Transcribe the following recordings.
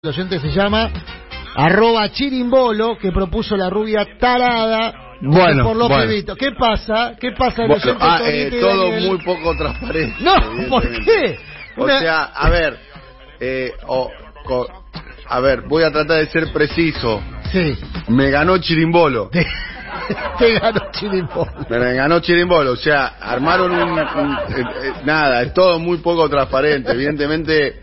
El oyente se llama arroba chirimbolo, que propuso la rubia tarada. Bueno, por lo bueno. visto. ¿Qué pasa? ¿Qué pasa? el Bueno, ah, eh, todo Daniel? muy poco transparente. No, ¿por qué? O Una- sea, a ver, eh, co- a ver, voy a tratar de ser preciso. Sí. Me ganó Chirimbolo. Te, te ganó chirimbolo. Me ganó Chirimbolo. O sea, armaron un, un- eh, eh, nada, es todo muy poco transparente. Evidentemente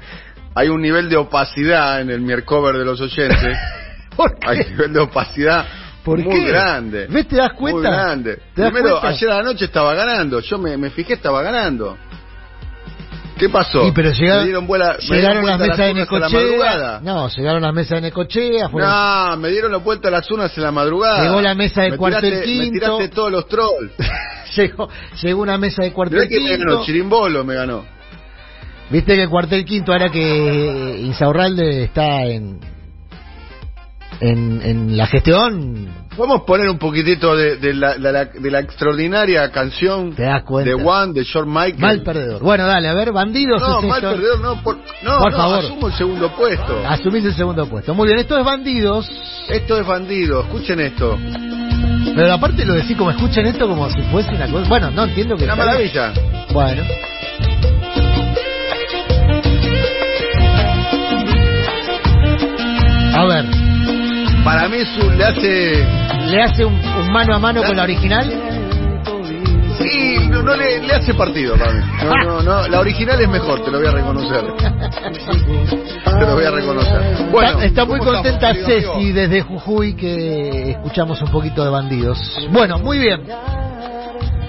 hay un nivel de opacidad en el Miercover de los oyentes. ¿Por Hay qué? nivel de opacidad ¿Por muy qué? grande. ¿Ves? ¿Te das cuenta? Muy grande. ¿Te das Primero, cuenta? ayer a la noche estaba ganando. Yo me, me fijé, estaba ganando. ¿Qué pasó? Sí, pero llegaron, me dieron, vuela- me llegaron dieron las mesas de unas a la Necochea. madrugada. No, llegaron las mesas de Necochea. fueron- No, me dieron la vuelta a las unas en la madrugada. Llegó la mesa de me cuarto y tiraste, Me quinto. tiraste todos los trolls. llegó, llegó una mesa de cuarto y que me quinto. ganó, Chirimbolo me ganó. Viste que el cuartel quinto, ahora que Insaurralde está en, en, en la gestión, Vamos a poner un poquitito de, de la, de la- de la extraordinaria canción te das cuenta. de One, de George Michael. Mal perdedor. Bueno, dale, a ver, bandidos No, es mal esto. perdedor, no, por, no, Por no, favor. asumo el segundo puesto. Asumís el segundo puesto. Muy bien, esto es bandidos. Esto es bandido, escuchen esto. Pero aparte lo decís como escuchen esto como si fuese una cosa. Bueno, no entiendo que. Una maravilla. Bueno. A ver, Para mí es un, le hace... ¿le hace un, un mano a mano con la original? Sí, no, no le, le hace partido para mí. No, no, no, la original es mejor, te lo voy a reconocer. Te lo voy a reconocer. Bueno, está, está muy ¿cómo contenta estamos, Ceci desde Jujuy que escuchamos un poquito de bandidos. Bueno, muy bien.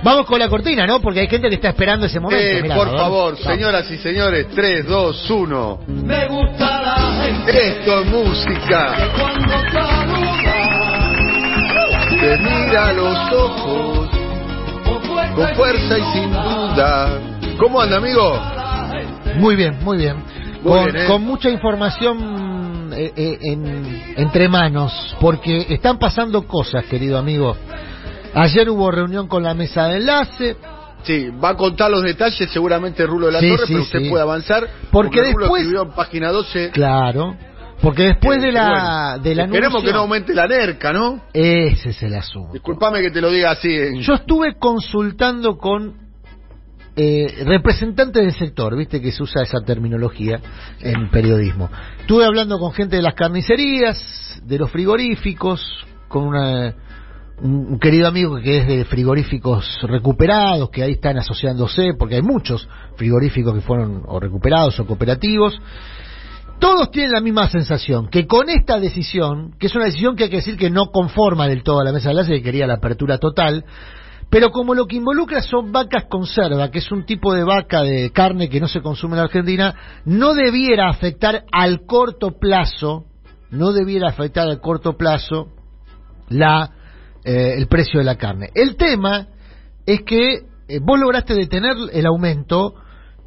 Vamos con la cortina, ¿no? Porque hay gente que está esperando ese momento. Eh, Mirá, por favor, Vamos. señoras y señores, 3, 2, 1. Me gusta la gente Esto es música. cuando saluda. Te mira a los ojos con fuerza y sin duda. ¿Cómo anda, amigo? Muy bien, muy bien. Muy con, bien, ¿eh? con mucha información eh, eh, en- entre manos, porque están pasando cosas, querido amigo. Ayer hubo reunión con la mesa de enlace, Sí, va a contar los detalles seguramente Rulo de la Sí, Torre, sí, pero usted sí. puede avanzar. Porque Rulo después- escribió en página 12. claro, porque después de la, bueno, del Esperemos anuncio, que no aumente la nerca, ¿no? ese es el asunto. Disculpame que te lo diga así. en- Yo estuve consultando con eh, representantes del sector, viste que se usa esa terminología en periodismo. Estuve hablando con gente de las carnicerías, de los frigoríficos, con una- un, querido amigo que es de frigoríficos recuperados, que ahí están asociándose, porque hay muchos frigoríficos que fueron o recuperados o cooperativos. Todos tienen la misma sensación, que con esta decisión, que es una decisión que hay que decir que no conforma del todo a la mesa de enlace, que quería la apertura total, pero como lo que involucra son vacas conserva, que es un tipo de vaca de carne que no se consume en Argentina, no debiera afectar al corto plazo, no debiera afectar al corto plazo la, eh, el precio de la carne. El tema es que eh, vos lograste detener el aumento,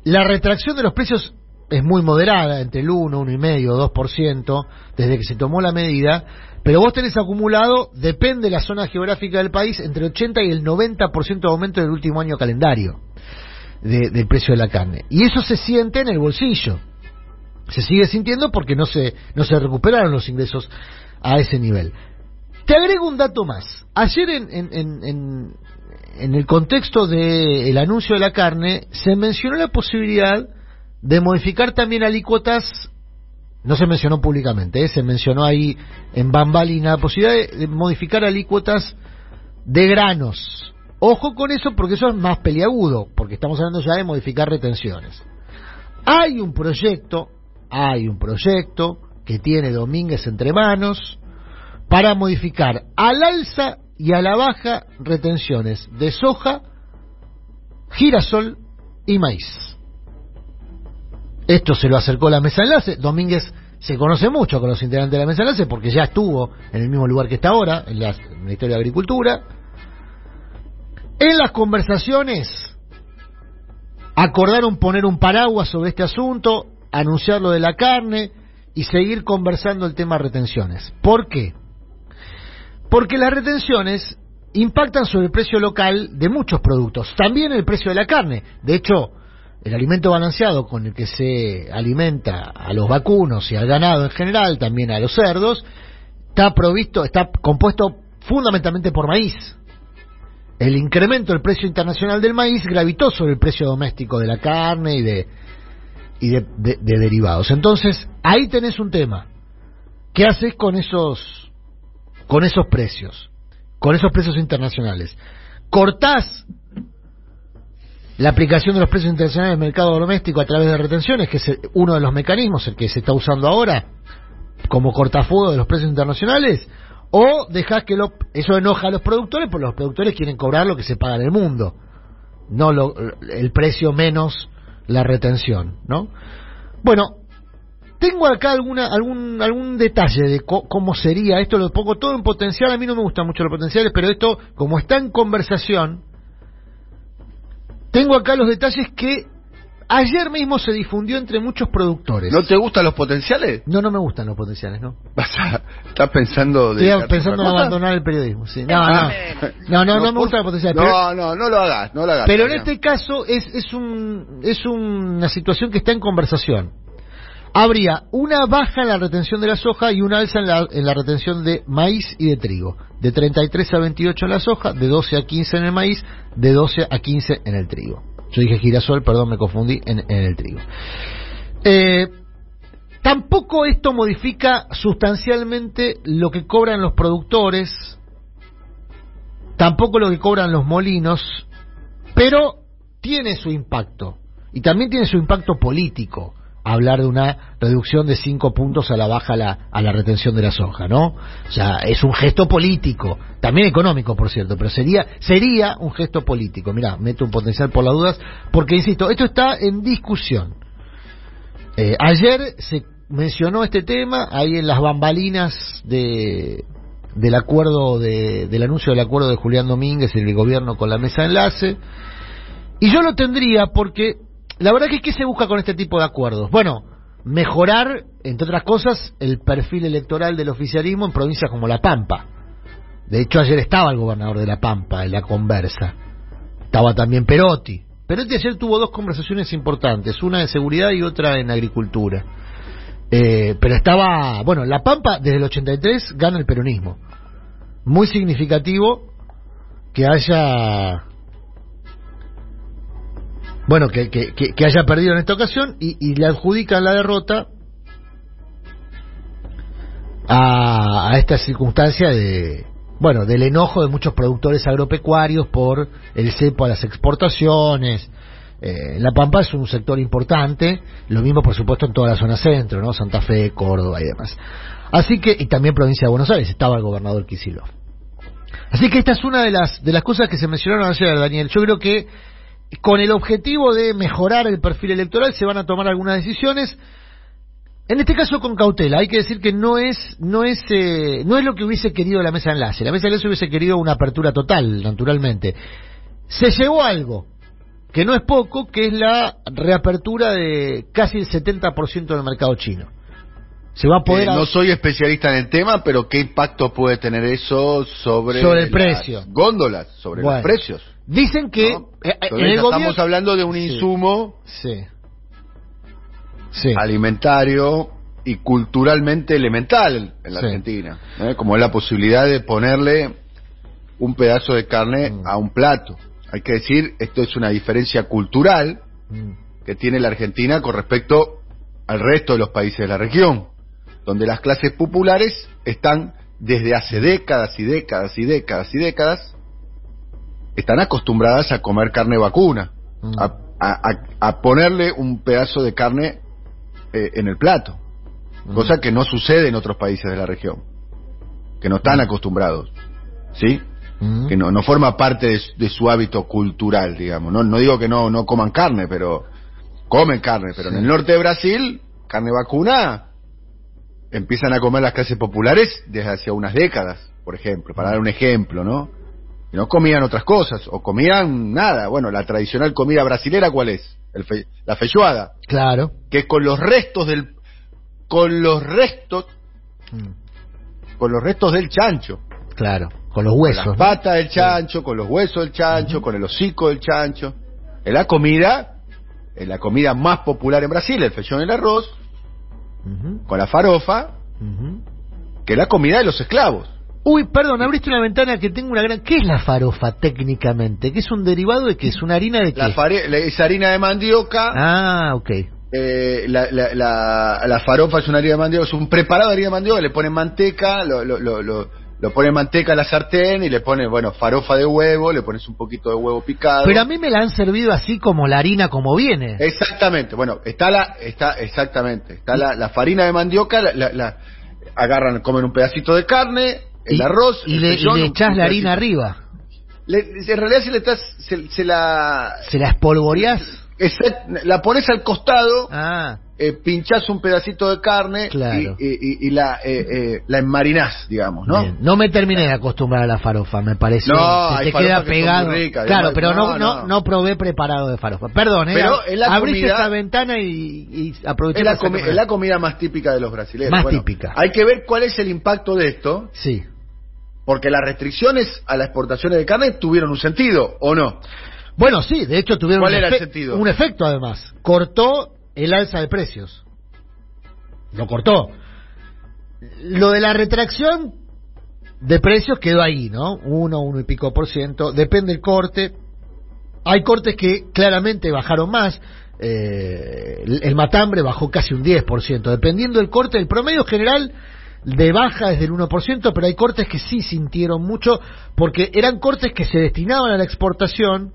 la retracción de los precios es muy moderada, entre el 1, 1,5, 2%, desde que se tomó la medida, pero vos tenés acumulado, depende de la zona geográfica del país, entre el 80 y el 90% de aumento del último año calendario de- del precio de la carne. Y eso se siente en el bolsillo. Se sigue sintiendo porque no se, no se recuperaron los ingresos a ese nivel. Te agrego un dato más. Ayer en, en, en, en- en el contexto del anuncio de la carne se mencionó la posibilidad de modificar también alícuotas, no se mencionó públicamente, ¿eh? se mencionó ahí en Bambalina la posibilidad de, de modificar alícuotas de granos. Ojo con eso porque eso es más peliagudo, porque estamos hablando ya de modificar retenciones. Hay un proyecto, hay un proyecto que tiene Domínguez entre manos para modificar al alza y a la baja retenciones de soja, girasol y maíz. Esto se lo acercó la mesa enlace. Domínguez se conoce mucho con los integrantes de la mesa enlace porque ya estuvo en el mismo lugar que está ahora, en la Ministerio de Agricultura. En las conversaciones acordaron poner un paraguas sobre este asunto, anunciar lo de la carne y seguir conversando el tema retenciones. ¿Por qué? Porque las retenciones impactan sobre el precio local de muchos productos, también el precio de la carne. De hecho, el alimento balanceado con el que se alimenta a los vacunos y al ganado en general, también a los cerdos, está provisto, está compuesto fundamentalmente por maíz. El incremento del precio internacional del maíz gravitó sobre el precio doméstico de la carne y de y de, de- de derivados. Entonces, ahí tenés un tema. ¿Qué haces con esos con esos precios? Con esos precios internacionales. ¿Cortás la aplicación de los precios internacionales del mercado doméstico a través de retenciones, que es uno de los mecanismos el que se está usando ahora como cortafuego de los precios internacionales, o dejás que lo, eso enoja a los productores, porque los productores quieren cobrar lo que se paga en el mundo, no lo- el precio menos la retención, ¿no? Bueno, tengo acá alguna, algún, algún detalle de co- cómo sería esto, lo pongo todo en potencial, a mí no me gustan mucho los potenciales, pero esto, como está en conversación, tengo acá los detalles que ayer mismo se difundió entre muchos productores. ¿No te gustan los potenciales? No, no me gustan los potenciales, ¿no? Vas a, ¿Estás pensando de Estoy pensando en abandonar el periodismo, sí. No, no, no, no, no me gustan los potenciales. pero- No, no, no lo hagas, no lo hagas. Pero en este caso es, es, un, es una situación que está en conversación. Habría una baja en la retención de la soja y una alza en la, en la retención de maíz y de trigo. De 33 a 28 en la soja, de 12 a 15 en el maíz, de 12 a 15 en el trigo. Yo dije girasol, perdón, me confundí en, en el trigo. Eh, tampoco esto modifica sustancialmente lo que cobran los productores, tampoco lo que cobran los molinos, pero tiene su impacto. Y también tiene su impacto político hablar de una reducción de cinco puntos a la baja a la, a la retención de la soja, ¿no? O sea, es un gesto político, también económico, por cierto, pero sería sería un gesto político. Mira, meto un potencial por las dudas, porque insisto, esto está en discusión. Eh, ayer se mencionó este tema ahí en las bambalinas de del acuerdo de, del anuncio del acuerdo de Julián Domínguez y el gobierno con la mesa de enlace y yo lo tendría porque la verdad que que se busca con este tipo de acuerdos bueno mejorar entre otras cosas el perfil electoral del oficialismo en provincias como La Pampa. De hecho ayer estaba el gobernador de La Pampa en la conversa. Estaba también Perotti. Perotti ayer tuvo dos conversaciones importantes una de seguridad y otra en agricultura. Eh, pero estaba, bueno, La Pampa desde el 83 gana el peronismo. Muy significativo que haya, bueno, que, que, haya perdido en esta ocasión y, y le adjudican la derrota a, a esta circunstancia de, bueno, del enojo de muchos productores agropecuarios por el cepo a las exportaciones. Eh, La Pampa es un sector importante, lo mismo por supuesto en toda la zona centro, ¿no? Santa Fe, Córdoba y demás. Así que, y también provincia de Buenos Aires, estaba el gobernador Kicillof. Así que esta es una de las, de las cosas que se mencionaron ayer, Daniel. Yo creo que con el objetivo de mejorar el perfil electoral se van a tomar algunas decisiones. En este caso con cautela, hay que decir que no es no es eh, no es lo que hubiese querido la mesa de enlace. La mesa de enlace hubiese querido una apertura total, naturalmente. Se llevó algo que no es poco, que es la reapertura de casi el 70% del mercado chino. Se va a poder Eh, no soy especialista en el tema, pero ¿qué impacto puede tener eso sobre, Sobre el las precio. góndolas, sobre Bueno. los precios? Dicen que ¿no? eh, eh, en Entonces, el estamos gobierno hablando de un insumo Sí. Sí. alimentario y culturalmente elemental en la. Argentina, ¿eh? como es la posibilidad de ponerle un pedazo de carne Mm. a un plato. Hay que decir, esto es una diferencia cultural Mm. que tiene la Argentina con respecto al resto de los países de la región, donde las clases populares están desde hace décadas y décadas y décadas y décadas, están acostumbradas a comer carne vacuna, Mm. a, a- a- ponerle un pedazo de carne eh, en el plato, Mm. cosa que no sucede en otros países de la región, que no están acostumbrados, ¿sí? Mm. que no, no forma parte de, su- de su hábito cultural, digamos. No, no digo que no, no coman carne, pero comen carne. Pero en el norte de Brasil, carne vacuna, empiezan a comer las clases populares desde hace unas décadas, por ejemplo, para dar un ejemplo, ¿no? Y no comían otras cosas, o comían nada. Bueno, la tradicional comida brasilera, ¿cuál es? El fe- la feijoada, Claro. que con los restos del... con los restos, Mm. con los restos del chancho. Claro. Con los con huesos. las ¿no? patas del chancho, con los huesos del chancho, con el hocico del chancho. Es la comida eh, la comida más popular en Brasil, el feijón y el arroz, con la farofa, que es la comida de los esclavos. Uy, perdón, abriste una ventana que tengo una gran... ¿Qué es la farofa técnicamente? ¿Qué es un derivado de qué? ¿Es una harina de qué? La fare- es harina de mandioca, Ah, ok. eh, la, la, la, la farofa es una harina de mandioca, es un preparado de harina de mandioca, le ponen manteca, lo, lo, lo, lo, lo ponen manteca a la sartén y le ponen, bueno, farofa de huevo, le pones un poquito de huevo picado. Pero a mí me la han servido así como la harina como viene. Exactamente, bueno, está la, está, exactamente, está la, la farina de mandioca, la, la- la- agarran, comen un pedacito de carne, el Y- arroz, Y el le, echás la harina arriba. Le- en realidad se le estás, se, se la, ¿Se la espolvoreás? la pones al costado, Ah, eh, pinchás un pedacito de carne Claro. y, y- y- y la, eh, eh, la enmarinás, digamos, ¿no? bien. No me terminé de acostumbrar a la farofa, me parece. No, Se te queda que pegado. ricas, claro, pero no, no, no, probé preparado de farofa. Perdón, eh. Pero es la abriste comida- esa ventana y, y aproveché Es la, para comi- es la comida más típica de los brasileños. Más Bueno, típica. Hay que ver cuál es el impacto de esto, Sí. Porque las restricciones a las exportaciones de carne tuvieron un sentido, ¿o no? Bueno, sí, de hecho tuvieron ¿Cuál un, era el sentido? un efecto además. Cortó el alza de precios. Lo cortó. Lo de la retracción de precios quedó ahí, ¿no? Uno, uno y pico por ciento. Depende del corte. Hay cortes que claramente bajaron más. Eh, el, el matambre bajó casi un 10%. Dependiendo del corte, el promedio general de baja es del 1%, pero hay cortes que sí sintieron mucho porque eran cortes que se destinaban a la exportación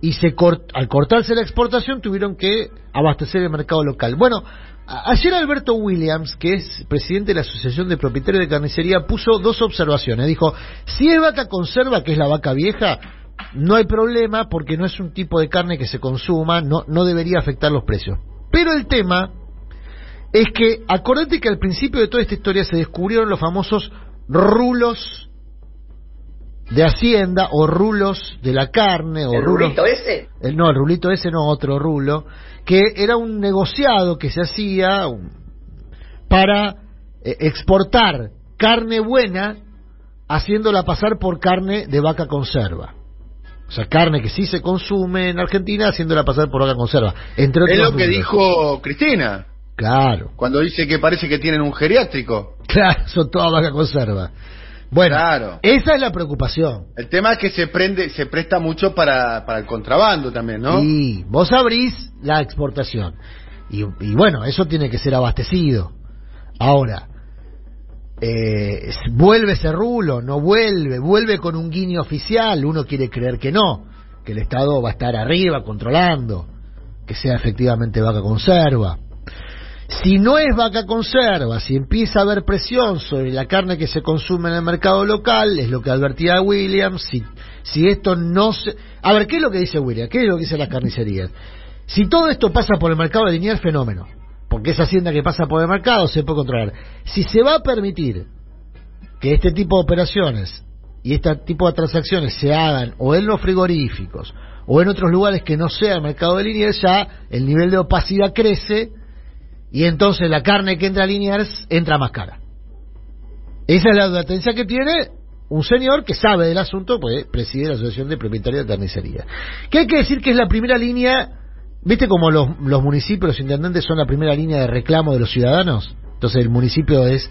y se cort- al cortarse la exportación tuvieron que abastecer el mercado local. Bueno, ayer Alberto Williams, que es presidente de la Asociación de Propietarios de Carnicería, puso dos observaciones. Dijo, si es vaca conserva, que es la vaca vieja, no hay problema porque no es un tipo de carne que se consuma, no, no debería afectar los precios. Pero el tema es que, acordate que al principio de toda esta historia se descubrieron los famosos rulos de Hacienda o rulos de la carne o ¿El rulos rulito ese? el, no, el rulito ese no, otro rulo, que era un negociado que se hacía para eh, exportar carne buena haciéndola pasar por carne de vaca conserva. O sea, carne que sí se consume en Argentina haciéndola pasar por vaca conserva. Entre otros Es lo que dijo Cristina, Claro, cuando dice que parece que tienen un geriátrico. claro, son toda vaca conserva. Bueno, Claro. esa es la preocupación. El tema es que se prende, se presta mucho para, para el contrabando también, ¿no? Y vos abrís la exportación. Y, y bueno, eso tiene que ser abastecido. Ahora, eh, ¿vuelve ese rulo? ¿No vuelve? ¿Vuelve con un guiño oficial? Uno quiere creer que no, que el Estado va a estar arriba controlando, que sea efectivamente vaca conserva. Si no es vaca conserva, si empieza a haber presión sobre la carne que se consume en el mercado local, es lo que advertía Williams, si, si esto no se... A ver, ¿qué es lo que dice Williams? ¿Qué es lo que dicen las carnicerías? Si todo esto pasa por el mercado lineal, fenómeno, porque esa hacienda que pasa por el mercado se puede controlar. Si se va a permitir que este tipo de operaciones y este tipo de transacciones se hagan o en los frigoríficos o en otros lugares que no sea el mercado de Liniers, ya el nivel de opacidad crece y entonces la carne que entra a Liniers entra más cara. Esa es la advertencia que tiene un señor que sabe del asunto, pues preside la Asociación de Propietarios de Carnicería. Que hay que decir que es la primera línea, ¿viste como los, los municipios, los intendentes son la primera línea de reclamo de los ciudadanos? Entonces el municipio es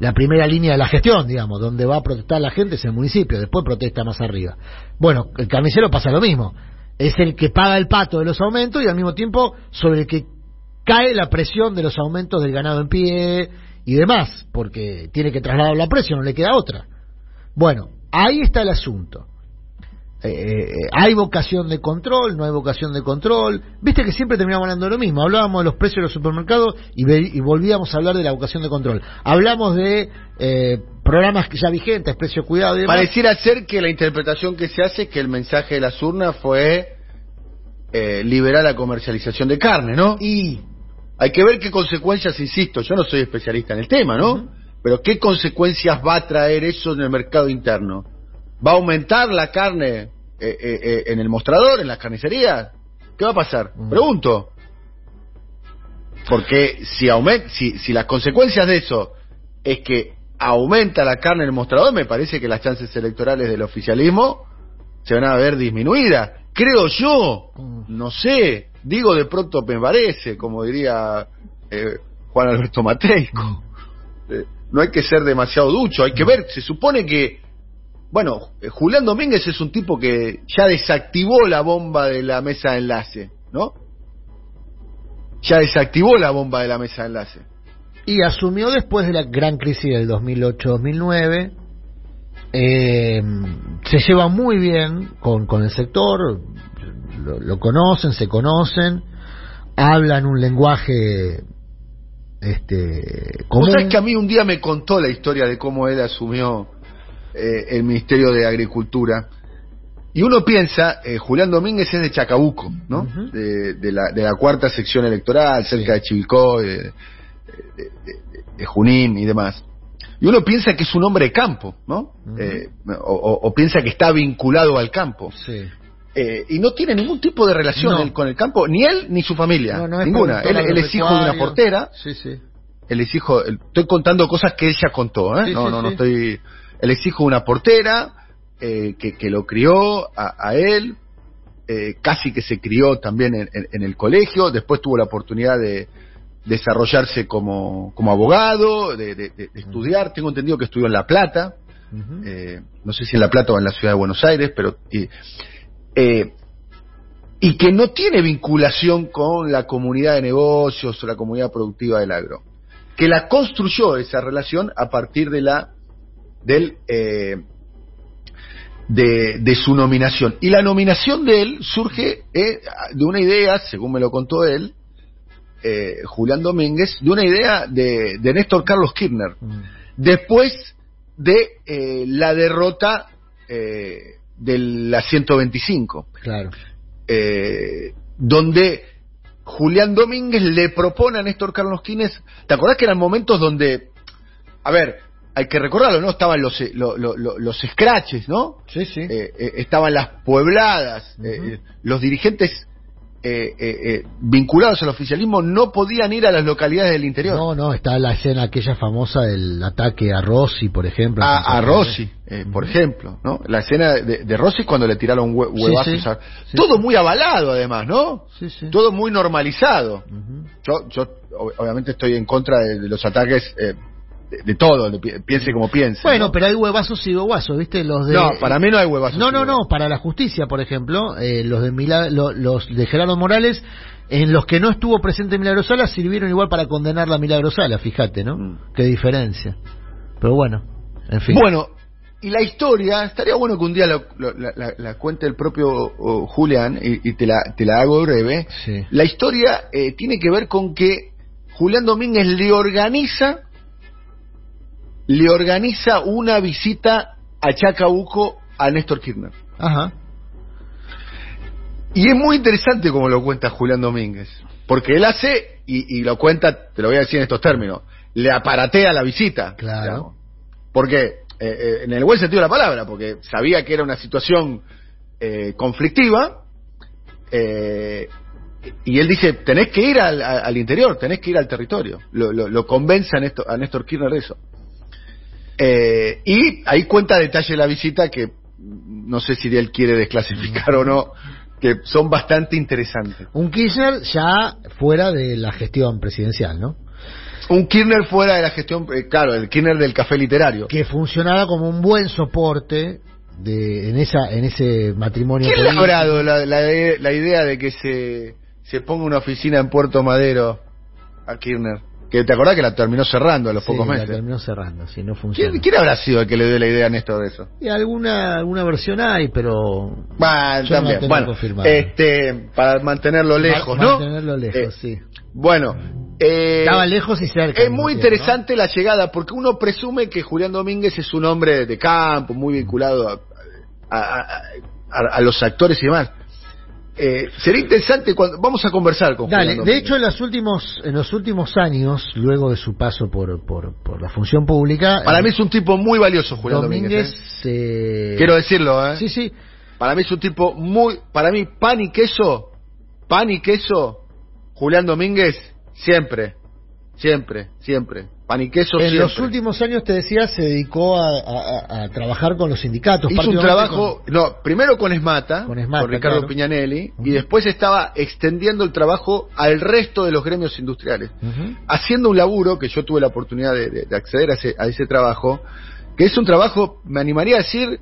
la primera línea de la gestión, digamos, donde va a protestar la gente es el municipio, después protesta más arriba. Bueno, el carnicero pasa lo mismo, es el que paga el pato de los aumentos y al mismo tiempo sobre el que cae la presión de los aumentos del ganado en pie y demás, porque tiene que trasladar la presión, no le queda otra. Bueno, ahí está el asunto. Eh, eh, hay vocación de control, no hay vocación de control. Viste que siempre terminamos hablando de lo mismo. Hablábamos de los precios de los supermercados y, ve- y volvíamos a hablar de la vocación de control. Hablamos de eh, programas ya vigentes, precio cuidado y demás. Pareciera ser que la interpretación que se hace es que el mensaje de las urnas fue eh, liberar la comercialización de carne, ¿no? Y Hay que ver qué consecuencias, insisto, yo no soy especialista en el tema, ¿no? Pero qué consecuencias va a traer eso en el mercado interno. ¿Va a aumentar la carne eh, eh, eh, en el mostrador, en las carnicerías? ¿Qué va a pasar? Pregunto. Porque si, aument si, si las consecuencias de eso es que aumenta la carne en el mostrador, me parece que las chances electorales del oficialismo se van a ver disminuidas. Creo yo, no sé, digo de pronto me parece, como diría eh, Juan Alberto Mateico. Eh, no hay que ser demasiado ducho, hay que ver, se supone que, bueno, eh, Julián Domínguez es un tipo que ya desactivó la bomba de la mesa de enlace, ¿no? Ya desactivó la bomba de la mesa de enlace. Y asumió después de la gran crisis del 2008-2009. Eh, se lleva muy bien con, con el sector, lo, lo conocen, se conocen, hablan un lenguaje este, ¿Vos común. sabés que a mí un día me contó la historia de cómo él asumió eh, el Ministerio de Agricultura? Y uno piensa, eh, Julián Domínguez es de Chacabuco, ¿no? De, de la, de la cuarta sección electoral, cerca de Chivilcoy, de, Junín y demás. Y uno piensa que es un hombre de campo, ¿no? Eh, o, o- o piensa que está vinculado al campo. Sí. Eh, y no tiene ningún tipo de relación No. él con el campo, ni él ni su familia. No, no es ninguna. Él, él es hijo de una portera, Sí, sí. él es hijo, estoy contando cosas que ella contó, ¿eh? Sí, no, sí, no, no estoy, él es hijo de una portera, eh, que, que lo crió a, a él, eh, casi que se crió también en, en- en el colegio, después tuvo la oportunidad de desarrollarse como, como abogado, de, de- de- de estudiar, tengo entendido que estudió en La Plata, eh, no sé si en La Plata o en la ciudad de Buenos Aires, pero y, eh, y que no tiene vinculación con la comunidad de negocios o la comunidad productiva del agro, que la construyó esa relación a partir de la del eh, de, de su nominación. Y la nominación de él surge eh, de una idea, según me lo contó él, eh, Julián Domínguez, de una idea de, de Néstor Carlos Kirchner. Mm. después de eh, la derrota de la 125, Claro. eh, donde Julián Domínguez le propone a Néstor Carlos Quines, ¿te acordás que eran momentos donde, a ver, hay que recordarlo, ¿no? Estaban los, eh, lo- lo- lo- los scratches, ¿no? Sí, sí. Eh, eh, estaban las puebladas, eh, eh, los dirigentes vinculados al oficialismo no podían ir a las localidades del interior. No, no, está la escena aquella famosa del ataque a Rossi, por ejemplo. a. Rossi, eh, por ejemplo, ¿no? La escena de, de Rossi cuando le tiraron hue- huevazos sí. a- Sí, todo muy avalado además, ¿no? Sí, sí. Todo muy normalizado. Yo, yo ob- obviamente estoy en contra de, de los ataques eh, de, de todo, piense como piense. Bueno, ¿no? pero hay huevazos y huevazos, ¿viste? Los de... No, para mí no hay huevazos. No, no, no, para la justicia, por ejemplo, eh, los de Mila- lo- los de Gerardo Morales, en los que no estuvo presente Milagro Sala, sirvieron igual para condenar la Milagro Sala, fíjate, ¿no? Mm. Qué diferencia. Pero bueno, en fin. Bueno, y la historia, estaría bueno que un día lo- lo- la, la- la cuente el propio oh, Julián y, y te, la, te la hago breve. Sí. La historia eh, tiene que ver con que Julián Domínguez le organiza le organiza una visita a Chacabuco a Néstor Kirchner. Ajá. Y es muy interesante como lo cuenta Julián Domínguez, porque él hace, y, y lo cuenta, te lo voy a decir en estos términos, le aparatea la visita. Claro. digamos. Porque, eh, eh, en el buen sentido de la palabra, porque sabía que era una situación eh, conflictiva, eh, y él dice, tenés que ir al, a- al interior, tenés que ir al territorio. Lo, convence a Néstor, a Néstor Kirchner de eso. Eh, y ahí cuenta detalle de la visita que no sé si él quiere desclasificar o no, que son bastante interesantes. Un Kirchner ya fuera de la gestión presidencial, ¿no? Un Kirchner fuera de la gestión, eh, claro, el Kirchner del café literario. Que funcionaba como un buen soporte de, en, esa, en ese matrimonio. ¿Quién dado la, la, la idea de que se, se ponga una oficina en Puerto Madero a Kirchner? Que te acordás que la terminó cerrando a los Sí, pocos la meses. terminó cerrando, si no funciona. ¿Quién, quién habrá sido el que le dio la idea a Néstor de eso? Y alguna, alguna versión hay, pero Bueno, Yo la también. Bueno, este, para mantenerlo lejos, Ma- ¿no? mantenerlo lejos, Eh, sí. Bueno, eh, Estaba lejos y cerca. Es muy interesante la llegada, porque uno presume que Julián Domínguez es un hombre de campo, muy vinculado a, a- a- a- a los actores y demás. Eh, sería interesante cuando vamos a conversar con. Dale, Julián de hecho en los últimos en los últimos años, luego de su paso por por, por la función pública, para eh, mí es un tipo muy valioso Julián Domínguez. Domínguez, eh, Quiero decirlo, ¿eh? sí, sí, Para mí es un tipo muy, para mí pan y queso, pan y queso, Julián Domínguez siempre. Siempre, siempre. Pan y queso En siempre. los últimos años, te decía, se dedicó a, a- a trabajar con los sindicatos. Hizo un trabajo, no, primero con Esmata, Con Esmata, Ricardo claro. Piñanelli, y después estaba extendiendo el trabajo al resto de los gremios industriales. haciendo un laburo que yo tuve la oportunidad de, de- de acceder a ese, a ese trabajo, que es un trabajo, me animaría a decir,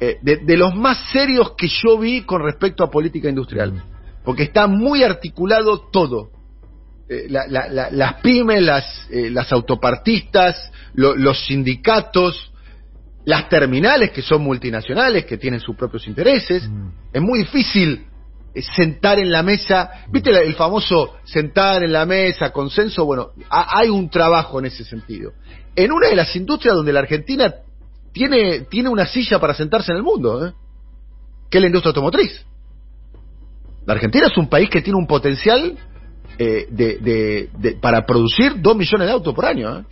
eh, de, de los más serios que yo vi con respecto a política industrial, porque está muy articulado todo. Eh, la- la- la- las pymes, las, eh, las autopartistas, lo- los sindicatos, las terminales que son multinacionales, que tienen sus propios intereses. Mm. Es muy difícil eh, sentar en la mesa, ¿viste la- el famoso sentar en la mesa, consenso? Bueno, ha- hay un trabajo en ese sentido. En una de las industrias donde la Argentina tiene, tiene una silla para sentarse en el mundo, que es la industria automotriz. La Argentina es un país que tiene un potencial eh, de, de- de- para producir dos millones de autos por año. ¿eh?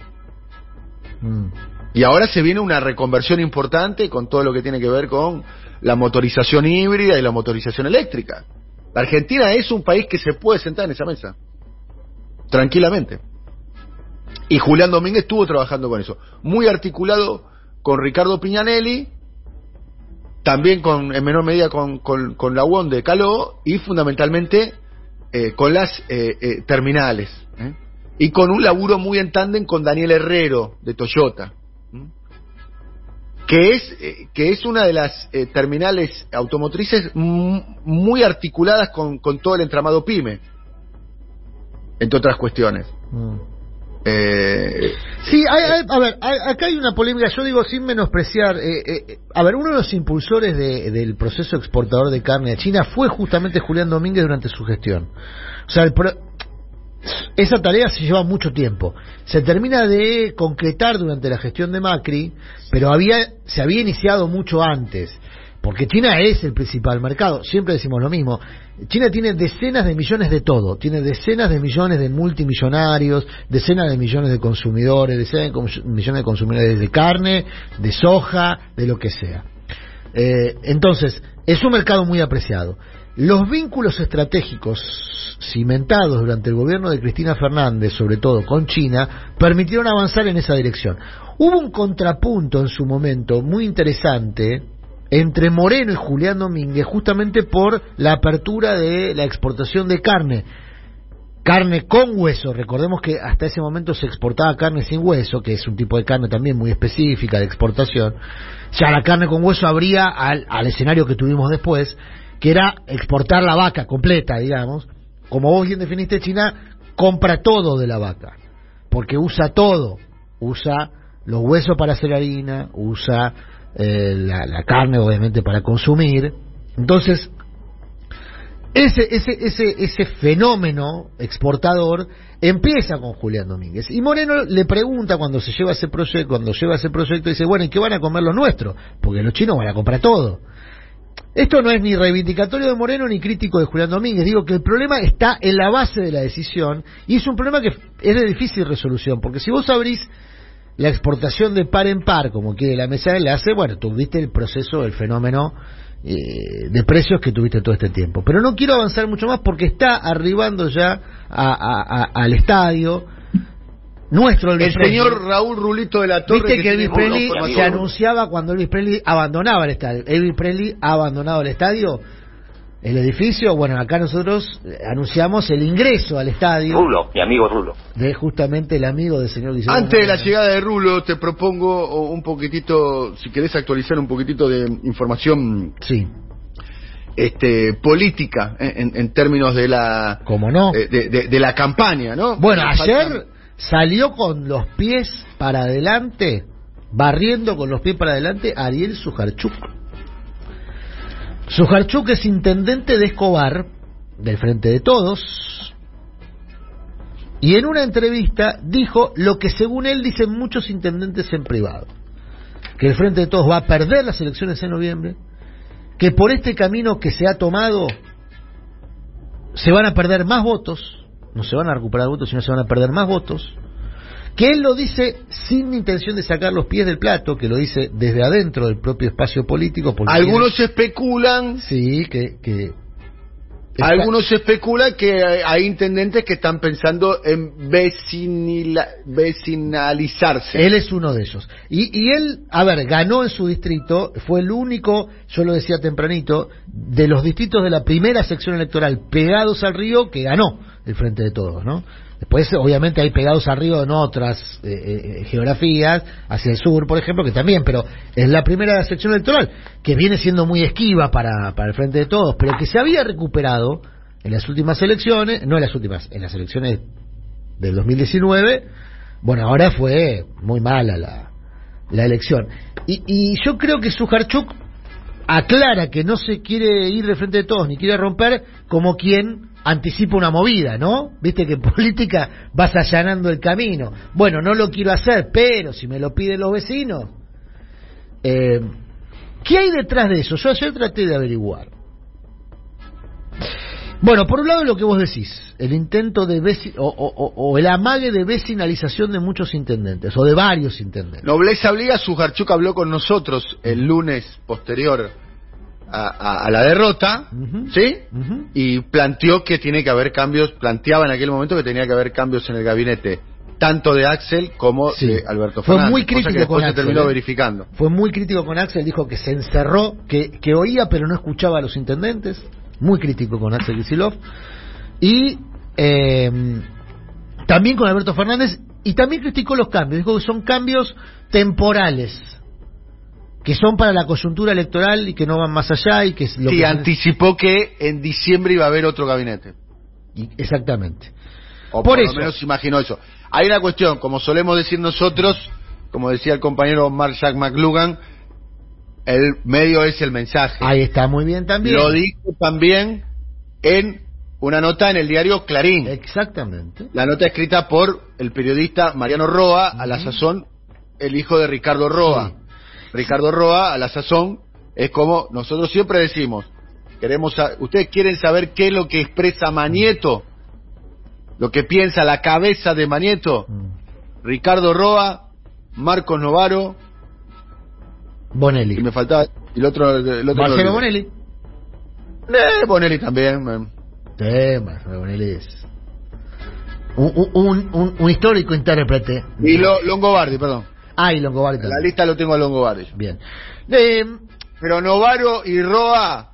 Mm. Y ahora se viene una reconversión importante con todo lo que tiene que ver con la motorización híbrida y la motorización eléctrica. La Argentina es un país que se puede sentar en esa mesa. Tranquilamente. Y Julián Domínguez estuvo trabajando con eso. Muy articulado con Ricardo Piñanelli, también con, en menor medida con, con, con la UON de Caló y fundamentalmente eh, con las eh, eh, terminales. ¿eh? Y con un laburo muy en tándem con Daniel Herrero de Toyota. que es eh, que es una de las terminales automotrices muy articuladas con, con todo el entramado pyme entre otras cuestiones Mm. Eh, Sí, hay- a ver, hay- acá hay una polémica, yo digo sin menospreciar, eh, eh, a ver, uno de los impulsores de- del proceso exportador de carne a China fue justamente Julián Domínguez durante su gestión. O sea, el pro- esa tarea se lleva mucho tiempo. Se termina de concretar durante la gestión de Macri, pero había, se había iniciado mucho antes. Porque China es el principal mercado, siempre decimos lo mismo. China tiene decenas de millones de todo, tiene decenas de millones de multimillonarios, decenas de millones de consumidores, decenas de millones de consumidores de carne, de soja, de lo que sea. Eh, entonces, es un mercado muy apreciado. Los vínculos estratégicos cimentados durante el gobierno de Cristina Fernández, sobre todo con China, permitieron avanzar en esa dirección. Hubo un contrapunto en su momento muy interesante entre Moreno y Julián Domínguez justamente por la apertura de la exportación de carne carne con hueso. Recordemos que hasta ese momento se exportaba carne sin hueso, que es un tipo de carne también muy específica de exportación. Ya la carne con hueso habría al, al escenario que tuvimos después, que era exportar la vaca completa, digamos. Como vos bien definiste, China compra todo de la vaca, porque usa todo. Usa los huesos para hacer harina, usa eh, la, la carne obviamente para consumir. Entonces, ese, ese, ese, ese fenómeno exportador empieza con Julián Domínguez. Y Moreno le pregunta cuando se lleva ese proyecto, cuando lleva ese proyecto, dice, bueno, ¿y qué van a comer los nuestros? Porque los chinos van a comprar todo. Esto no es ni reivindicatorio de Moreno ni crítico de Julián Domínguez. Digo que el problema está en la base de la decisión y es un problema que es de difícil resolución. Porque si vos abrís la exportación de par en par, como quiere la mesa de enlace, bueno, tuviste el proceso, el fenómeno eh, de precios que tuviste todo este tiempo. Pero no quiero avanzar mucho más porque está arribando ya a- a- a- al estadio nuestro el Presley. señor Raúl Rulito de la Torre Viste que Elvis Presley se anunciaba cuando Elvis Presley abandonaba el estadio. Elvis Presley ha abandonado el estadio, el edificio. Bueno, acá nosotros eh, anunciamos el ingreso al estadio Rulo, mi amigo Rulo. de justamente el amigo del señor Guillermo. Antes de la llegada de Rulo, te propongo un poquitito, si querés actualizar un poquitito de información Sí, este, política eh, en, en términos de la como no. eh, de, de- de la campaña, ¿no? Bueno, ayer salió con los pies para adelante, barriendo con los pies para adelante Ariel Sujarchuk. Sujarchuk es intendente de Escobar, del Frente de Todos, y en una entrevista dijo lo que según él dicen muchos intendentes en privado, que el Frente de Todos va a perder las elecciones en noviembre, que por este camino que se ha tomado se van a perder más votos, no se van a recuperar votos, sino se van a perder más votos, que él lo dice sin intención de sacar los pies del plato, que lo dice desde adentro del propio espacio político. Porque Algunos especulan Sí, que, Algunos especula que hay- hay intendentes que están pensando en vecinila- vecinalizarse. Él es uno de ellos. Y, y él, a ver, ganó en su distrito, fue el único, yo lo decía tempranito, de los distritos de la primera sección electoral pegados al río que ganó el Frente de Todos, ¿no? Después, obviamente, hay pegados río en otras eh, eh, geografías, hacia el sur, por ejemplo, que también, pero es la primera sección electoral, que viene siendo muy esquiva para, para el Frente de Todos, pero que se había recuperado en las últimas elecciones, no en las últimas, en las elecciones del 2019, bueno, ahora fue muy mala la, la elección. Y, y yo creo que Sujarchuk aclara que no se quiere ir de frente de todos, ni quiere romper como quien anticipa una movida, ¿no? Viste que en política vas allanando el camino. Bueno, no lo quiero hacer, pero si me lo piden los vecinos. Eh, ¿Qué hay detrás de eso? Yo ayer traté de averiguar. Bueno, por un lado lo que vos decís, el intento de o el amague de vecinalización de muchos intendentes, o de varios intendentes. Nobleza obliga, Sujarchuk habló con nosotros el lunes posterior a, a- a la derrota. ¿sí? Y planteó que tiene que haber cambios, planteaba en aquel momento que tenía que haber cambios en el gabinete, tanto de Axel como Sí. de Alberto Fue Fernández. muy cosa que crítico con se Axel, terminó ¿eh? verificando. Fue muy crítico con Axel, dijo que se encerró, que, que oía pero no escuchaba a los intendentes. Muy crítico con Axel Kicillof. Y eh, también con Alberto Fernández. Y también criticó los cambios. Dijo que son cambios temporales. Que son para la coyuntura electoral y que no van más allá. y que es lo Sí, que anticipó que en diciembre iba a haber otro gabinete. y- Exactamente. O Por por, eso. lo menos imaginó eso. Hay una cuestión, como solemos decir nosotros, como decía el compañero Mark Jack McLugan, el medio es el mensaje. Ahí está muy bien también. Lo dijo también en una nota en el diario Clarín. Exactamente. La nota escrita por el periodista Mariano Roa, a la sazón, el hijo de Ricardo Roa. Ricardo Roa, a la sazón, es como nosotros siempre decimos, queremos ustedes quieren saber qué es lo que expresa Manieto, lo que piensa la cabeza de Manieto, Mm. Ricardo Roa, Marcos Novaro, Bonelli. y me faltaba, el otro, el otro Marcelo lo Bonelli. Eh, Bonelli también. Sí, Marcelo Bonelli es un, un, un, un histórico intérprete. Y lo, Longobardi, perdón. Ah, y Longobardi En la lista lo tengo a Longobardi. Bien. Eh, Pero Novaro y Roa,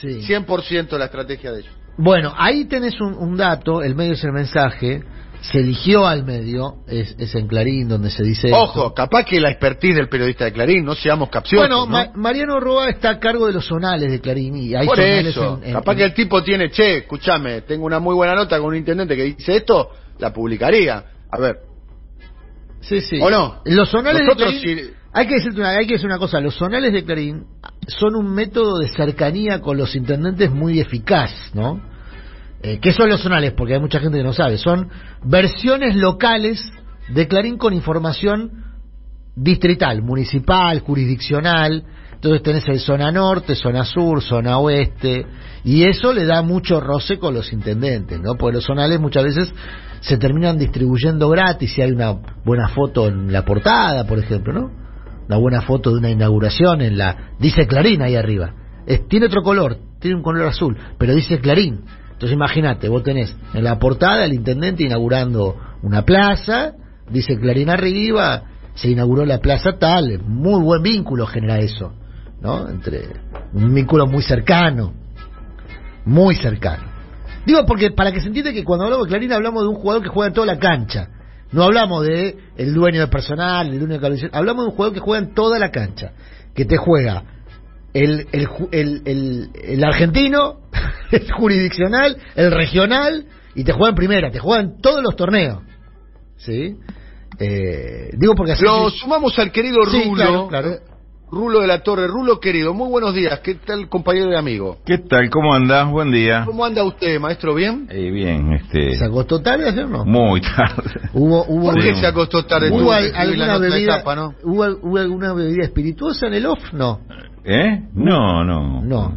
sí. 100% la estrategia de ellos. Bueno, ahí tenés un, un dato, el medio es el mensaje, se eligió al medio, es, es en Clarín donde se dice... Ojo, esto. capaz que la expertise del periodista de Clarín, no seamos capciosos. Bueno, ¿no? Ma- Mariano Roa está a cargo de los zonales de Clarín y hay Por eso, en- en- capaz en- que el tipo tiene, che, escúchame, tengo una muy buena nota con un intendente que dice esto, la publicaría. A ver, Sí, sí. ¿O no? Los zonales Nosotros de Clarín, sí- hay que decirte una, hay que decir una cosa, los zonales de Clarín son un método de cercanía con los intendentes muy eficaz, ¿no? Eh, ¿Qué son los zonales? Porque hay mucha gente que no sabe. Son versiones locales de Clarín con información distrital, municipal, jurisdiccional. Entonces tenés el zona norte, zona sur, zona oeste, y eso le da mucho roce con los intendentes, ¿no? Porque los zonales muchas veces se terminan distribuyendo gratis si hay una buena foto en la portada, por ejemplo, ¿no? Una buena foto de una inauguración en la... Dice Clarín ahí arriba. Es- tiene otro color, tiene un color azul, pero dice Clarín. Entonces imagínate, vos tenés en la portada el intendente inaugurando una plaza, dice Clarín arriba, se inauguró la plaza tal, muy buen vínculo genera eso, ¿no? Entre un vínculo muy cercano, muy cercano. Digo porque para que se entienda que cuando hablamos de Clarín hablamos de un jugador que juega en toda la cancha. No hablamos de el dueño de personal, el dueño de cabecera, hablamos de un jugador que juega en toda la cancha, que te juega el, el, el, el, el argentino, el jurisdiccional, el regional, y te juega en primera, te juega en todos los torneos. ¿Sí? Eh, digo porque así... Lo sumamos al querido Sí, Rulo, claro, claro. Rulo de la Torre. Rulo querido, muy buenos días. ¿Qué tal, compañero y amigo? ¿Qué tal? ¿Cómo andás? Buen día. ¿Cómo anda usted, maestro? ¿Bien? Eh, bien, este... ¿Se acostó tarde ayer no? Muy tarde. Hubo, hubo, ¿Por qué Sí. se acostó tarde? ¿Hubo Tuvo al- que escribir la alguna nota de bebida, etapa, ¿no? ¿hubo, hubo alguna bebida espirituosa en el off? No. ¿Eh? No, no. No.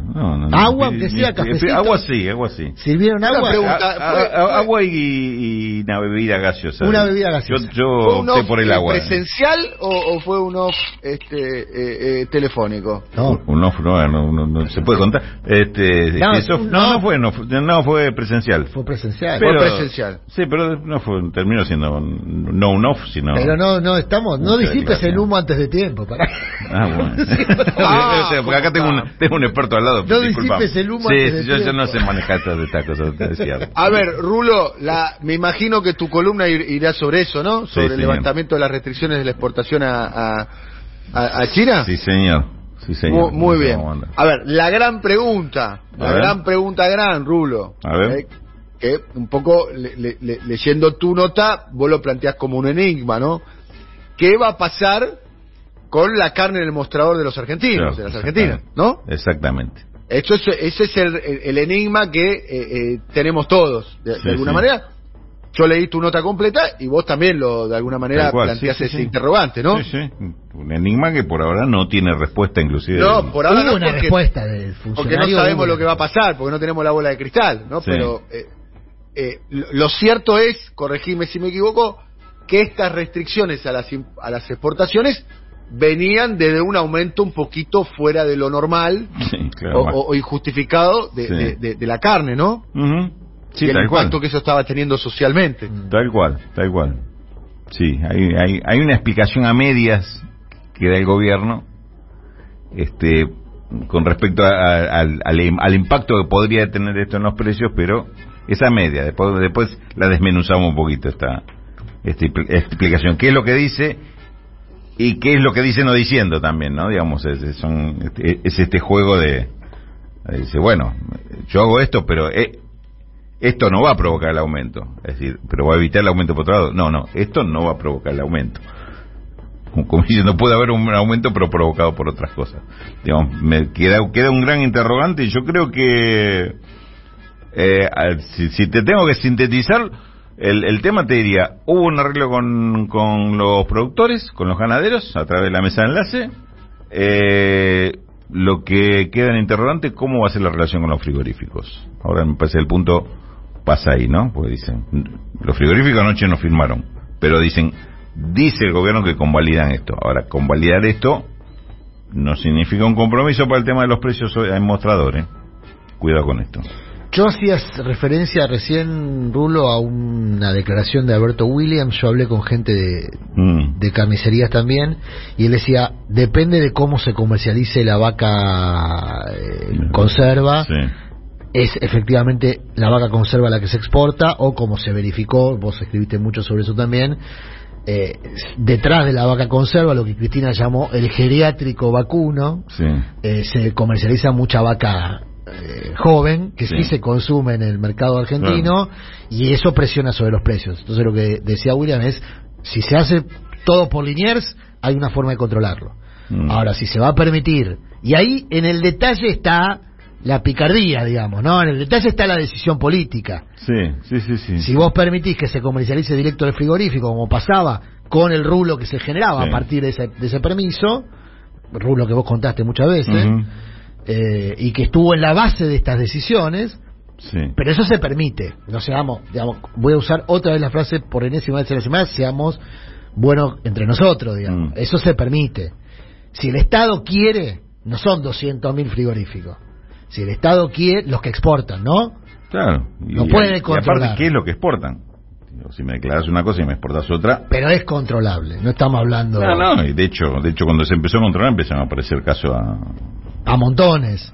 Agua, aunque sea cafecito. Agua sí, agua sí. ¿Sirvieron Una agua? pregunta. A- a- fue- a- fue- agua y, y una bebida gaseosa. Una bebida gaseosa. Yo, yo ¿Fue un opté off por el eh, agua. presencial o, o fue un off este, eh, eh, telefónico? No. Un off no, no, no, no se puede contar. Este, No, no, fue, no, fue- no fue presencial. Fue presencial. Fue presencial. Sí, pero no fue, terminó siendo un- no un off, sino. Pero no, no estamos, no disipes el humo antes de tiempo. Para... Ah, bueno. Ah, Porque acá tengo un, tengo un experto al lado. No disipes el humo Sí, yo, yo no sé manejar todas estas cosas. A ver, Rulo, la, me imagino que tu columna ir- irá sobre eso, ¿no? Sí, Sobre el levantamiento de las restricciones de la exportación a, a, a- a China. Sí, señor. Sí, señor. Mu- Muy, No bien. A ver, la gran pregunta, A la ver. gran pregunta gran, Rulo. A ver. eh, que un poco le- le- leyendo tu nota, vos lo planteás como un enigma, ¿no? ¿Qué va a pasar con la carne en el mostrador de los argentinos, Claro, de las argentinas. ¿no? Exactamente. Esto es, ese es el, el- enigma que eh, eh, tenemos todos, de, alguna sí. manera. Yo leí tu nota completa y vos también lo, de alguna manera, cual, planteás sí, sí, ese sí. interrogante, ¿no? Sí, sí. Un enigma que por ahora no tiene respuesta, inclusive. No, por ahora Hubo no, una porque, respuesta del porque funcionario. no sabemos lo que va a pasar, porque no tenemos la bola de cristal, ¿no? Sí. Pero eh, eh, lo cierto es, corregime si me equivoco, que estas restricciones a las, a las exportaciones venían desde un aumento un poquito fuera de lo normal Sí, claro. o, injustificado de, Sí. de- de- de la carne, ¿no? Ujú. Sí, y el tal cual. impacto que eso estaba teniendo socialmente. Tal cual, tal cual. Sí, hay, hay, hay una explicación a medias que da el gobierno este, con respecto a- a- al, al, al impacto que podría tener esto en los precios, pero esa media, después, después la desmenuzamos un poquito esta, esta expl- explicación. ¿Qué es lo que dice? Y qué es lo que dice no diciendo también, ¿no? Digamos, es, este juego de... Dice, bueno, yo hago esto, pero eh, esto no va a provocar el aumento. Es decir, pero va a evitar el aumento por otro lado. No, no, esto no va a provocar el aumento. Como, diciendo, puede haber un aumento, pero provocado por otras cosas. Digamos, me queda, queda un gran interrogante y yo creo que, eh, si, si te tengo que sintetizar, el, el tema te diría, hubo un arreglo con, con los productores, con los ganaderos, a través de la mesa de enlace. Eh, lo que queda en interrogante, ¿cómo va a ser la relación con los frigoríficos? Ahora me parece el punto pasa ahí, ¿no? Porque dicen, los frigoríficos anoche no firmaron, pero dicen, dice el gobierno que convalidan esto. Ahora, convalidar esto no significa un compromiso para el tema de los precios en mostradores. Cuidado con esto. Yo hacía referencia recién, Rulo, a una declaración de Alberto Williams. Yo hablé con gente de, Mm. de carnicerías también y él decía, depende de cómo se comercialice la vaca eh, conserva, Sí. es efectivamente la vaca conserva la que se exporta o como se verificó, vos escribiste mucho sobre eso también, eh, detrás de la vaca conserva, lo que Cristina llamó el geriátrico vacuno, Sí. eh, se comercializa mucha vaca eh, joven que sí. Sí. se consume en el mercado argentino y eso presiona sobre los precios. Entonces lo que decía William es, si se hace todo por Liniers, hay una forma de controlarlo. Mm. Ahora, si se va a permitir, y ahí en el detalle está la picardía, digamos, ¿no? En el detalle está la decisión política. Sí, sí, sí, sí. Si vos permitís que se comercialice directo del frigorífico, como pasaba con el rulo que se generaba Sí. a partir de ese, de ese permiso, rulo que vos contaste muchas veces. Eh, y que estuvo en la base de estas decisiones, Sí. pero eso se permite. No seamos, digamos, voy a usar otra vez la frase por enésima vez en la semana, seamos buenos entre nosotros, digamos. Mm. Eso se permite. Si el Estado quiere, no son 200.000 frigoríficos. Si el Estado quiere, los que exportan, ¿no? Claro. No y controlar. aparte, ¿qué es lo que exportan? Si me declaras una cosa y me exportas otra. Pero es controlable, no estamos hablando No, no, y de hecho, de hecho cuando se empezó a controlar empezaron a aparecer casos a, a montones.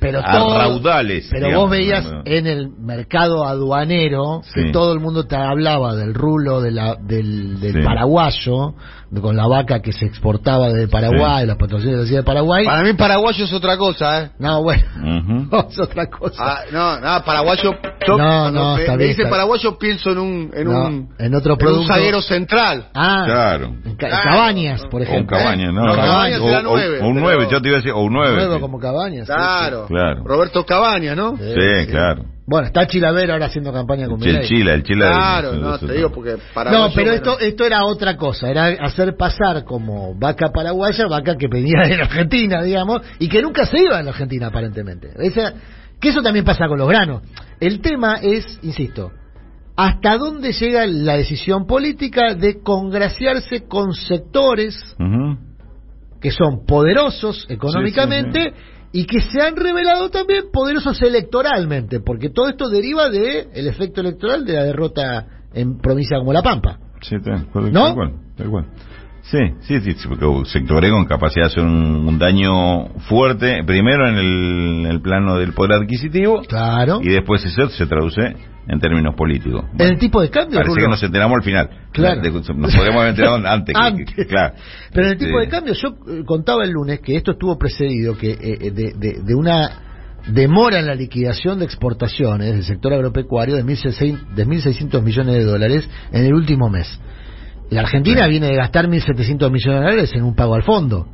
Pero a todo- raudales. Pero digamos, vos veías ¿no? en el mercado aduanero que Sí. todo el mundo te hablaba del rulo de la, del, del Sí. paraguayo, de- con la vaca que se exportaba desde Paraguay, Sí. las patrocinios que hacía de Paraguay. Para mí paraguayo es otra cosa, ¿eh? No, bueno, Ujú. es otra cosa. Ah, no, nada, paraguayo. Yo, No, no, me, está me bien, dice está- paraguayo, pienso en un, en No, un, en otro un producto. zaguero central. ah, Claro. en ca- Claro. Cabañas, por O un ejemplo. cabaña, ¿no? No, Cabañas o, o- nueve, o un pero- 9, yo te iba a decir, o un 9. Nuevo como Cabañas. Claro. Claro. Roberto Cabaña, ¿no? Sí, claro. Bueno, está Chilavera ahora haciendo campaña con El Milei. Chila, el Chila. Claro, del- no, te digo porque para No, pero esto, esto era otra cosa, era hacer pasar como vaca paraguaya, vaca que venía de la Argentina, digamos, y que nunca se iba a la Argentina aparentemente. Esa- que eso también pasa con los granos. El tema es, insisto, hasta dónde llega la decisión política de congraciarse con sectores que son poderosos económicamente y que se han revelado también poderosos electoralmente, porque todo esto deriva de el efecto electoral de la derrota en provincia como La Pampa. Sí, tal, ¿No? cual, tal cual. Sí, sí, sí, sí, porque sectores con capacidad de hacer un, un daño fuerte, primero en el, en el plano del poder adquisitivo Claro. y después eso se traduce en términos políticos. En el tipo de cambio, Parece Rulo. que nos enteramos al final. Claro. Nos podríamos haber enterado antes. Antes. que- claro. Pero en el tipo de cambio, yo eh, contaba el lunes que esto estuvo precedido que eh, de, de- de una demora en la liquidación de exportaciones del sector agropecuario de 1.600 de 1.600 millones de dólares en el último mes. La Argentina viene de gastar 1.700 millones de dólares en un pago al fondo.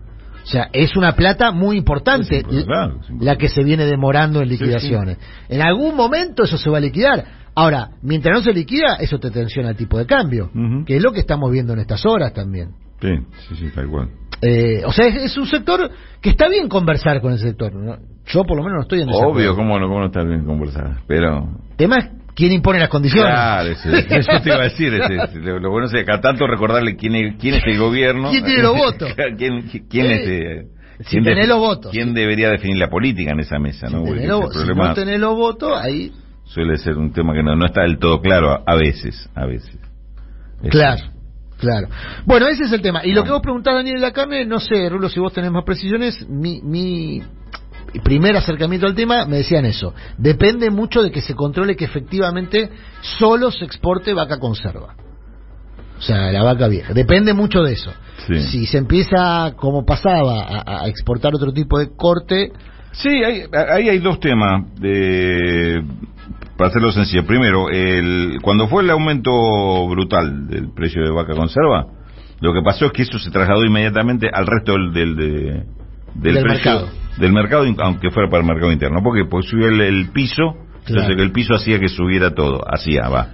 O sea, es una plata muy importante Sí, sí, claro, sí, la que se viene demorando en liquidaciones. En algún momento eso se va a liquidar. Ahora, mientras no se liquida, eso te tensiona el tipo de cambio, que es lo que estamos viendo en estas horas también. Sí, sí, sí, tal cual. Eh, o sea, es, es un sector que está bien conversar con el sector. ¿no? Yo por lo menos no estoy en desacuerdo. Obvio, cómo no, cómo no está bien conversar. Pero tema es quién impone las condiciones. Claro, eso, eso te iba a decir. ese- lo, bueno es que acá tanto recordarle quién es, quién es el gobierno. ¿Quién tiene los votos? ¿Quién, quién es, Sí. eh, Si tenés los votos. ¿Quién debería definir la política en esa mesa? Si, ¿no? tenés ese si no tenés los votos, ahí. suele ser un tema que no, no está del todo claro a, a veces. A veces. Este, Claro, claro. Bueno, ese es el tema. Y lo Bueno. que vos preguntás, Daniel de la Carne, no sé, Rulo, si vos tenés más precisiones, mi, mi primer acercamiento al tema me decían eso. Depende mucho de que se controle que efectivamente solo se exporte vaca conserva. O sea, la vaca vieja. Depende mucho de eso. Sí. Si se empieza, como pasaba, a, a exportar otro tipo de corte, Sí, hay- ahí hay dos temas. De, para hacerlo sencillo. Primero, el, cuando fue el aumento brutal del precio de vaca conserva, lo que pasó es que eso se trasladó inmediatamente al resto del, del, de- del, Del precio mercado. del mercado, aunque fuera para el mercado interno, porque pues, subió el, el piso, Claro. entonces el piso hacía que subiera todo, hacía, va,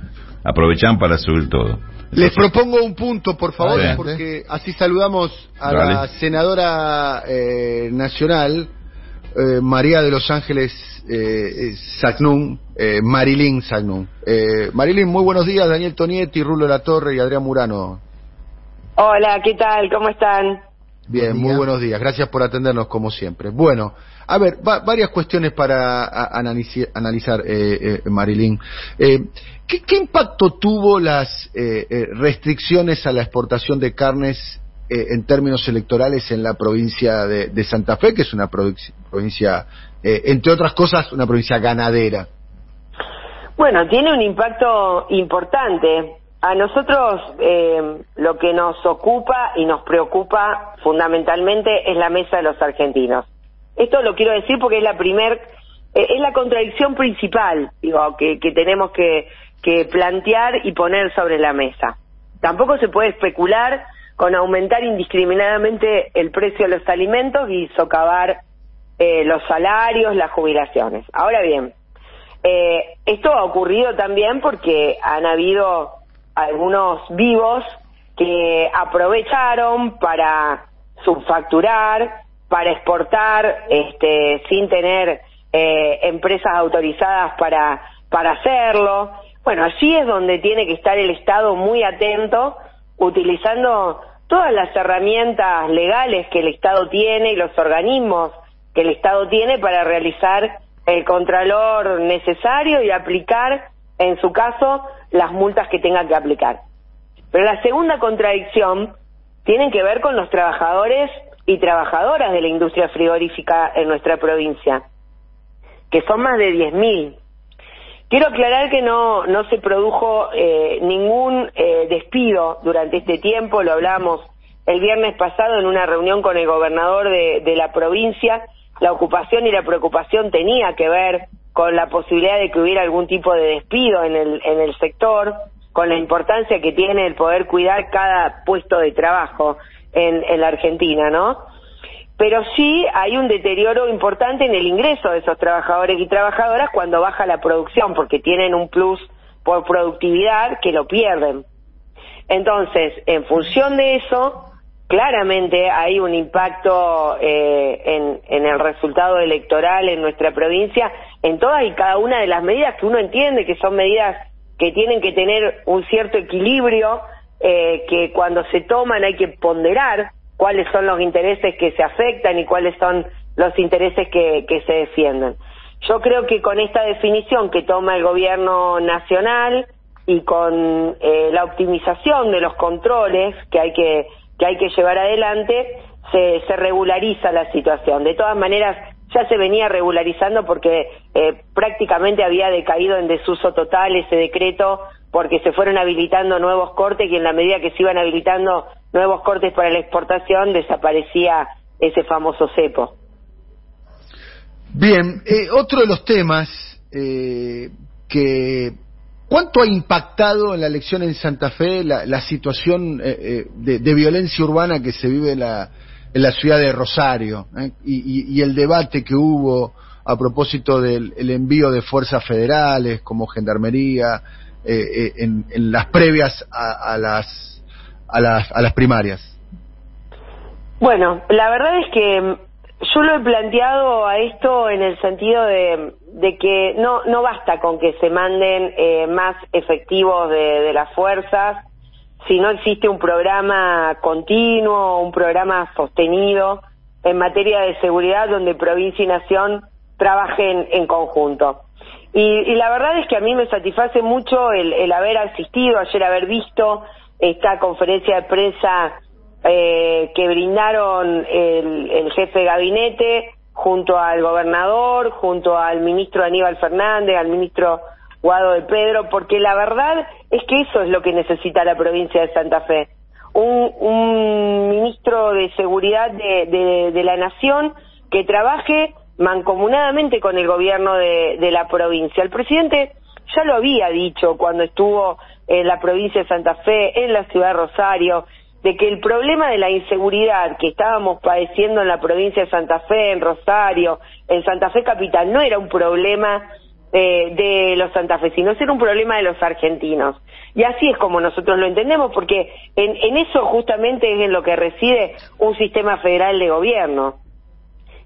aprovechaban para subir todo. Les Entonces, propongo un punto, por favor, Adelante. porque así saludamos a Dale. la senadora eh, nacional, eh, María de los Ángeles eh, eh, Sagnún, eh, Marilyn Sagnún. Eh, Marilyn, muy buenos días, Daniel Tonietti, Rulo La Torre y Adrián Murano. Hola, ¿qué tal? ¿Cómo están? Bien, Buen muy buenos días. Gracias por atendernos como siempre. Bueno, a ver, va- varias cuestiones para a- analici- analizar, eh, eh, Marilyn. Eh, ¿qué, qué impacto tuvo las eh, eh, restricciones a la exportación de carnes eh, en términos electorales en la provincia de, de Santa Fe, que es una provincia, provincia, eh, entre otras cosas, una provincia ganadera? Bueno, tiene un impacto importante. A nosotros eh, lo que nos ocupa y nos preocupa fundamentalmente es la mesa de los argentinos. Esto lo quiero decir porque es la primer, eh, es la contradicción principal, digo, que, que tenemos que, que plantear y poner sobre la mesa. Tampoco se puede especular con aumentar indiscriminadamente el precio de los alimentos y socavar eh, los salarios, las jubilaciones. Ahora bien, eh, esto ha ocurrido también porque han habido algunos vivos que aprovecharon para subfacturar, para exportar este, sin tener eh, empresas autorizadas para, para hacerlo. Bueno, allí es donde tiene que estar el Estado muy atento, utilizando todas las herramientas legales que el Estado tiene y los organismos que el Estado tiene para realizar el contralor necesario y aplicar, en su caso, las multas que tenga que aplicar. Pero la segunda contradicción tiene que ver con los trabajadores y trabajadoras de la industria frigorífica en nuestra provincia, que son más de 10.000. Quiero aclarar que no, no se produjo eh, ningún eh, despido durante este tiempo, lo hablamos el viernes pasado en una reunión con el gobernador de, de la provincia. La ocupación y la preocupación tenía que ver con la posibilidad de que hubiera algún tipo de despido en el, en el sector, con la importancia que tiene el poder cuidar cada puesto de trabajo en, en la Argentina, ¿no? pero sí hay un deterioro importante en el ingreso de esos trabajadores y trabajadoras cuando baja la producción, porque tienen un plus por productividad que lo pierden. Entonces, en función de eso, claramente hay un impacto eh, en, en, el resultado electoral en nuestra provincia, en todas y cada una de las medidas que uno entiende que son medidas que tienen que tener un cierto equilibrio, eh, que cuando se toman hay que ponderar cuáles son los intereses que se afectan y cuáles son los intereses que, que se defienden. Yo creo que con esta definición que toma el gobierno nacional y con eh, la optimización de los controles que hay que que hay que llevar adelante, se, se regulariza la situación. De todas maneras, ya se venía regularizando porque eh, prácticamente había decaído en desuso total ese decreto porque se fueron habilitando nuevos cortes y en la medida que se iban habilitando nuevos cortes para la exportación desaparecía ese famoso cepo. Bien, eh, otro de los temas eh, que ¿Cuánto ha impactado en la elección en Santa Fe la, la situación eh, eh, de, de, violencia urbana que se vive en la, en la ciudad de Rosario eh? y, el debate que hubo a propósito del el envío de fuerzas federales como Gendarmería eh, en, en, las previas a, a, las, a, las, a las primarias? Bueno, la verdad es que yo lo he planteado a esto en el sentido de, de que no, no basta con que se manden eh, más efectivos de, de, las fuerzas, si no existe un programa continuo, un programa sostenido en materia de seguridad donde provincia y nación trabajen en conjunto. Y, y la verdad es que a mí me satisface mucho el, el haber asistido, ayer haber visto esta conferencia de prensa eh, que brindaron el, el, jefe de gabinete junto al gobernador, junto al ministro Aníbal Fernández, al ministro Guado de Pedro, porque la verdad es que eso es lo que necesita la provincia de Santa Fe. Un, ministro de seguridad de, la nación que trabaje mancomunadamente con el gobierno de la provincia. El presidente ya lo había dicho cuando estuvo en la provincia de Santa Fe, en la ciudad de Rosario, de que el problema de la inseguridad que estábamos padeciendo en la provincia de Santa Fe, en Rosario, en Santa Fe Capital, no era un problema eh, de los santafesinos, era un problema de los argentinos. Y así es como nosotros lo entendemos, porque en, en eso justamente es en lo que reside un sistema federal de gobierno.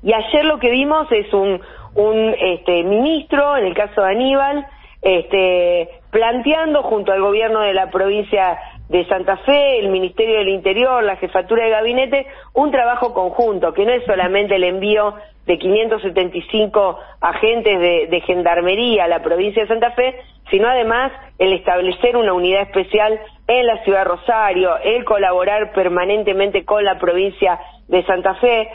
Y ayer lo que vimos es un, un este, ministro, en el caso de Aníbal, este, planteando junto al gobierno de la provincia de Santa Fe, el Ministerio del Interior, la Jefatura de Gabinete, un trabajo conjunto, que no es solamente el envío de 575 agentes de, Gendarmería a la provincia de Santa Fe, sino además el establecer una unidad especial en la ciudad de Rosario, el colaborar permanentemente con la provincia de Santa Fe.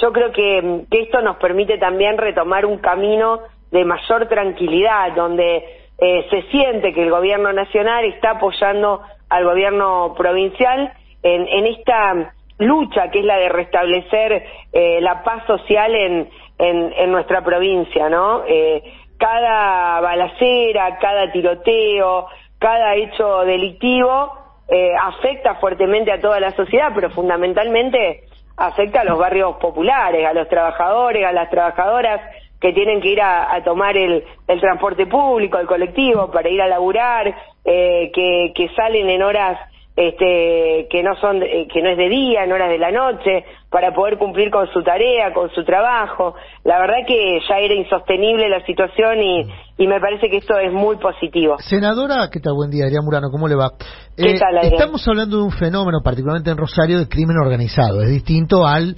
Yo creo que, que esto nos permite también retomar un camino de mayor tranquilidad, donde eh, se siente que el gobierno nacional está apoyando al gobierno provincial en, en esta lucha que es la de restablecer eh, la paz social en, en, en, nuestra provincia, ¿no? Eh, cada balacera, cada tiroteo, cada hecho delictivo eh, afecta fuertemente a toda la sociedad, pero fundamentalmente afecta a los barrios populares, a los trabajadores, a las trabajadoras que tienen que ir a, a tomar el, el, transporte público, el colectivo, para ir a laburar, eh, que, que salen en horas este, que no son eh, que no es de día, en horas de la noche, para poder cumplir con su tarea, con su trabajo. La verdad que ya era insostenible la situación y, y me parece que esto es muy positivo. Senadora, ¿qué tal? Buen día, Adrián Murano, ¿cómo le va? ¿Qué eh, tal, Adrián? Estamos hablando de un fenómeno, particularmente en Rosario, de crimen organizado. Es distinto al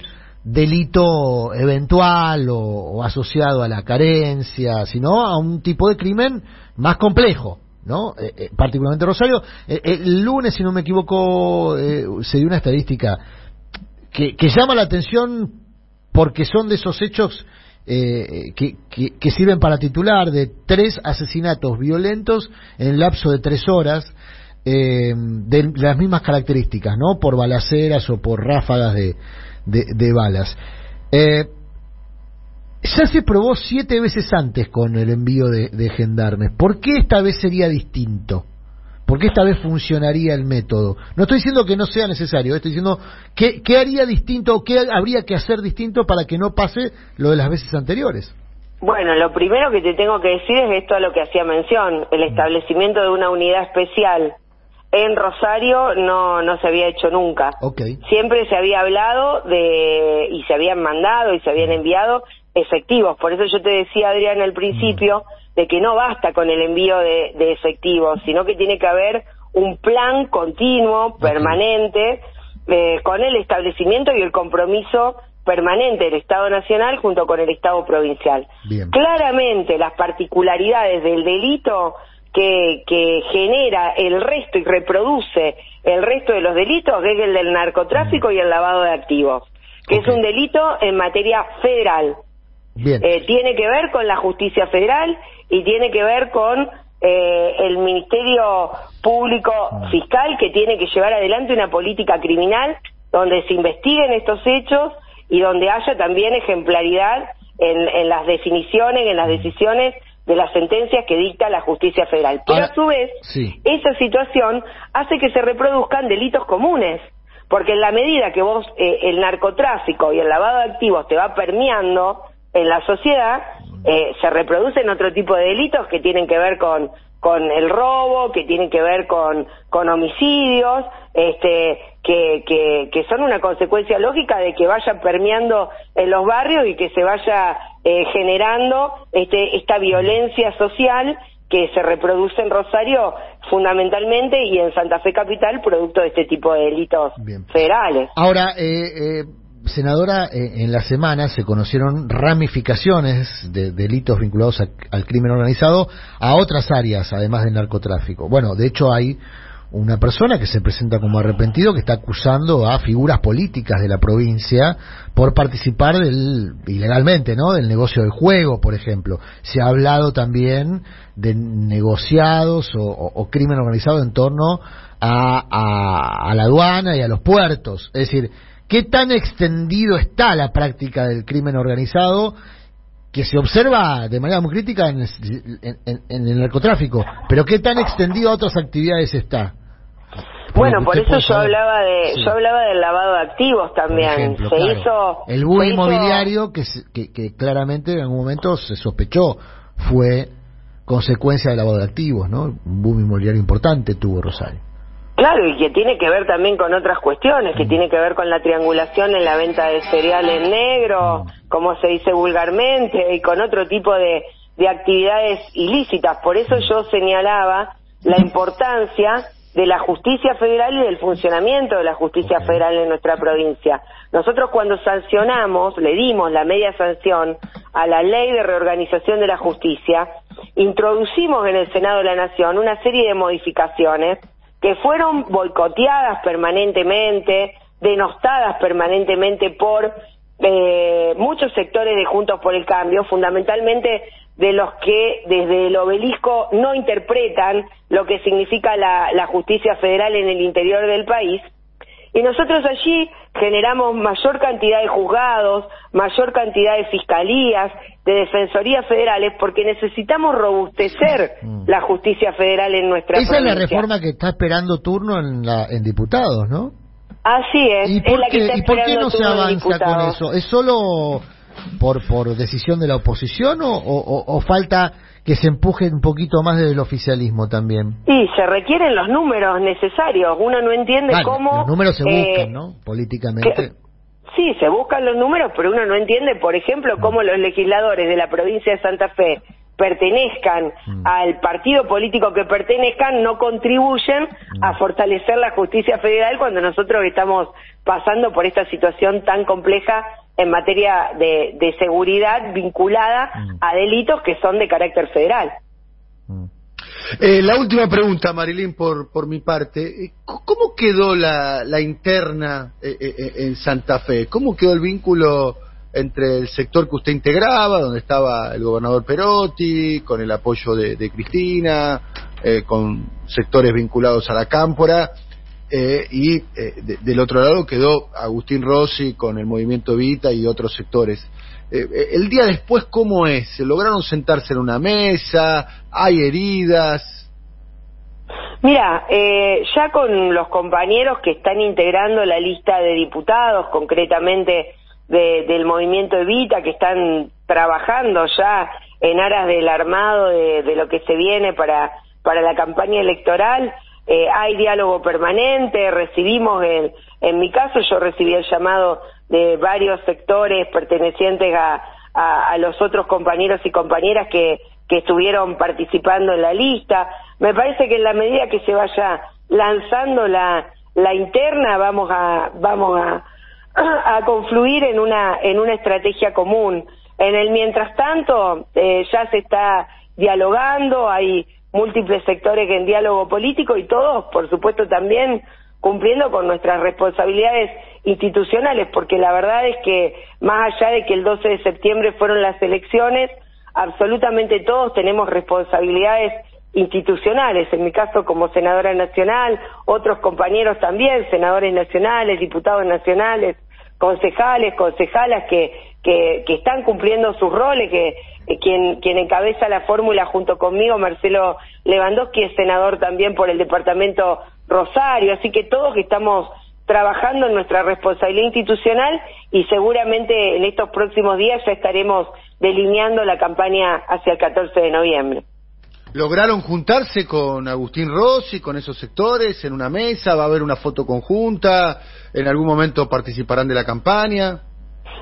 delito eventual o, asociado a la carencia, sino a un tipo de crimen más complejo, ¿no? Eh, eh, particularmente Rosario. Eh, el lunes, si no me equivoco, se dio una estadística que, que, llama la atención porque son de esos hechos que, que, que, sirven para titular de tres asesinatos violentos en el lapso de tres horas. de las mismas características, ¿no? Por balaceras o por ráfagas de, de, de balas. Eh, ya se probó siete veces antes con el envío de, gendarmes. ¿Por qué esta vez sería distinto? ¿Por qué esta vez funcionaría el método? No estoy diciendo que no sea necesario, estoy diciendo qué, qué haría distinto o qué habría que hacer distinto para que no pase lo de las veces anteriores. Bueno, lo primero que te tengo que decir es esto a lo que hacía mención, el establecimiento de una unidad especial en Rosario no, no se había hecho nunca. Ok. Siempre se había hablado de, y se habían mandado y se habían enviado efectivos. Por eso yo te decía, Adrián, al principio, de que no basta con el envío de, de efectivos, sino que tiene que haber un plan continuo, permanente, eh, con el establecimiento y el compromiso permanente del Estado Nacional junto con el Estado Provincial. Bien. Claramente las particularidades del delito que, que genera el resto y reproduce el resto de los delitos es el del narcotráfico y el lavado de activos, que es un delito en materia federal. Bien. Eh, tiene que ver con la justicia federal y tiene que ver con eh, el Ministerio Público Fiscal que tiene que llevar adelante una política criminal donde se investiguen estos hechos y donde haya también ejemplaridad en, en las definiciones, en las decisiones de las sentencias que dicta la justicia federal. Pero Ahora- a su vez, sí. esa situación hace que se reproduzcan delitos comunes. Porque en la medida que vos, eh, el narcotráfico y el lavado de activos te va permeando en la sociedad, eh, se reproducen otro tipo de delitos que tienen que ver con, con el robo, que tienen que ver con, con homicidios, este, que, que, que son una consecuencia lógica de que vaya permeando en los barrios y que se vaya eh, generando este, esta violencia social que se reproduce en Rosario fundamentalmente y en Santa Fe Capital producto de este tipo de delitos Bien. federales. Ahora, eh, eh, senadora, eh, en la semana se conocieron ramificaciones de delitos vinculados a- al crimen organizado a otras áreas, además del narcotráfico. Bueno, de hecho hay una persona que se presenta como arrepentido que está acusando a figuras políticas de la provincia por participar del ilegalmente, ¿no? Del negocio del juego, por ejemplo. Se ha hablado también de negociados o, crimen organizado en torno a, a- la aduana y a los puertos. Es decir, ¿qué tan extendido está la práctica del crimen organizado que se observa de manera muy crítica en- en- en el narcotráfico, pero qué tan extendido a otras actividades está. Bueno, por eso yo saber. hablaba de Sí. yo hablaba del lavado de activos también. ejemplo, se claro. hizo el boom hizo- inmobiliario que, que, que claramente en algún momento se sospechó fue consecuencia del lavado de activos, ¿no? Un boom inmobiliario importante tuvo Rosario. Claro, y que tiene que ver también con otras cuestiones, Mm. que tiene que ver con la triangulación en la venta de cereal en negro, Mm. como se dice vulgarmente, y con otro tipo de, de actividades ilícitas. Por eso Mm. yo señalaba la importancia de la justicia federal y del funcionamiento de la justicia federal en nuestra provincia. Nosotros cuando sancionamos, le dimos la media sanción a la ley de reorganización de la justicia, introducimos en el Senado de la Nación una serie de modificaciones que fueron boicoteadas permanentemente, denostadas permanentemente por eh, muchos sectores de Juntos por el Cambio, fundamentalmente de los que desde el obelisco no interpretan lo que significa la, la justicia federal en el interior del país. Y nosotros allí generamos mayor cantidad de juzgados, mayor cantidad de fiscalías, de defensorías federales, porque necesitamos robustecer Mm. la justicia federal en nuestra Esa es la reforma que está esperando turno en, la, en diputados, ¿no? Así es. ¿Y es la que está ¿y por qué no se avanza con eso? ¿Es solo por, por decisión de la oposición o, o- o falta que se empuje un poquito más desde el oficialismo también? Y se requieren los números necesarios. Uno no entiende cómo... los números se eh, buscan, ¿no? Políticamente. que- sí, se buscan los números, pero uno no entiende, por ejemplo, cómo los legisladores de la provincia de Santa Fe pertenezcan Mm. al partido político que pertenezcan, no contribuyen Mm. a fortalecer la justicia federal cuando nosotros estamos pasando por esta situación tan compleja en materia de, de seguridad vinculada Mm. a delitos que son de carácter federal. Eh, la última pregunta, Marilyn, por, por mi parte. Eh, ¿Cómo quedó la, la interna eh, eh, eh, en Santa Fe? ¿Cómo quedó el vínculo entre el sector que usted integraba, donde estaba el gobernador Perotti, con el apoyo de, Cristina, eh, con sectores vinculados a la cámpora? eh, y eh, de- del otro lado quedó Agustín Rossi con el movimiento Vita y otros sectores. Eh, el día después, ¿cómo es? ¿Se lograron sentarse en una mesa? ¿Hay heridas? Mira, eh, ya con los compañeros que están integrando la lista de diputados, concretamente de- del movimiento Evita, que están trabajando ya en aras del armado de, de lo que se viene para, para la campaña electoral, eh, hay diálogo permanente, recibimos, el, en mi caso yo recibí el llamado de varios sectores pertenecientes a, a, a los otros compañeros y compañeras que, que estuvieron participando en la lista. Me parece que en la medida que se vaya lanzando la, la interna vamos a, vamos a, a confluir en una, en una estrategia común. En el mientras tanto, eh, ya se está dialogando, hay múltiples sectores en diálogo político y todos, por supuesto, también cumpliendo con nuestras responsabilidades institucionales, porque la verdad es que más allá de que el 12 de septiembre fueron las elecciones, absolutamente todos tenemos responsabilidades institucionales, en mi caso como senadora nacional, otros compañeros también, senadores nacionales, diputados nacionales, concejales, concejalas que, que, que están cumpliendo sus roles, que eh, quien, quien encabeza la fórmula junto conmigo, Marcelo Lewandowski, es senador también por el departamento Rosario, así que todos que estamos trabajando en nuestra responsabilidad institucional y seguramente en estos próximos días ya estaremos delineando la campaña hacia el 14 de noviembre. ¿Lograron juntarse con Agustín Rossi, con esos sectores, en una mesa? ¿Va a haber una foto conjunta? ¿En algún momento participarán de la campaña?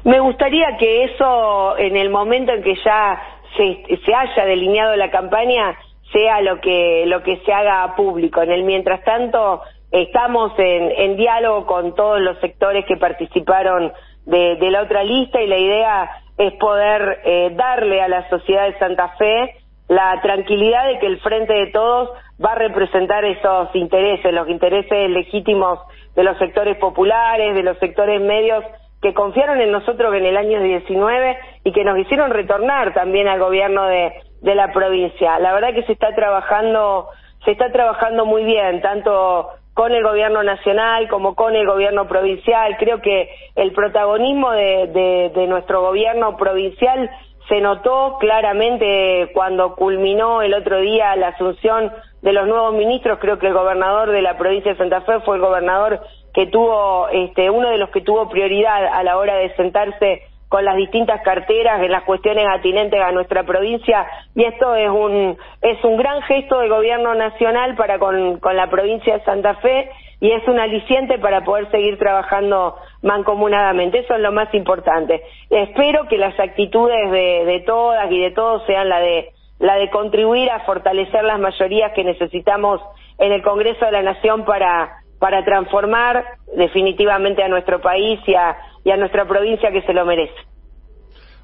Me gustaría que eso, en el momento en que ya se, se haya delineado la campaña, sea lo que, lo que se haga público. En el mientras tanto, estamos en, diálogo con todos los sectores que participaron de, de la otra lista y la idea es poder eh, darle a la sociedad de Santa Fe la tranquilidad de que el Frente de Todos va a representar esos intereses, los intereses legítimos de los sectores populares, de los sectores medios que confiaron en nosotros en el año 19 y que nos hicieron retornar también al gobierno de, de la provincia. La verdad que se está trabajando, se está trabajando muy bien, tanto con el gobierno nacional como con el gobierno provincial. Creo que el protagonismo de, de, de nuestro gobierno provincial se notó claramente cuando culminó el otro día la asunción de los nuevos ministros. Creo que el gobernador de la provincia de Santa Fe fue el gobernador que tuvo, este, uno de los que tuvo prioridad a la hora de sentarse con las distintas carteras en las cuestiones atinentes a nuestra provincia y esto es un es un gran gesto del gobierno nacional para con, con la provincia de Santa Fe y es un aliciente para poder seguir trabajando mancomunadamente. Eso es lo más importante. Espero que las actitudes de, de todas y de todos sean la de la de contribuir a fortalecer las mayorías que necesitamos en el Congreso de la Nación para para transformar definitivamente a nuestro país y a, y a nuestra provincia que se lo merece.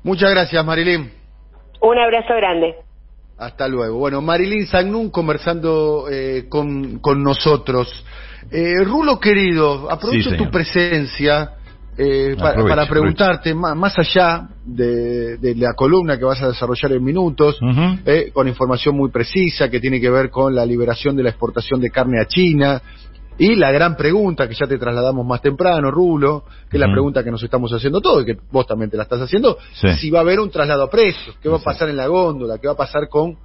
Muchas gracias, Marilyn. Un abrazo grande. Hasta luego. Bueno, Marilyn Sagnún conversando eh, con, con nosotros. Eh, Rulo querido, aprovecho Sí, tu presencia eh, pa- Aprovecho, para preguntarte, más allá de, de la columna que vas a desarrollar en minutos, eh, con información muy precisa que tiene que ver con la liberación de la exportación de carne a China. Y la gran pregunta que ya te trasladamos más temprano, Rulo, que es la pregunta que nos estamos haciendo todos y que vos también te la estás haciendo, Sí. si va a haber un traslado a precios, qué va a pasar en la góndola, qué va a pasar con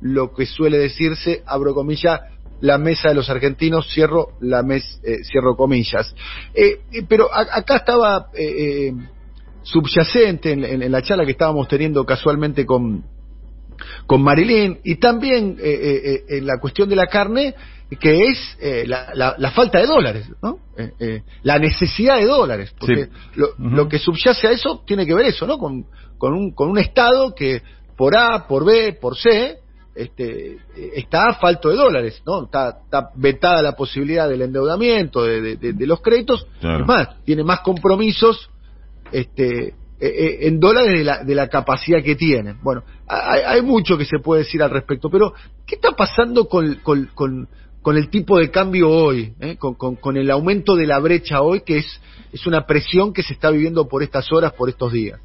lo que suele decirse, abro comillas, la mesa de los argentinos, cierro la mes, eh, cierro comillas. Eh, pero a- acá estaba eh, eh, subyacente en, en- en la charla que estábamos teniendo casualmente con, con Marilyn y también eh, eh, eh, en la cuestión de la carne que es eh, la, la- la falta de dólares, ¿no? La necesidad de dólares, porque Sí. lo, lo que subyace a eso tiene que ver eso, ¿no? Con, con, un, con un Estado que por A, por B, por C, este, está falto de dólares, ¿no? Está, está vetada la posibilidad del endeudamiento, de, de- los créditos, Claro. es más, tiene más compromisos este, eh, eh, en dólares de la, de la capacidad que tienen. Bueno, hay, hay mucho que se puede decir al respecto, pero ¿qué está pasando con, con, con- con el tipo de cambio hoy? eh? Con, con- con el aumento de la brecha hoy, que es, es una presión que se está viviendo por estas horas, por estos días.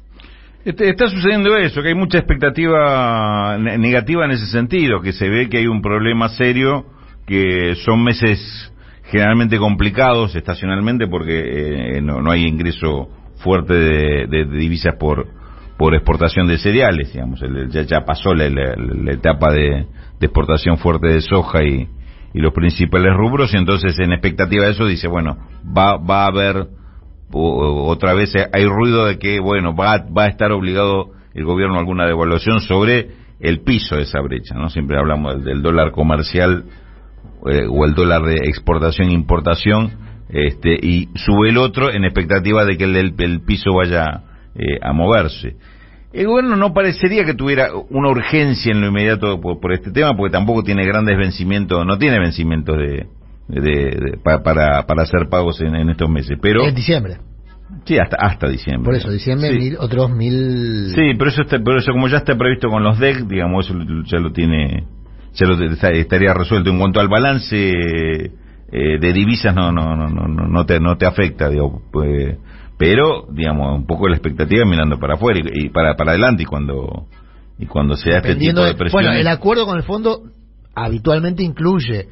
Este, Está sucediendo eso, que hay mucha expectativa ne- negativa en ese sentido, que se ve que hay un problema serio, que son meses generalmente complicados estacionalmente porque eh, no, no hay ingreso fuerte de, de- divisas por por exportación de cereales, digamos, el- ya, ya pasó la, etapa de, exportación fuerte de soja y, y los principales rubros, y entonces en expectativa de eso dice, bueno, va, va a haber otra vez hay ruido de que, bueno, va, va a estar obligado el gobierno a alguna devaluación sobre el piso de esa brecha, ¿no? Siempre hablamos del, dólar comercial eh, o el dólar de exportación-importación, este, y sube el otro en expectativa de que el, el piso vaya eh, a moverse. El gobierno no parecería que tuviera una urgencia en lo inmediato por este tema, porque tampoco tiene grandes vencimientos, no tiene vencimientos de, de- de- pa- para, para hacer pagos en, en estos meses. Pero En diciembre. sí, hasta hasta diciembre. Por eso, diciembre, Sí. mil, otros mil. Sí, pero eso, está, pero eso como ya está previsto con los DEC, digamos, eso ya lo tiene, ya lo estaría resuelto. En cuanto al balance eh, de divisas, no, no, no, no, no, no te, no te afecta, digo, pues, pero, digamos, un poco la expectativa mirando para afuera y, y para, para adelante y cuando, y cuando se da este tipo de de- presiones. bueno, el acuerdo con el fondo habitualmente incluye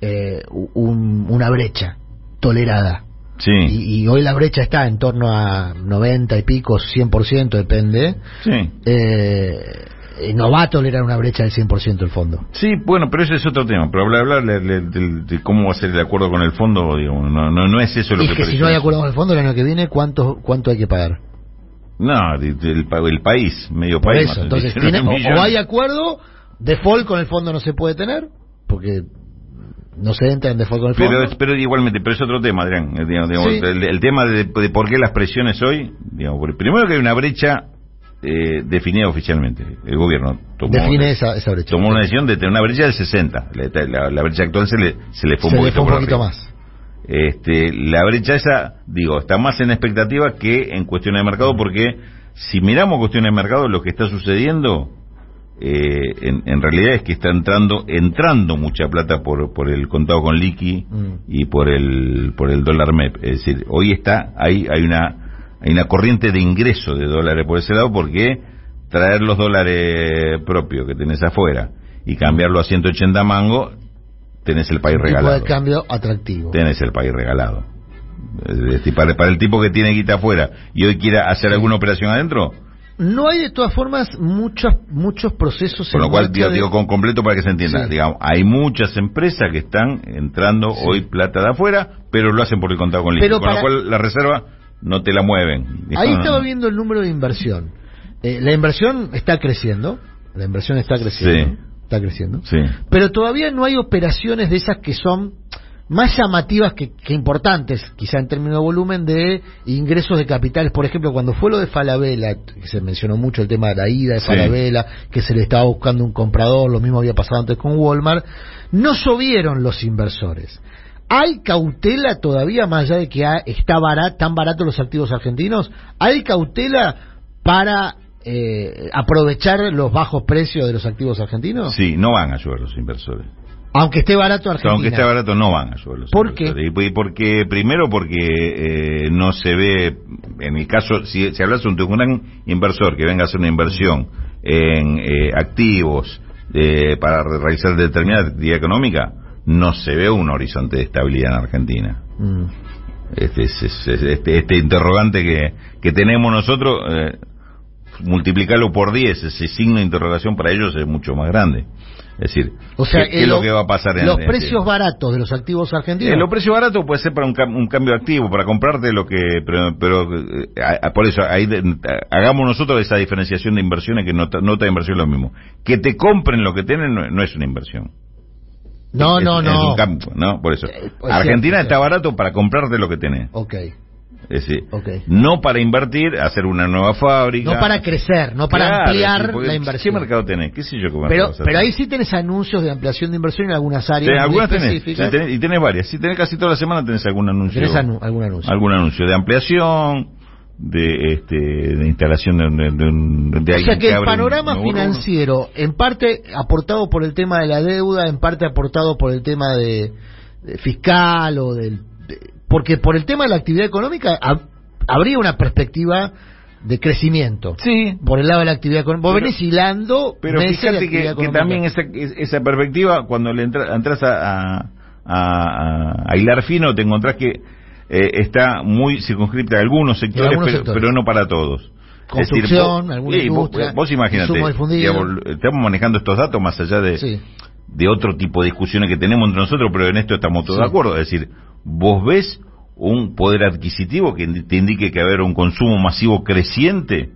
eh, un- una brecha tolerada. sí, Y, y hoy la brecha está en torno a 90 y pico, 100%, depende. sí. Eh, no va a tolerar una brecha del 100% el fondo. Sí, bueno, pero ese es otro tema. Pero hablar, hablar de, de- de- de cómo va a ser el acuerdo con el fondo, digamos, no, no, no es eso lo Y que que si no hay acuerdo con el fondo el año que viene, ¿cuánto, cuánto hay que pagar? No, pa- el, país, medio Por país. eso, entonces 19 tiene, o- o, hay acuerdo, default con el fondo no se puede tener, porque no se entra en default con el fondo. Pero, pero igualmente, pero es otro tema, Adrián. eh, digamos, Sí. el, el tema de, de por qué las presiones hoy, digamos, primero que hay una brecha eh, definida oficialmente. El gobierno tomó, Define esa, esa brecha. tomó una decisión de tener una brecha del 60. La, la- la brecha actual se le, se le fue un poquito, fue un poquito más. Este, la brecha esa, digo, está más en expectativa que en cuestiones de mercado, porque si miramos cuestiones de mercado, lo que está sucediendo, eh, en, en realidad es que está entrando, entrando mucha plata por, por el contado con liqui Mm. y por el, por el dólar MEP. Es decir, hoy está, hay, hay una, hay una corriente de ingreso de dólares por ese lado, porque traer los dólares propios que tenés afuera y cambiarlo a 180 mango, tenés el país Un tipo regalado de cambio atractivo. tenés el país regalado. Es decir, para, para el tipo que tiene guita afuera y hoy quiera hacer alguna operación adentro, No hay de todas formas muchos muchos procesos por lo cual digo, de- digo con completo para que se entienda, Sí. digamos, hay muchas empresas que están entrando hoy plata de afuera, pero lo hacen por el contado con liqui, con para- lo cual la reserva no te la mueven. Ahí No, estaba no. viendo el número de inversión. Eh, la inversión está creciendo. La inversión está creciendo. Sí. Está creciendo. Sí. Pero todavía no hay operaciones de esas que son más llamativas que, que importantes, quizá en términos de volumen, de ingresos de capitales. Por ejemplo, cuando fue lo de Falabella, que se mencionó mucho el tema de la ida de Sí. Falabella, que se le estaba buscando un comprador, lo mismo había pasado antes con Walmart, no llovieron los inversores. ¿Hay cautela todavía, más allá de que está barato, tan barato los activos argentinos? ¿Hay cautela para eh, aprovechar los bajos precios de los activos argentinos? Sí, no van a ayudar los inversores. Aunque esté barato Argentina. Aunque esté barato, no van a los ¿Por inversores. Y- porque, primero porque eh, no se ve, en el caso, si, si hablas de un, gran inversor que venga a hacer una inversión en eh, activos eh, para realizar determinada actividad económica, no se ve un horizonte de estabilidad en Argentina. Mm. Este, es- es- es- este, este interrogante que, que tenemos nosotros, eh, multiplicarlo por 10, ese signo de interrogación para ellos es mucho más grande. Es decir, O sea, ¿qué, es lo que va a pasar en los precios baratos de los activos argentinos. eh, los precios baratos puede ser para un, un cambio activo, para comprarte lo que... Pero, pero, eh, a- a- por eso, ahí de- a- hagamos nosotros esa diferenciación de inversiones que no, ta- no te inversión es lo mismo. Que te compren lo que tienen no, no es una inversión. no, Es- no, es no. un cambio, ¿no? Por eso. Eh, pues Argentina cierto, está barato para comprarte lo que tenés. Ok. Es decir, Ok. no para invertir, hacer una nueva fábrica. No para crecer, no para Claro, ampliar sí, la inversión. ¿Qué mercado tenés? ¿Qué sé yo qué Pero, pero ahí sí tenés anuncios de ampliación de inversión en algunas áreas Sí, algunas tenés, específicas. sí, tenés- y tenés varias. Sí, tenés casi toda la semana tenés algún anuncio. Tenés anu- algún anuncio. algún anuncio de ampliación, de este de instalación de, de, de un- de O sea que el un panorama financiero, en parte aportado por el tema de la deuda, en parte aportado por el tema de fiscal o del... porque por el tema de la actividad económica hab- habría una perspectiva de crecimiento. Sí, Por el lado de la actividad económica. Vos Pero- venís hilando pero fíjate que, también esa, es- esa perspectiva, cuando le entra- entras a, a, a- a hilar fino, te encontrás que eh, está muy circunscripta a algunos sectores, algunos pero, sectores. pero no para todos. Es Construcción, vos- alguna sí, vos, vos imaginate, digamos, estamos manejando estos datos más allá de, Sí. De otro tipo de discusiones que tenemos entre nosotros, pero en esto estamos todos Sí. de acuerdo. Es decir, vos ves un poder adquisitivo que te indique que haber un consumo masivo creciente.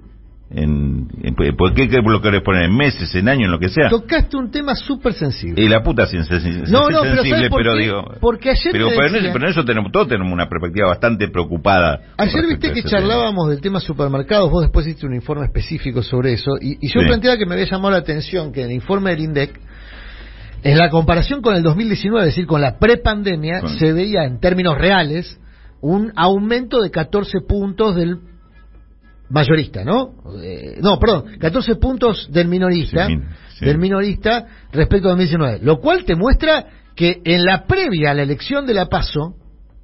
En, en- ¿Por qué qué lo querés poner en meses, en años, en lo que sea? Tocaste un tema súper sensible. Y la puta sin- No, no, pero sensible, ¿sabes por pero qué? digo. Porque ayer pero, pero en eso, pero en eso tenemos, todos tenemos una perspectiva bastante preocupada. Ayer viste que tema. charlábamos del tema supermercados, vos después hiciste un informe específico sobre eso, y, y yo Sí. planteaba que me había llamado la atención que en el informe del INDEC, en la comparación con el 2019, es decir, con la prepandemia, Con- se veía en términos reales un aumento de 14 puntos del mayorista, ¿no? Eh, no, perdón, 14 puntos del minorista, Sí, min- sí. del minorista respecto a 2019, lo cual te muestra que en la previa a la elección de la PASO,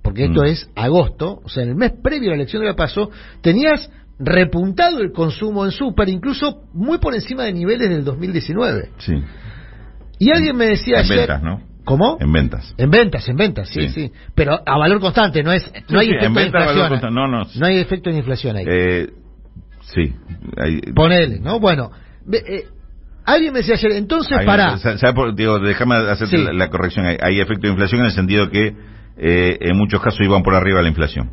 porque esto Mm. es agosto, o sea, en el mes previo a la elección de la PASO, tenías repuntado el consumo en súper, incluso muy por encima de niveles del 2019. Sí. Y alguien me decía En ayer... ventas, ¿no? ¿Cómo? En ventas. En ventas, en ventas, sí, sí, Sí. Pero a valor constante, no es, no hay efecto de inflación. no, no. No hay efecto de inflación ahí. Eh, sí. Hay- Ponele, ¿no? Bueno, eh, alguien me decía ayer, entonces hay- para. sa- ¿sabe por- digo, déjame hacer Sí. la, la corrección. Hay, hay efecto de inflación en el sentido que eh, en muchos casos iban por arriba la inflación.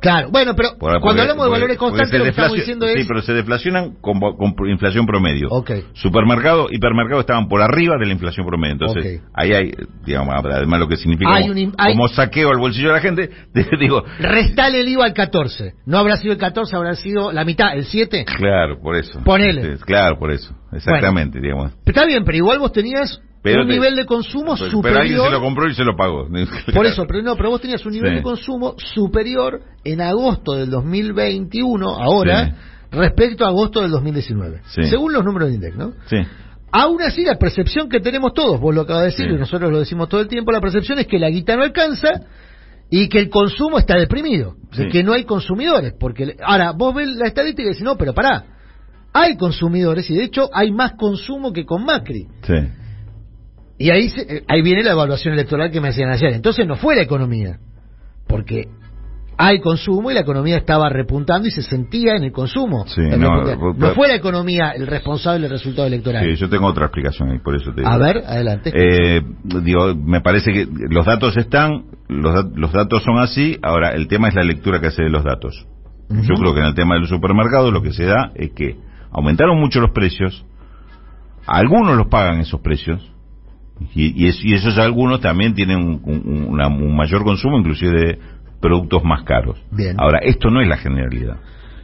Claro, bueno, pero cuando hablamos de valores constantes, lo que estamos diciendo Sí, es. pero se deflacionan con, con inflación promedio. Ok. Supermercado, hipermercado estaban por arriba de la inflación promedio. Entonces, ahí hay, digamos, además lo que significa Hay como, un im- hay- como saqueo al bolsillo de la gente, te digo, Restale el IVA al 14. No habrá sido el 14, habrá sido la mitad, el 7. claro, por eso. Ponele. Sí, Claro, por eso. Exactamente, digamos. Está bien, pero igual vos tenías Pero un te- nivel de consumo Pero, superior. pero alguien se lo compró y se lo pagó. Por eso, pero no, pero vos tenías un nivel Sí. de consumo superior en agosto del 2021, ahora, Sí. respecto a agosto del 2019. Sí. Según los números de INDEC, ¿no? Sí. Aún así, la percepción que tenemos todos, vos lo acabas de decir y nosotros lo decimos todo el tiempo, la percepción es que la guita no alcanza y que el consumo está deprimido, que no hay consumidores. porque le- Ahora, vos ves la estadística y decís, no, pero pará, hay consumidores y de hecho hay más consumo que con Macri. Sí. Y ahí, se- eh, ahí viene la evaluación electoral que me hacían ayer. Entonces no fue la economía, porque hay consumo y la economía estaba repuntando y se sentía en el consumo. Sí, no, no fue la economía el responsable del resultado electoral. Sí, yo tengo otra explicación ahí, por eso te digo. A ver, adelante. Eh, digo, me parece que los datos están, los, los datos son así, ahora el tema es la lectura que hace de los datos. Yo creo que en el tema del supermercado lo que se da es que aumentaron mucho los precios, algunos los pagan esos precios, y, y, es- y esos algunos también tienen un, un- una- un mayor consumo, inclusive de productos más caros. Bien. Ahora, esto no es la generalidad.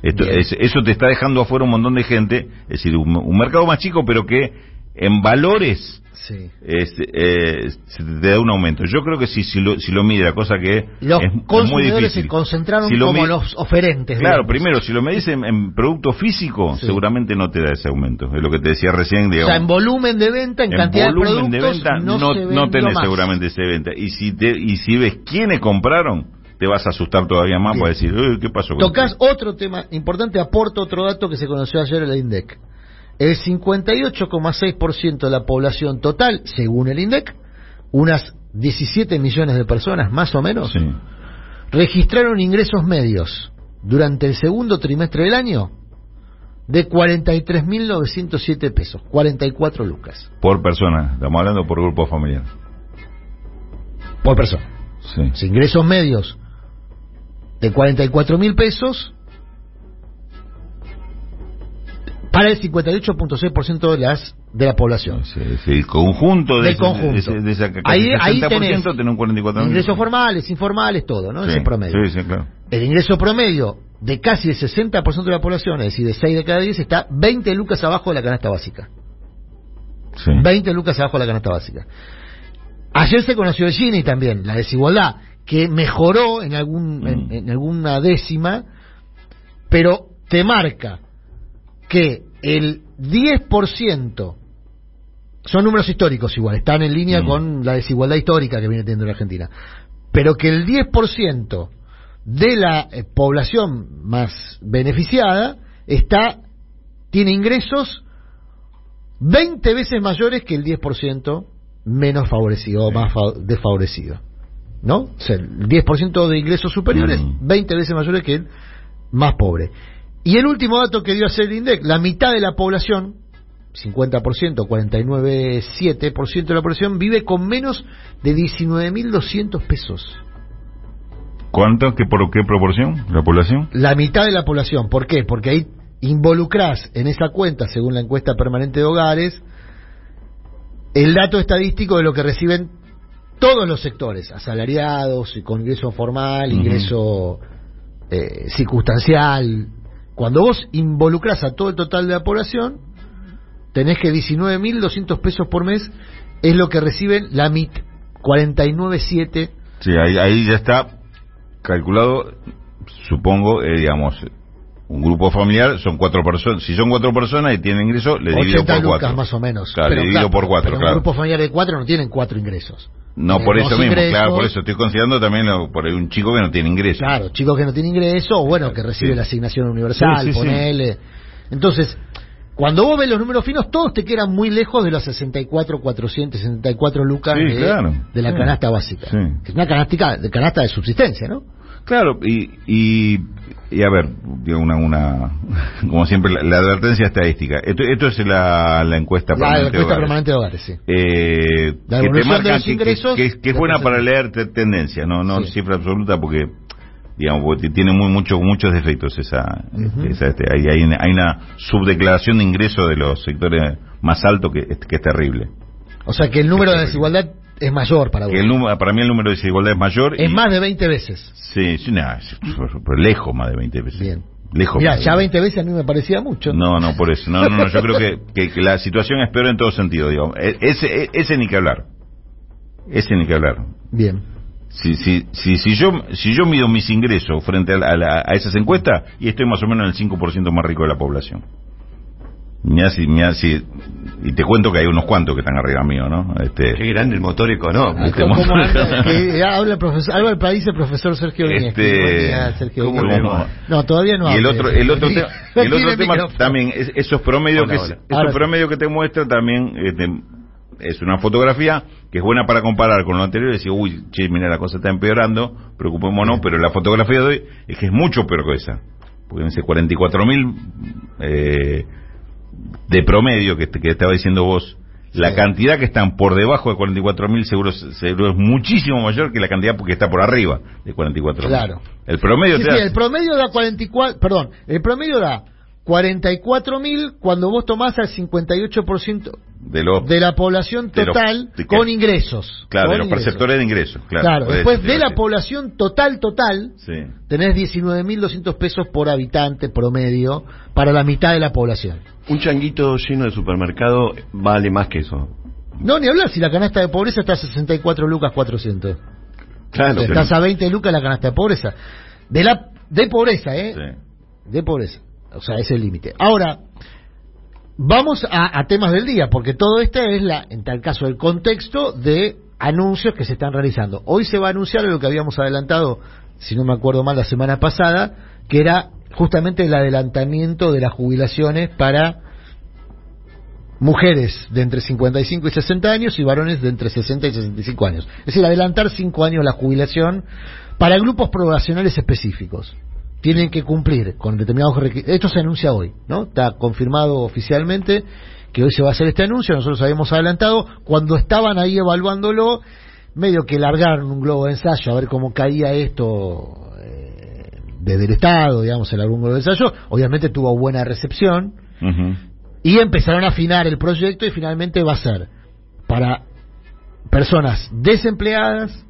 Esto, es- eso te está dejando afuera un montón de gente, es decir, un, un mercado más chico, pero que en valores Sí. es, eh, se te da un aumento. Yo creo que si, si, lo, si lo mide, la cosa que Los es, es muy consumidores difícil. se concentraron Si lo como los oferentes. Claro, digamos. primero, si lo medís en, en producto físico, Sí. seguramente no te da ese aumento. Es lo que te decía recién, O digamos. sea, en volumen de venta, en, en cantidad volumen de de productos, venta no, no, no tenés más. seguramente ese venta. Y si, te, y si ves quiénes compraron, te vas a asustar todavía más Bien. para decir, "Eh, ¿qué pasó? con Tocás esto?". otro tema importante, aporto otro dato que se conoció ayer en el INDEC. El 58,6% de la población total, según el INDEC, unas 17 millones de personas más o menos, Sí. registraron ingresos medios durante el segundo trimestre del año de 43.907 pesos, 44 lucas Por persona, estamos hablando por grupo familiar. por persona. Sí. Ingresos medios de 44 mil pesos para el 58.6% de las de la población. Sí, sí, el conjunto de Del ese- conjunto. de de esa Ahí, ahí 60% tenés tiene un 44 ingresos formales, informales, todo, ¿no? Sí, Ese promedio. Sí, sí, claro. El ingreso promedio de casi el 60% de la población, es decir, de 6 de cada 10, está 20 lucas abajo de la canasta básica. Sí. 20 lucas abajo de la canasta básica. Ayer se conoció el Gini también, la desigualdad, que mejoró en, algún, Mm. en, en alguna décima, pero te marca que el 10%, son números históricos igual, están en línea Mm. con la desigualdad histórica que viene teniendo la Argentina, pero que el 10% de la eh, población más beneficiada está tiene ingresos 20 veces mayores que el 10% menos favorecido o más fa- desfavorecido. ¿No? O sea, el 10% de ingresos superiores, Mm. 20 veces mayores que el más pobre. Y el último dato que dio ayer el INDEC, la mitad de la población 50%, 49,7% de la población vive con menos de 19.200 pesos. ¿Cuánto? ¿Qué, ¿Por qué proporción? ¿La población? La mitad de la población. ¿Por qué? Porque ahí involucrás en esa cuenta, según la encuesta permanente de hogares, el dato estadístico de lo que reciben todos los sectores, asalariados, con ingreso formal, Ujú. ingreso eh, circunstancial. Cuando vos involucrás a todo el total de la población, tenés que 19.200 pesos por mes es lo que reciben la MIT, 49.7. Sí, ahí, ahí ya está calculado, supongo, eh, digamos, un grupo familiar son cuatro personas. Si son cuatro personas y tienen ingreso, le divido 80 por lucas cuatro. más o menos. Claro, Pero le divido claro, por cuatro, pero claro. un grupo familiar de cuatro no tienen cuatro ingresos. No, Tienen por eso mismo, ingresos. claro, por eso estoy considerando también lo- por un chico que no tiene ingreso. Claro, chicos que no tienen ingreso, o bueno, que recibe Sí. la asignación universal, Sí, sí, ponele. Entonces, cuando vos ves los números finos, todos te quedan muy lejos de los 64, 464 lucas de, la canasta básica. Sí. Que es una canastica, de canasta de subsistencia, ¿no? Claro, y, y, y a ver, una, una, como siempre, la, la advertencia estadística. Esto, esto es la, la encuesta La permanente de encuesta permanente de hogares, sí. Eh, La que te los que, que- ingresos, que- que es la buena para leer te- tendencia, no, no Sí. cifra absoluta porque digamos porque tiene muy mucho muchos defectos esa, esa, este, hay, hay, una, hay una subdeclaración de ingreso de los sectores más altos que, es- que es terrible. O sea que el número de desigualdad es mayor para vos. El número, para mí el número de desigualdad es mayor. Es y- más de 20 veces. Sí, sí, pero lejos más de 20 veces. Bien. Lejos. Mira, ya 20 veces a mí me parecía mucho. No, no, por eso. No, no, no, yo creo que, que- que la situación es peor en todo sentido, digamos. E- Ese, e- ese ni que hablar. Ese ni que hablar. Bien. Si, si, si, si yo si yo mido mis ingresos frente a, la- a la- a esas encuestas y estoy más o menos en el 5% más rico de la población. Mirá si, mirá si, y te cuento que hay unos cuantos que están arriba mío, ¿no? Este, Qué grande el motor económico. Este, ¿Cómo mo- anda? Que habla el profesor, habla el país el profesor Sergio Viñez. Este. No, todavía no y el otro el otro el otro tema micrófono. también es- esos promedios Hola, que esos promedios que te muestra también este, es una fotografía que es buena para comparar con lo anterior y decir uy che mira la cosa está empeorando preocupémonos pero la fotografía de hoy es que es mucho peor que esa porque dice 44 mil eh, de promedio que, que estaba diciendo vos la Sí. cantidad que están por debajo de 44 mil seguro, seguro es muchísimo mayor que la cantidad que está por arriba de 44 Claro. el promedio Sí, sí, da- el promedio da 44, perdón, el promedio da 44 mil cuando vos tomás al 58% de los de la población de total de que- con ingresos. claro con de los ingresos. perceptores de ingresos claro, Claro, después de la población total, total, sí tenés 19.200 pesos por habitante promedio para la mitad de la población. Un changuito lleno de supermercado vale más que eso. No, ni hablar, si la canasta de pobreza está a 64 lucas 400. Claro, pero- Estás a 20 lucas la canasta de pobreza. De la de pobreza, ¿eh? sí De pobreza. O sea, es el límite. Ahora, vamos a, a temas del día, porque todo esto es, la, en tal caso, el contexto de anuncios que se están realizando. Hoy se va a anunciar lo que habíamos adelantado, si no me acuerdo mal, la semana pasada, que era justamente el adelantamiento de las jubilaciones para mujeres de entre 55 y 60 años y varones de entre 60 y 65 años. Es decir, adelantar 5 años la jubilación para grupos poblacionales específicos. Tienen que cumplir con determinados requisitos. Esto se anuncia hoy, ¿no? Está confirmado oficialmente que hoy se va a hacer este anuncio. Nosotros habíamos adelantado. Cuando estaban ahí evaluándolo, medio que largaron un globo de ensayo a ver cómo caía esto eh, desde el Estado, digamos, el algún globo de ensayo. Obviamente tuvo buena recepción. Y empezaron a afinar el proyecto y finalmente va a ser para personas desempleadas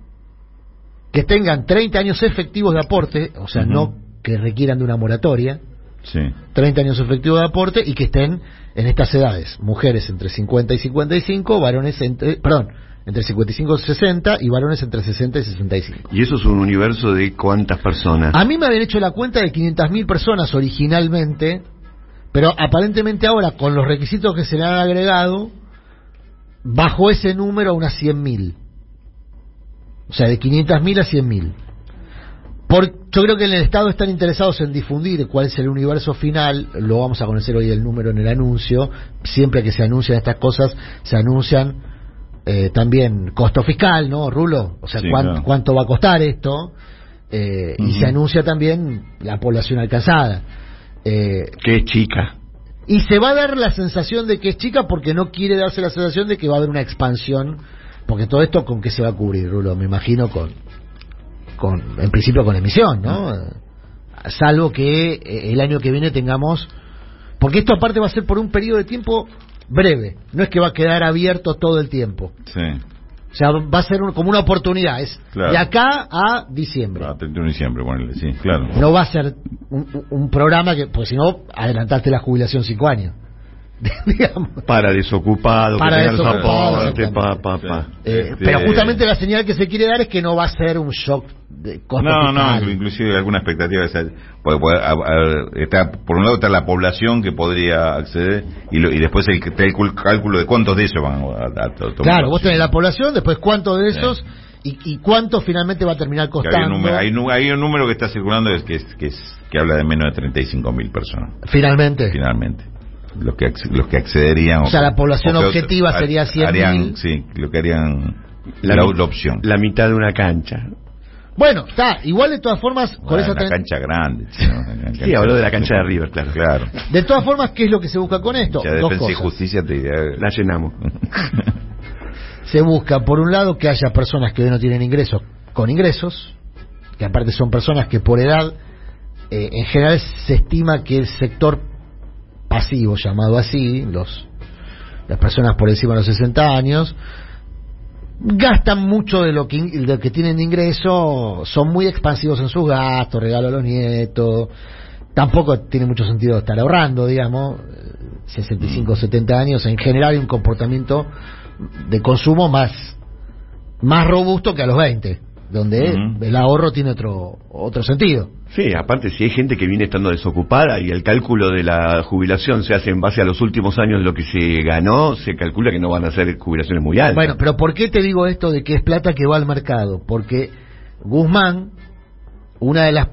que tengan 30 años efectivos de aporte, o sea, no que requieran de una moratoria, sí 30 años efectivos de aporte y que estén en estas edades, mujeres entre 50 y 55, varones entre, perdón, entre 55 y 60 y varones entre 60 y 65. Y eso es un universo de cuántas personas. A mí me habían hecho la cuenta de 500.000 personas originalmente, pero aparentemente ahora, con los requisitos que se le han agregado, bajó ese número a unas 100.000. O sea, de 500.000 a 100.000. Por, yo creo que en el Estado están interesados en difundir cuál es el universo final, lo vamos a conocer hoy el número en el anuncio, siempre que se anuncian estas cosas, se anuncian eh, también costo fiscal, ¿no, Rulo? O sea, Sí, cuán- claro. cuánto va a costar esto, eh, y se anuncia también la población alcanzada. Eh, Que es chica. Y se va a dar la sensación de que es chica porque no quiere darse la sensación de que va a haber una expansión. Porque todo esto con qué se va a cubrir, Rulo, me imagino con, con en principio con emisión, ¿no? Salvo que eh, el año que viene tengamos, porque esto aparte va a ser por un periodo de tiempo breve, no es que va a quedar abierto todo el tiempo. Sí. O sea, va a ser un- como una oportunidad, es Claro. de acá a diciembre. Ah, 31 de diciembre, ponele, sí, claro. No va a ser un, un- programa que, pues si no, adelantaste la jubilación cinco años. Para desocupado, Para que desocupado, pa, exactamente. pa, pa. Eh, Este- Pero justamente la señal que se quiere dar es que no va a ser un shock costo No, no, inclusive alguna expectativa de esa- porque, porque, a- a- está por un lado está la población que podría acceder y, lo- y después el, está el cul- cálculo de cuántos de ellos van a, a- a to- tomar Claro, vos tenés la población, después cuánto de esos y, y cuánto finalmente va a terminar Que hay, un costando. número, hay, un número que está circulando es que, es, que, es- que habla de menos de 35 mil personas, Finalmente. finalmente. Los que, los que accederían. O sea, la población objetiva sería 100.000. harían, Sí, lo que harían la opción. La mitad de una cancha. Bueno, está, igual de todas formas, con Bueno, esa una cancha grande. Una Sí, habló de la cancha de River, claro. Claro. de todas formas, ¿qué es lo que se busca con esto? Ya Dos defensa y cosas. justicia te. La llenamos. Se busca, por un lado, que haya personas que hoy no tienen ingresos con ingresos, que aparte son personas que por edad, eh, en general se estima que el sector pasivo, llamado así, los las personas por encima de los 60 años, gastan mucho de lo que, in- de lo que tienen de ingreso, son muy expansivos en sus gastos, regalo a los nietos, tampoco tiene mucho sentido estar ahorrando, digamos, eh, 65 o 70 años, en general hay un comportamiento de consumo más, más robusto que a los 20, donde el ahorro tiene otro, otro sentido. Sí, aparte si hay gente que viene estando desocupada y el cálculo de la jubilación se hace en base a los últimos años de lo que se ganó, se calcula que no van a ser jubilaciones muy altas. Bueno, pero ¿por qué te digo esto de que es plata que va al mercado? Porque Guzmán, una de las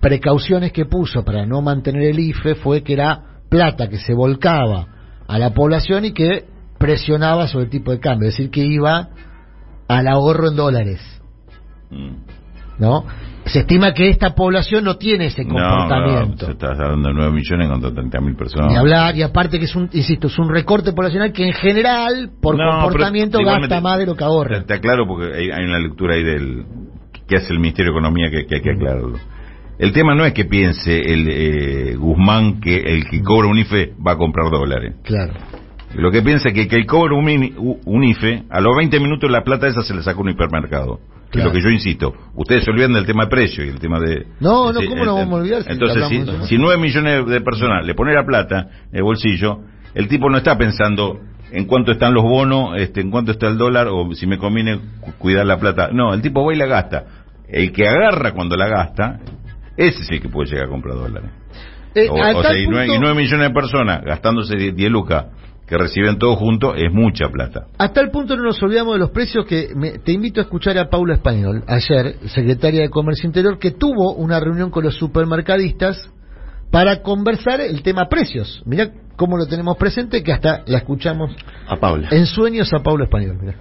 precauciones que puso para no mantener el IFE fue que era plata que se volcaba a la población y que presionaba sobre el tipo de cambio, es decir, que iba al ahorro en dólares. ¿No? Se estima que esta población no tiene ese No, comportamiento. no, se está de 9 millones contra 30 mil personas. Ni hablar, y aparte que es un, insisto, es un recorte poblacional que en general, por No, comportamiento, gasta más de lo que ahorra. Está claro porque hay, hay una lectura ahí del que hace el Ministerio de Economía que, que hay que aclararlo. El tema no es que piense el eh, Guzmán que el que cobra un IFE va a comprar dólares. Claro. Lo que piensa es que, que el cobra un, un IFE, a los 20 minutos la plata esa se le saca un hipermercado. Claro. lo que yo insisto. Ustedes se olvidan del tema de precio y el tema de... No, no, ¿cómo no eh, vamos a olvidar si Entonces, hablamos de si, eso? si 9 millones de personas le pone la plata en el bolsillo, el tipo no está pensando en cuánto están los bonos, este, en cuánto está el dólar o si me conviene cu- cuidar la plata. No, el tipo va y la gasta. El que agarra cuando la gasta, ese es el que puede llegar a comprar dólares. Eh, O, o sea, y nueve, punto- y nueve millones de personas gastándose 10 10 lucas que reciben todo junto es mucha plata. A tal punto no nos olvidamos de los precios que me- te invito a escuchar a Paula Español, ayer, secretaria de Comercio Interior, que tuvo una reunión con los supermercadistas para conversar el tema precios. Mirá cómo lo tenemos presente, que hasta la escuchamos A Paula. en sueños a Paula Español. mirá.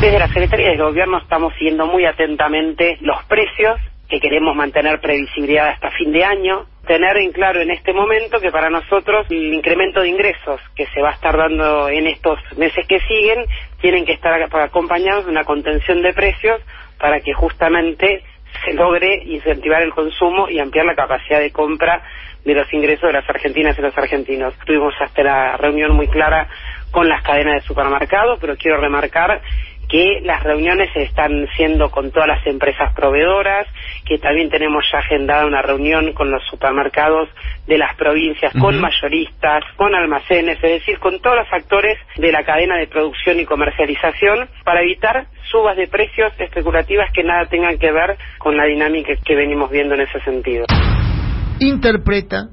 Desde la Secretaría de Gobierno estamos siguiendo muy atentamente los precios, que queremos mantener previsibilidad hasta fin de año, tener en claro en este momento que para nosotros el incremento de ingresos que se va a estar dando en estos meses que siguen tienen que estar acompañados de una contención de precios para que justamente se logre incentivar el consumo y ampliar la capacidad de compra de los ingresos de las argentinas y los argentinos. Tuvimos hasta la reunión muy clara con las cadenas de supermercados, pero quiero remarcar que las reuniones están siendo con todas las empresas proveedoras, que también tenemos ya agendada una reunión con los supermercados de las provincias, con mayoristas, con almacenes, es decir, con todos los actores de la cadena de producción y comercialización para evitar subas de precios especulativas que nada tengan que ver con la dinámica que venimos viendo en ese sentido. Interpreta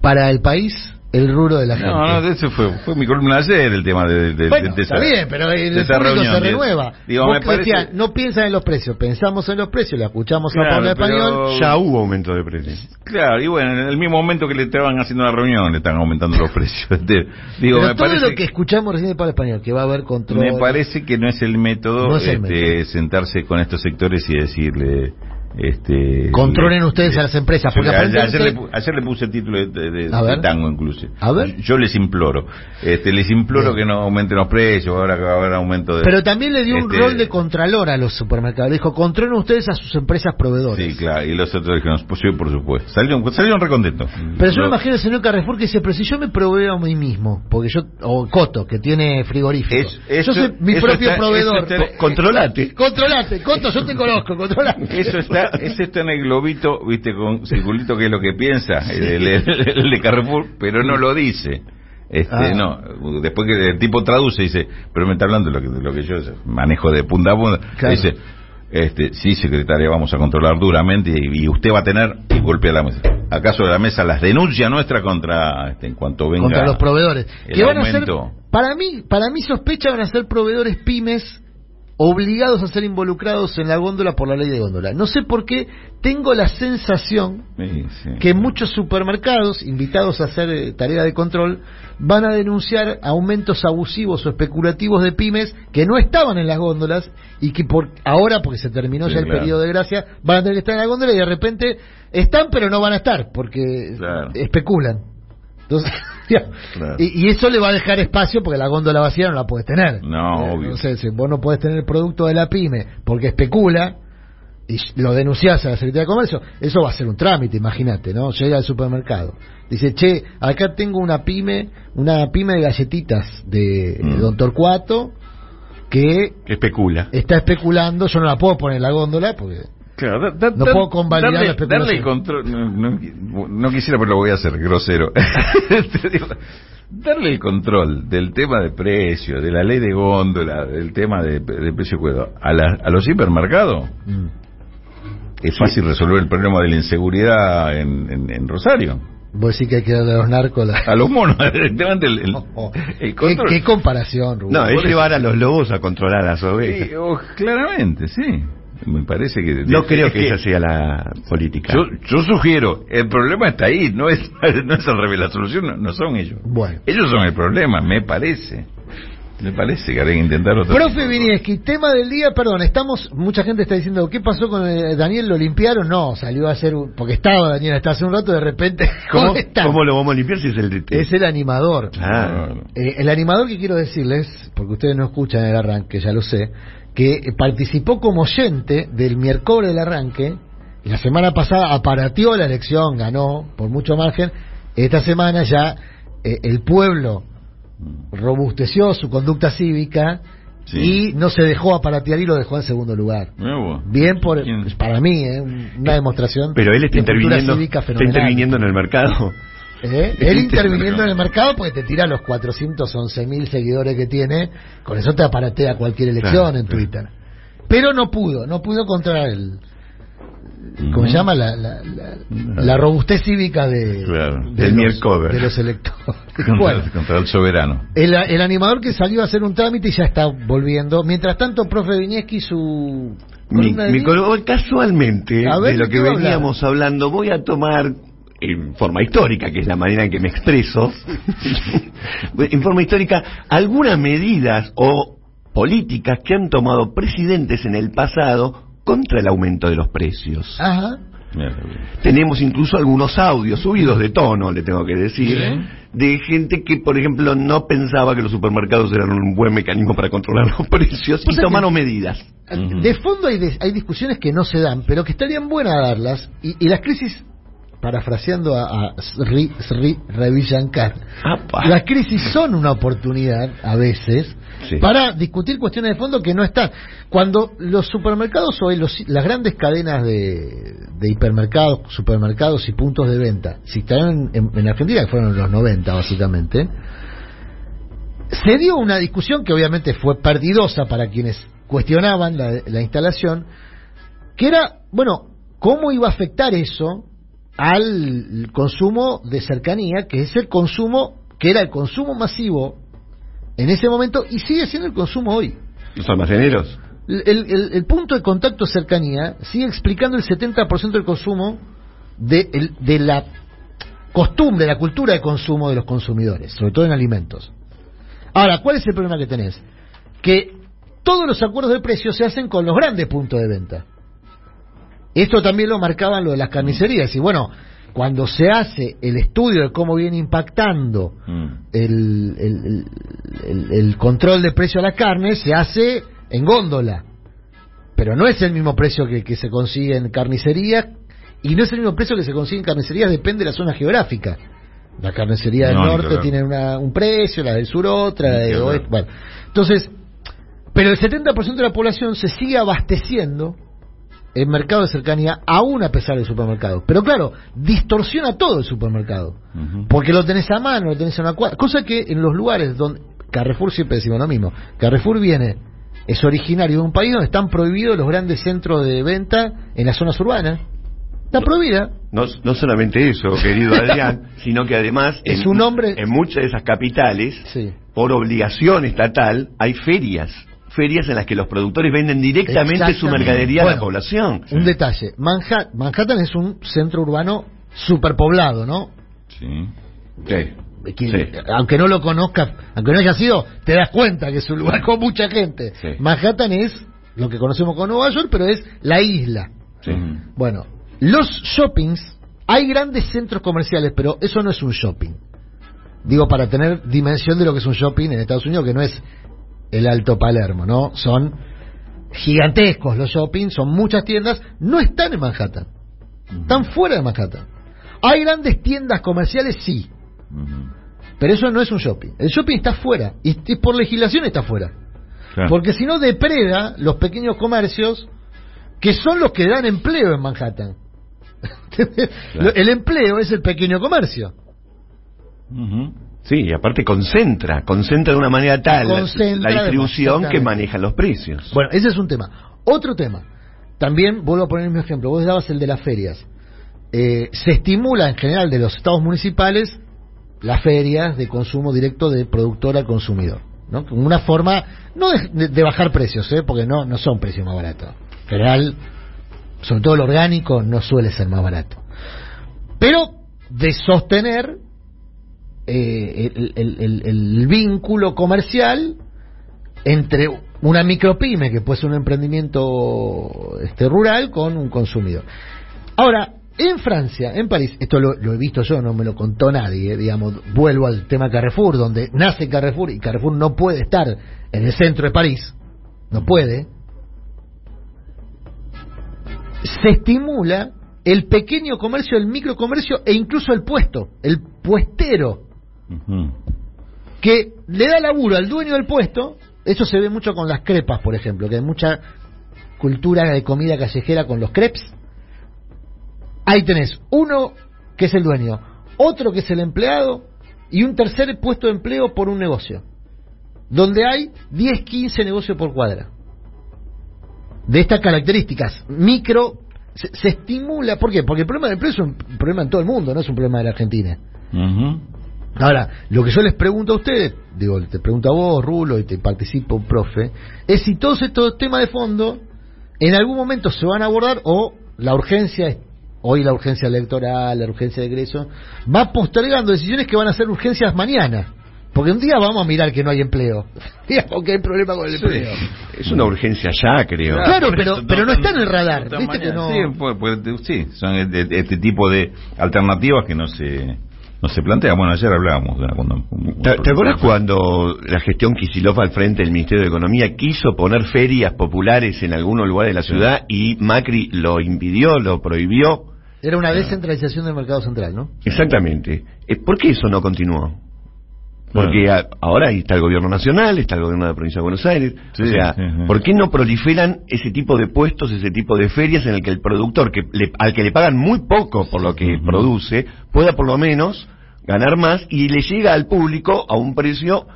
para el país el rubro de la gente. No, no, ese fue, fue mi columna ayer el tema de, de, Bueno, de está esa- bien, pero el de público reunión, se de- renueva. Digo, me parece- decías, no piensan en los precios, pensamos en los precios, le escuchamos a Claro, Paula pero- Español. Ya hubo aumento de precios. Claro, y bueno, en el mismo momento que le estaban haciendo la reunión, le están aumentando los precios. Este, Digo, pero me todo parece lo que escuchamos recién de Paula Español, que va a haber control. Me parece que no es el método, No es el este, sentarse con estos sectores y decirle, Este, Controlen ustedes a las empresas, porque ayer, ayer le, ayer le puse título de, tango incluso. A ver. Yo les imploro, este, les imploro que no aumenten los precios, ahora que va a haber aumento de... Pero también le dio un este, rol de contralor a los supermercados. Le dijo, controlen ustedes a sus empresas proveedores. Sí, claro, y los otros dijeron, pues sí, por supuesto. Salieron, salieron recontentos. Pero yo me No, imagino al señor Carrefour que dice, pero si yo me proveo a mí mismo, porque yo, o Coto, que tiene frigorífico, Es- eso- yo soy mi propio está- proveedor. está- Controlate. Controlate, Coto, yo te conozco, controlate. Eso está, eso está en el globito, viste, con circulito que es lo que piensa, el, el- el de Carrefour, pero no lo dice. Este, Ah. no, después que el tipo traduce dice, pero me está hablando de lo que, de lo que yo manejo de punta a punta, Claro. dice, este, sí secretaria, vamos a controlar duramente y, y usted va a tener y golpea la mesa. ¿Acaso de la mesa las denuncias nuestra contra, este, en cuanto venga contra los proveedores. el Que van a ser, aumento? para mí, para mí sospecha van a ser proveedores pymes obligados a ser involucrados en la góndola por la ley de góndola. No sé por qué tengo la sensación Sí, sí. que muchos supermercados, invitados a hacer eh, tarea de control, van a denunciar aumentos abusivos o especulativos de pymes que no estaban en las góndolas y que por ahora, porque se terminó Sí, ya el claro. periodo de gracia, van a tener que estar en la góndola y de repente están pero no van a estar porque Claro. especulan. Entonces. Claro. y, y eso le va a dejar espacio porque la góndola vacía no la puedes tener. No, Eh, obvio. Entonces, si vos no podés tener el producto de la pyme porque especula y lo denunciás a la Secretaría de Comercio, eso va a ser un trámite, imagínate, ¿no? Llega al supermercado. Dice, che, acá tengo una pyme, una pyme de galletitas de Mm. Don Torcuato Que especula. está especulando, yo no la puedo poner en la góndola porque Claro, da- da- No da- puedo convalidar darle, la especulación. darle el control. No, no- no quisiera, pero lo voy a hacer grosero. Digo, darle el control del tema de precios, de la ley de góndola, del tema de, de precio cuidado a, la- a los hipermercados. mm, Es fácil resolver el problema de la inseguridad en, en- en Rosario. vos decís que hay que darle a los narcos la... A los monos, directamente el, el- Oh, oh. el ¿Qué, comparación, Rubén? No, es llevar a los lobos a controlar a las ovejas. Sí, oh, claramente, sí. Me parece que... No creo que esa sea la política. Yo, yo sugiero, el problema está ahí, no es, no es al revés, la solución no, no son ellos. Bueno. Ellos son el problema, me parece. Me parece que que intentar otra Profe Vinieski, tema del día, perdón, estamos, mucha gente está diciendo, ¿qué pasó con eh, Daniel? ¿Lo limpiaron? No, salió a hacer, un- porque estaba Daniel hasta hace un rato, de repente, ¿Cómo, ¿cómo está? cómo lo vamos a limpiar si es el Es el animador. Claro. Eh, el animador que quiero decirles, porque ustedes no escuchan el arranque, ya lo sé, que eh, participó como oyente del miércoles del arranque, y la semana pasada aparateó la elección, ganó por mucho margen, esta semana ya eh, el pueblo robusteció su conducta cívica Sí. y no se dejó aparatear y lo dejó en segundo lugar. Nuevo. Bien por, ¿Quién? para mí, eh, una demostración Pero él está de interviniendo, está interviniendo en el mercado. ¿Eh? Él interviniendo en el mercado porque te tira los 411 mil seguidores que tiene, con eso te aparatea cualquier elección Claro, en claro. Twitter. Pero no pudo, no pudo contra el, ¿cómo se llama? La, la, la, la robustez cívica de, Claro, de, los, de los electores. Contra, Bueno, contra el soberano. el, el animador que salió a hacer un trámite y ya está volviendo. Mientras tanto, profe Viñeski, su... Mi, mi casualmente, de lo ¿de que veníamos hablando, voy a tomar en forma histórica, que es la manera en que me expreso, en forma histórica, algunas medidas o políticas que han tomado presidentes en el pasado contra el aumento de los precios. Ajá. Tenemos incluso algunos audios subidos de tono, le tengo que decir, de gente que, por ejemplo, no pensaba que los supermercados eran un buen mecanismo para controlar los precios y tomaron medidas. De fondo hay, dis- hay discusiones que no se dan, pero que estarían buenas darlas. Y, y las crisis, parafraseando a, a Sri, Sri Ravi Shankar, Apa. las crisis son una oportunidad, a veces, Sí. para discutir cuestiones de fondo que no están. Cuando los supermercados o los- las grandes cadenas de, de hipermercados, supermercados y puntos de venta, si están en, en Argentina, que fueron en los 90 básicamente, se dio una discusión que obviamente fue perdidosa para quienes cuestionaban la, la instalación, que era, bueno, ¿cómo iba a afectar eso al consumo de cercanía, que es el consumo, que era el consumo masivo en ese momento y sigue siendo el consumo hoy? Los almaceneros. El, el- el punto de contacto cercanía sigue explicando el 70% del consumo de, el- de la costumbre, la cultura de consumo de los consumidores, sobre todo en alimentos. Ahora, ¿cuál es el problema que tenés? Que todos los acuerdos de precios se hacen con los grandes puntos de venta. Esto también lo marcaban lo de las carnicerías. Y bueno, cuando se hace el estudio de cómo viene impactando Mm. el, el- el- el- el control de precio a la carne, se hace en góndola. Pero no es el mismo precio que, que se consigue en carnicerías y no es el mismo precio que se consigue en carnicerías, depende de la zona geográfica. La carnicería del No, norte tiene una- un precio, la del sur otra, la Ni del hablar. oeste. Bueno, entonces, pero el 70% de la población se sigue abasteciendo en mercado de cercanía, aún a pesar del supermercado. Pero claro, distorsiona todo el supermercado. Porque lo tenés a mano, lo tenés a una cuadra. Cosa que en los lugares donde. Carrefour siempre decimos lo mismo. Carrefour viene, es originario de un país donde están prohibidos los grandes centros de venta en las zonas urbanas. Está prohibida. No, no solamente eso, querido Adrián, sino que además Es en, un hombre- en muchas de esas capitales, Sí. por obligación estatal, hay ferias. Ferias en las que los productores venden directamente su mercadería a la población. Un detalle. Manhattan, Manhattan es un centro urbano superpoblado, ¿no? Sí. Sí. Que- Sí. Aunque no lo conozcas, aunque no haya sido, te das cuenta que es un lugar con mucha gente. Sí. Manhattan es lo que conocemos como Nueva York, pero es la isla. Sí. Bueno, los shoppings, hay grandes centros comerciales, pero eso no es un shopping. Digo, para tener dimensión de lo que es un shopping en Estados Unidos, que no es el Alto Palermo, ¿no? Son gigantescos los shoppings, son muchas tiendas, no están en Manhattan. Están fuera de Manhattan. Hay grandes tiendas comerciales, sí, pero eso no es un shopping. El shopping está fuera, y y por legislación está fuera. Claro. Porque si no depreda los pequeños comercios que son los que dan empleo en Manhattan. Claro. El empleo es el pequeño comercio. Sí, y aparte concentra, concentra de una manera tal la- distribución que maneja los precios. Bueno, ese es un tema. Otro tema. También vuelvo a poner mi ejemplo. Vos dabas el de las ferias. Eh, se estimula en general de los estados municipales las ferias de consumo directo de productor al consumidor. ¿no? Como una forma, no de bajar precios, ¿eh? porque no, no son precios más baratos. En general, sobre todo el orgánico, no suele ser más barato. Pero de sostener eh, el, el- el- vínculo comercial entre una micropyme, que puede ser un emprendimiento este, rural, con un consumidor. Ahora, en Francia, en París, esto lo, he visto yo, no me lo contó nadie, digamos, vuelvo al tema Carrefour, donde nace Carrefour y Carrefour no puede estar en el centro de París, no puede, se estimula el pequeño comercio, el microcomercio e incluso el puesto, el puestero, Que le da laburo al dueño del puesto, eso se ve mucho con las crepas, por ejemplo, que hay mucha cultura de comida callejera con los crepes. Ahí tenés uno que es el dueño, otro que es el empleado y un tercer puesto de empleo por un negocio, donde hay 10, 15 negocios por cuadra. De estas características, micro, se, se estimula, ¿por qué? Porque el problema del empleo es un problema en todo el mundo, no es un problema de la Argentina. Ahora, lo que yo les pregunto a ustedes, digo, te pregunto a vos, Rulo, y te participa un profe, es si todos estos temas de fondo en algún momento se van a abordar o la urgencia, hoy la urgencia electoral, la urgencia de egreso, va postergando decisiones que van a ser urgencias mañana. Porque un día vamos a mirar que no hay empleo. Digamos que hay problema con el empleo. Es una urgencia ya, creo. Claro, pero- eso, pero no está en el radar, viste que no- Sí, puede- puede- sí, son este, este tipo de alternativas que no se no se plantean. Bueno, ayer hablábamos de una cuando ¿Te, te acuerdas cuando la gestión Kisilov al frente del Ministerio de Economía quiso poner ferias populares en algunos lugares de la ciudad y Macri lo impidió, lo prohibió? Era una descentralización del mercado central, ¿no? Exactamente. Eh, ¿Por qué eso no continuó? Porque a- ahora ahí está el gobierno nacional, está el gobierno de la provincia de Buenos Aires. Sí, o sea, sí, sí. ¿por qué no proliferan ese tipo de puestos, ese tipo de ferias en el que el productor, que le- al que le pagan muy poco por lo que produce, pueda por lo menos ganar más y le llega al público a un precio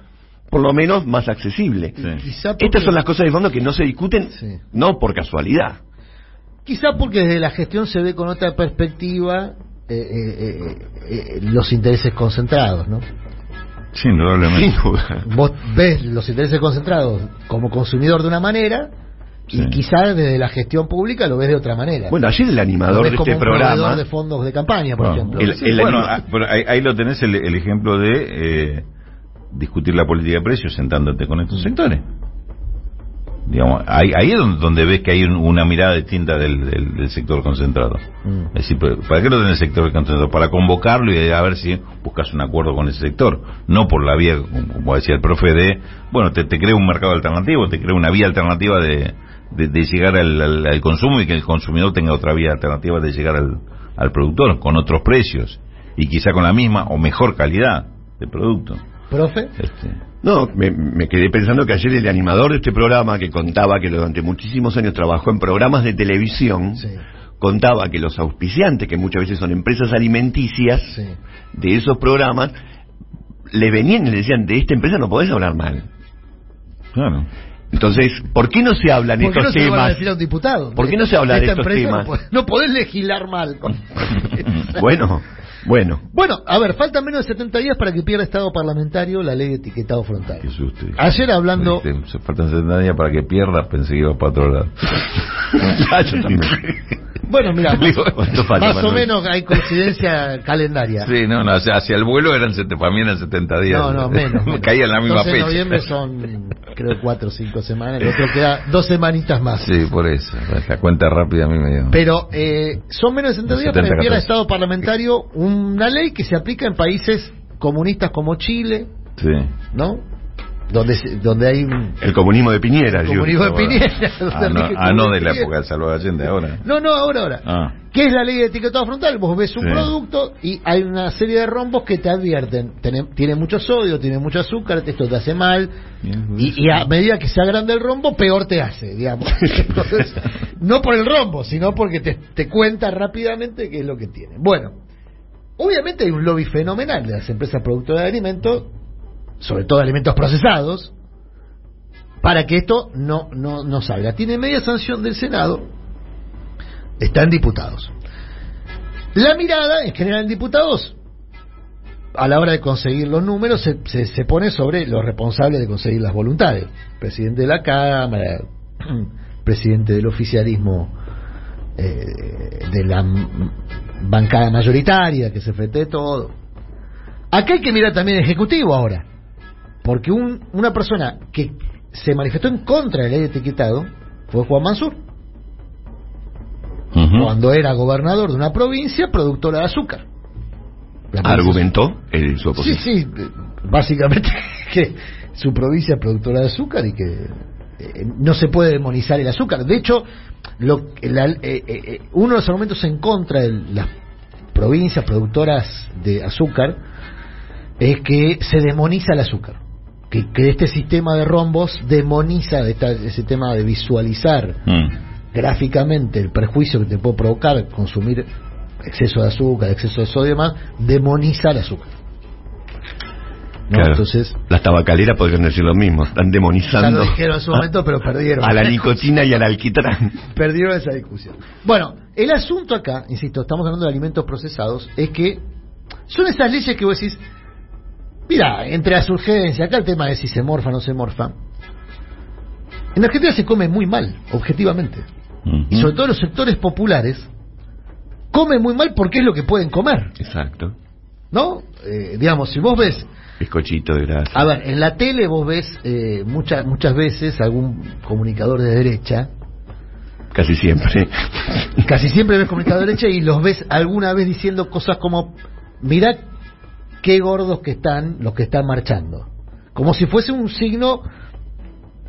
por lo menos más accesible? Porque- Estas son las cosas de fondo que no se discuten, Sí. no por casualidad. Quizá porque desde la gestión se ve con otra perspectiva eh, eh, eh, eh, los intereses concentrados, ¿no? Sí, indudablemente. Sin duda. Vos ves los intereses concentrados como consumidor de una manera Sí. y quizá desde la gestión pública lo ves de otra manera. Bueno, ayer el Lo animador de como este un programa... de fondos de campaña, por Bueno, ejemplo. el- sí, el bueno, anima- ah, pero ahí, ahí lo tenés el, el ejemplo de eh, discutir la política de precios sentándote con estos sectores. Digamos, ahí, ahí es donde, ves que hay un- una mirada distinta del, del- del sector concentrado. Mm. Es decir, ¿para para qué lo tenés el sector concentrado? Para convocarlo y a ver si buscas un acuerdo con ese sector. No por la vía, como decía el profe, de, bueno, te, te crea un mercado alternativo, te crea una vía alternativa de, de, de llegar al, al- al consumo y que el consumidor tenga otra vía alternativa de llegar al, al productor con otros precios y quizá con la misma o mejor calidad de producto. ¿Profe? Este, No, me, me quedé pensando que ayer el animador de este programa, que contaba que durante muchísimos años trabajó en programas de televisión, Sí. contaba que los auspiciantes, que muchas veces son empresas alimenticias Sí. de esos programas, le venían y le decían, de esta empresa no podés hablar mal. claro. Entonces, ¿por qué no se hablan ¿Por qué no estos se lo van a temas? decir a un diputado? ¿Por qué no se habla de Esta estos empresa temas? No, podés legislar mal. con- Bueno, bueno. Bueno, a ver, faltan menos de 70 días para que pierda estado parlamentario la ley de etiquetado frontal. Qué susto. Ayer hablando... Se faltan 70 días para que pierda, pensé que iba para otro lado. Ah, yo también. Bueno, mira, Digo, ¿cuánto falta, más o menos hay coincidencia calendaria. Sí, no, no, hacia, hacia el vuelo eran, para mí eran 70 días. No, no, menos. menos. Caía en la misma 12 de fecha. noviembre son, creo, cuatro o cinco semanas. El otro queda dos semanitas más. Sí, por eso. La cuenta rápida a mí me dio. Pero eh, son menos de 60 días 70, para pierda 14. Estado parlamentario una ley que se aplica en países comunistas como Chile, Sí. ¿no? Donde, donde hay un El comunismo de Piñera. digo. comunismo de Piñera. Ah, no, el ah, no de la Piñera. época de Salvador Allende, ahora. No, no, ahora, ahora. Ah. ¿Qué es la ley de etiquetado frontal? Vos ves un Sí. producto y hay una serie de rombos que te advierten. Tiene, tiene mucho sodio, tiene mucho azúcar, esto te hace mal. Y, y a medida que se agranda el rombo, peor te hace, digamos. Entonces, no por el rombo, sino porque te, te cuenta rápidamente qué es lo que tiene. Bueno, obviamente hay un lobby fenomenal de las empresas productoras de alimentos, sobre todo alimentos procesados, para que esto no, no, no salga. Tiene media sanción del Senado, están diputados. La mirada, en general en diputados, a la hora de conseguir los números, se, se, se pone sobre los responsables de conseguir las voluntades. Presidente de la Cámara, presidente del oficialismo eh, de la bancada mayoritaria que se frente de todo. Acá hay que mirar también el Ejecutivo ahora, porque un, una persona que se manifestó en contra de la ley de etiquetado fue Juan Mansur cuando era gobernador de una provincia productora de azúcar. Argumentó en su Sí, oposición. sí, eh, básicamente que su provincia es productora de azúcar y que eh, no se puede demonizar el azúcar. De hecho, lo, la- eh, eh, uno de los argumentos en contra de las provincias productoras de azúcar es que se demoniza el azúcar. Que, que este sistema de rombos demoniza esta- ese tema de visualizar Mm. gráficamente el perjuicio que te puede provocar consumir exceso de azúcar, exceso de sodio y demás, demoniza el azúcar. ¿No? Claro. Entonces, Las tabacaleras podrían decir lo mismo. Están ya demonizando lo dijeron en su momento, pero perdieron. a la nicotina y al alquitrán. perdieron esa discusión. Bueno, el asunto acá, insisto, estamos hablando de alimentos procesados, es que son esas leyes que vos decís, mira, entre las urgencias, acá el tema de si se morfa o no se morfa. En Argentina se come muy mal, objetivamente. Y sobre todo los sectores populares comen muy mal porque es lo que pueden comer, Exacto. ¿no? Eh, digamos, si vos ves Bizcochito de grasa. a ver, en la tele vos ves eh, muchas muchas veces algún comunicador de derecha, Casi siempre. casi siempre ves comunicador de derecha y los ves alguna vez diciendo cosas como, mirá qué gordos que están los que están marchando. Como si fuese un signo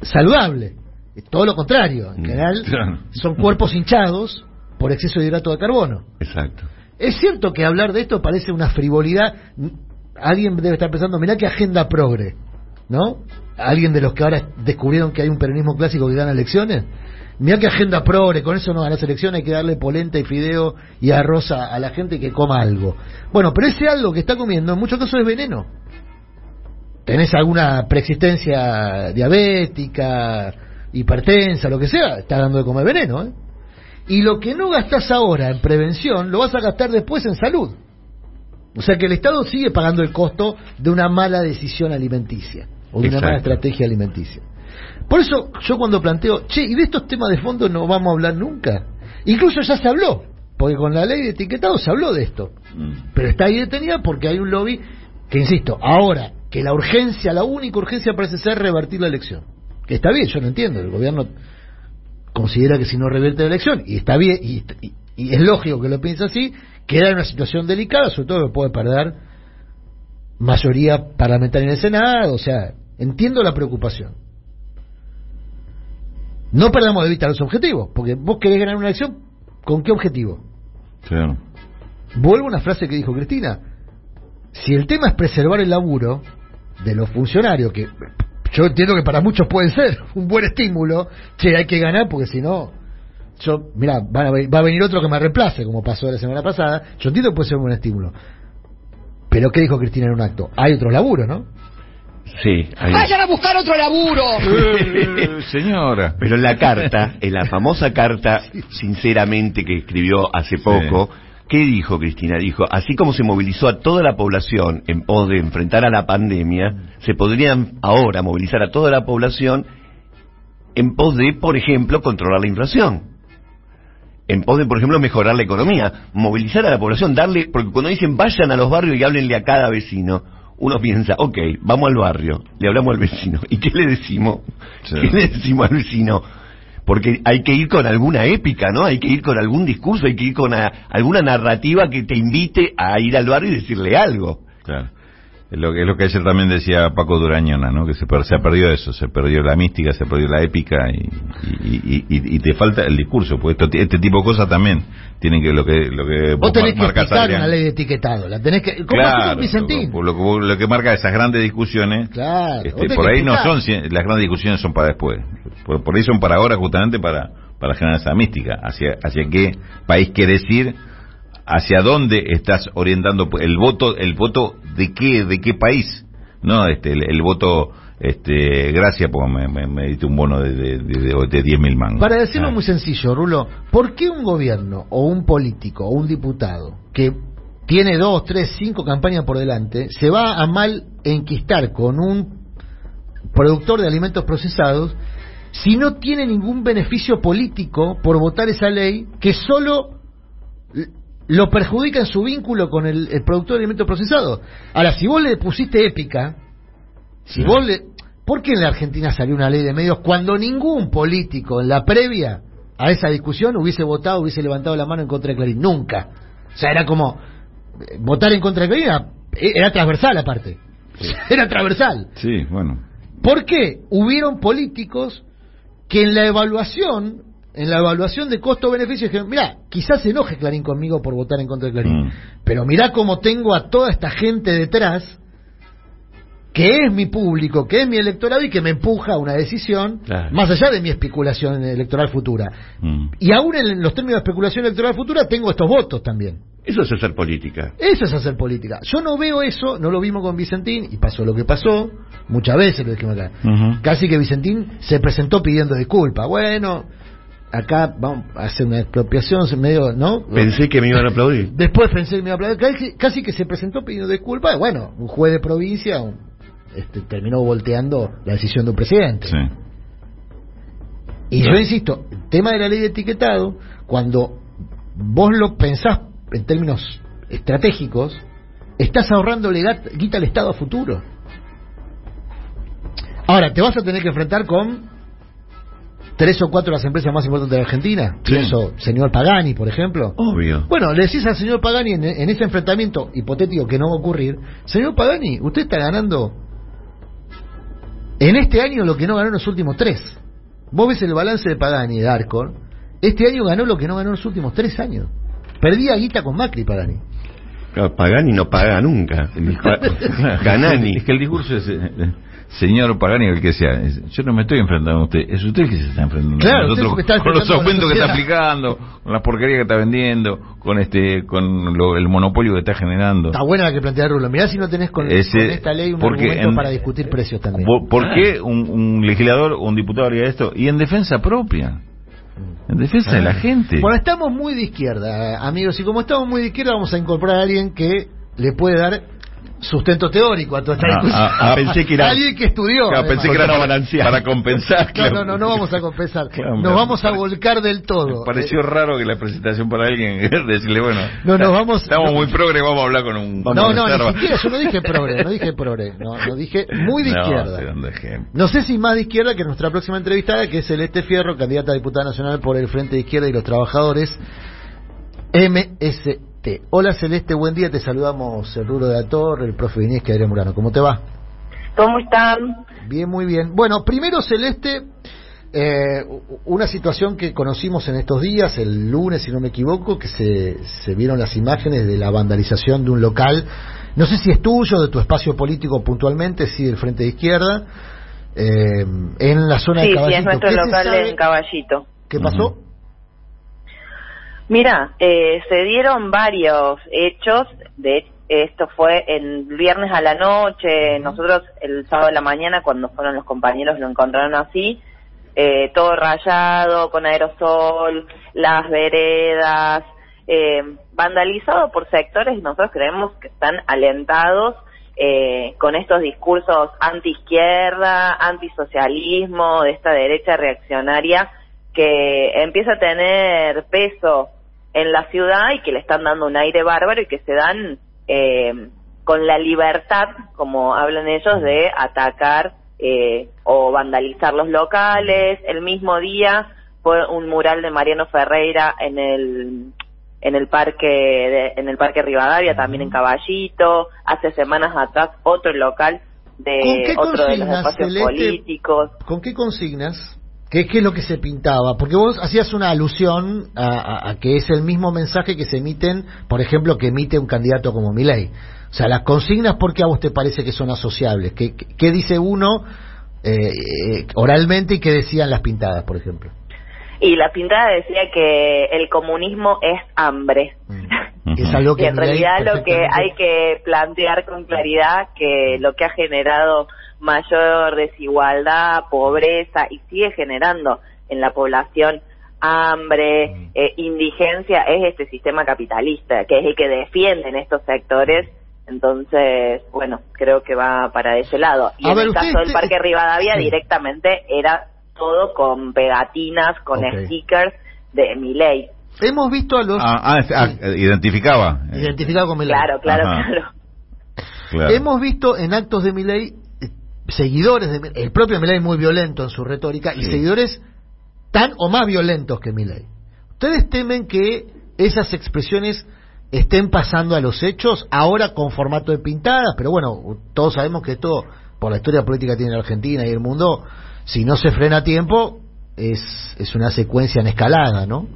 saludable. Es Todo lo contrario. En Mm, general claro. son cuerpos hinchados por exceso de hidrato de carbono. Exacto. Es cierto que hablar de esto parece una frivolidad. Alguien debe estar pensando, mirá qué agenda progre, ¿no? Alguien de los que ahora descubrieron que hay un peronismo clásico que gana elecciones. Mirá qué agenda progre, con eso no ganas elecciones, hay que darle polenta y fideo y arroz a, a la gente que coma algo. Bueno, pero ese algo que está comiendo en muchos casos es veneno. Tenés alguna preexistencia diabética, hipertensa, lo que sea, está dando de comer veneno, ¿eh? Y lo que no gastas ahora en prevención, lo vas a gastar después en salud. O sea que el Estado sigue pagando el costo de una mala decisión alimenticia o de una mala estrategia alimenticia. Por eso yo cuando planteo, che, y de estos temas de fondo no vamos a hablar nunca. Incluso ya se habló, porque con la ley de etiquetado se habló de esto. Mm. Pero está ahí detenida porque hay un lobby que, insisto, ahora que la urgencia, la única urgencia parece ser revertir la elección. Que está bien, yo no entiendo. El gobierno considera que si no revierte la elección, y está bien, y, y- y es lógico que lo piense así, queda en una situación delicada, sobre todo que puede perder mayoría parlamentaria en el Senado, o sea, entiendo la preocupación. No perdamos de vista los objetivos, porque vos querés ganar una elección, ¿con qué objetivo? Claro. Vuelvo a una frase que dijo Cristina. Si el tema es preservar el laburo de los funcionarios, que yo entiendo que para muchos puede ser un buen estímulo, che, hay que ganar porque si no, yo, mira, va a, ve- va a venir otro que me reemplace, como pasó la semana pasada, yo entiendo que puede ser un buen estímulo. Pero ¿qué dijo Cristina en un acto? Hay otros laburos, ¿no? Sí. ahí- ¡Vayan a buscar otro laburo! Eh, señora. Pero en la carta, en la famosa carta, sinceramente, que escribió hace poco, ¿qué dijo Cristina? Dijo, así como se movilizó a toda la población en pos de enfrentar a la pandemia, se podrían ahora movilizar a toda la población en pos de, por ejemplo, controlar la inflación. En pos de, por ejemplo, mejorar la economía. Movilizar a la población, darle, porque cuando dicen vayan a los barrios y háblenle a cada vecino, uno piensa, ok, vamos al barrio, le hablamos al vecino. ¿Y qué le decimos? Sí. ¿Qué le decimos al vecino? Porque hay que ir con alguna épica, ¿no? Hay que ir con algún discurso, hay que ir con a- alguna narrativa que te invite a ir al barrio y decirle algo. Claro. Es lo, que- es lo que ayer también decía Paco Durañona, ¿no? Que se, per- se ha perdido eso, se perdió la mística, se perdió la épica y, y, y- te falta el discurso, porque esto, este tipo de cosas también tienen que lo que lo que Vos tenés que explicar una ley de etiquetado, la tenés que... ¿Cómo pasó Claro, lo, lo lo que marca esas grandes discusiones, Claro, este, por ahí no son, las grandes discusiones son para después, por, por ahí son para ahora justamente para, para generar esa mística, hacia, hacia qué país querés ir, hacia dónde estás orientando el voto, el voto de qué, de qué país, no este, el, el voto, este, gracias, porque me, me, me diste un bono de, de, de, de, de 10 mil mangos. Para decirlo Ah. muy sencillo, Rulo, ¿por qué un gobierno o un político o un diputado que tiene dos, tres, cinco campañas por delante se va a mal enquistar con un productor de alimentos procesados si no tiene ningún beneficio político por votar esa ley que solo lo perjudica en su vínculo con el, el productor de alimentos procesados? Ahora, si vos le pusiste épica, si vos le... ¿Por qué en la Argentina salió una ley de medios cuando ningún político en la previa a esa discusión hubiese votado, hubiese levantado la mano en contra de Clarín? Nunca. O sea, era como... eh, Votar en contra de Clarín era, era transversal aparte. Era transversal. Sí, bueno. ¿Por qué? Hubieron políticos que en la evaluación, en la evaluación de costo-beneficio dijeron, mira, quizás se enoje Clarín conmigo por votar en contra de Clarín, Mm. pero mirá cómo tengo a toda esta gente detrás que es mi público, que es mi electorado y que me empuja a una decisión Claro. más allá de mi especulación electoral futura. Mm. Y aún en los términos de especulación electoral futura tengo estos votos también. Eso es hacer política. Eso es hacer política. Yo no veo eso, no lo vimos con Vicentín y pasó lo que pasó, muchas veces lo dijimos acá. Casi que Vicentín se presentó pidiendo disculpas. Bueno, acá vamos a hacer una expropiación, se medio, ¿no? Pensé que me iban a aplaudir. Después pensé que me iba a aplaudir. Casi, casi que se presentó pidiendo disculpas. Bueno, un juez de provincia un- este, terminó volteando la decisión de un presidente. Sí. Y yo insisto, el tema de la ley de etiquetado, cuando vos lo pensás en términos estratégicos, estás ahorrándole guita al Estado a futuro. Ahora, te vas a tener que enfrentar con tres o cuatro de las empresas más importantes de Argentina. Sí. Pienso, señor Pagani, por ejemplo. Obvio. Bueno, le decís al señor Pagani en, en ese enfrentamiento hipotético que no va a ocurrir, señor Pagani, usted está ganando en este año lo que no ganó en los últimos tres. Vos ves el balance de Pagani y de Arcor, este año ganó lo que no ganó en los últimos tres años. Perdía guita con Macri Pagani. Claro, Pagani no paga nunca. Ganani. Es que el discurso es, eh, eh, señor Pagani, el que sea, yo no me estoy enfrentando a usted, es usted el que se está enfrentando Claro, a usted nosotros, está con los aumentos que está aplicando, con las porquerías que está vendiendo, con este, con lo- el monopolio que está generando. Está buena la que plantea Rulo. Mirá si no tenés con, Ese- con esta ley un porque argumento en- para discutir precios también. ¿Por, por qué un, un legislador o un diputado haría esto? Y en defensa propia, en defensa de la gente. Bueno, estamos muy de izquierda, amigos, y como estamos muy de izquierda, vamos a incorporar a alguien que le puede dar sustento teórico a toda esta Ah, discusión. ah, ah, pensé que era- Alguien que estudió. Claro, pensé que era Para balancear. para compensar. No, claro. no, no, no vamos a compensar. Claro, Nos vamos a volcar del todo. Me pareció raro que la presentación para alguien decirle, bueno, No, no, vamos- estamos no. muy progre, vamos a hablar con un. No, no, ni siquiera, yo no dije progre, no dije progre, no, no dije muy de No, izquierda. No sé si más de izquierda que nuestra próxima entrevistada, que es Celeste Fierro, candidata a diputada nacional por el Frente de Izquierda y los Trabajadores, Hola Celeste, buen día, te saludamos el Ruro de Ator, el profe Inés que Adrián Murano. ¿Cómo te va? ¿Cómo están? Bien, muy bien. Bueno, primero Celeste, eh, una situación que conocimos en estos días, el lunes si no me equivoco, que se, se vieron las imágenes de la vandalización de un local, no sé si es tuyo, de tu espacio político puntualmente, sí, del Frente de Izquierda, eh, en la zona Sí, de sí, Caballito. es nuestro ¿Qué se local en Caballito. ¿Qué pasó? Mira, eh, se dieron varios hechos. De esto fue el viernes a la noche. Nosotros el sábado de la mañana, cuando fueron los compañeros, lo encontraron así, eh, todo rayado, con aerosol, las veredas, eh, vandalizado por sectores y nosotros creemos que están alentados eh, con estos discursos anti-izquierda, antisocialismo, de esta derecha reaccionaria que empieza a tener peso en la ciudad y que le están dando un aire bárbaro y que se dan eh, con la libertad, como hablan ellos, de atacar eh, o vandalizar los locales. El mismo día fue un mural de Mariano Ferreira en el en el parque de- en el parque Rivadavia, también en Caballito. Hace semanas atrás otro local ¿Con de otro de los espacios Celeste? políticos. ¿Con qué consignas? ¿Qué, ¿Qué es lo que se pintaba? Porque vos hacías una alusión a, a- a que es el mismo mensaje que se emiten, por ejemplo, que emite un candidato como Milei. O sea, las consignas, ¿por qué a vos te parece que son asociables? ¿Qué, qué, dice uno eh, eh, oralmente y qué decían las pintadas, por ejemplo? Y la pintada decía que el comunismo es hambre. Que es algo Y que en Milei realidad lo que hay que plantear con claridad que lo que ha generado mayor desigualdad, pobreza y sigue generando en la población hambre, eh, indigencia es este sistema capitalista que es el que defienden estos sectores. Entonces, bueno, creo que va para ese lado. Y A en ver, el caso del te- Parque Rivadavia Sí. directamente era todo con pegatinas, con stickers de mi ley. Hemos visto a los Ah, ah, ah, identificaba. identificados con Milei. Claro, claro, Ajá. claro. Claro. Hemos visto en actos de Milei eh, seguidores de el propio Milei muy violento en su retórica y Sí. seguidores tan o más violentos que Milei. ¿Ustedes temen que esas expresiones estén pasando a los hechos ahora con formato de pintadas? Pero bueno, todos sabemos que esto por la historia política que tiene la Argentina y el mundo, si no se frena a tiempo es es una secuencia en escalada, ¿no?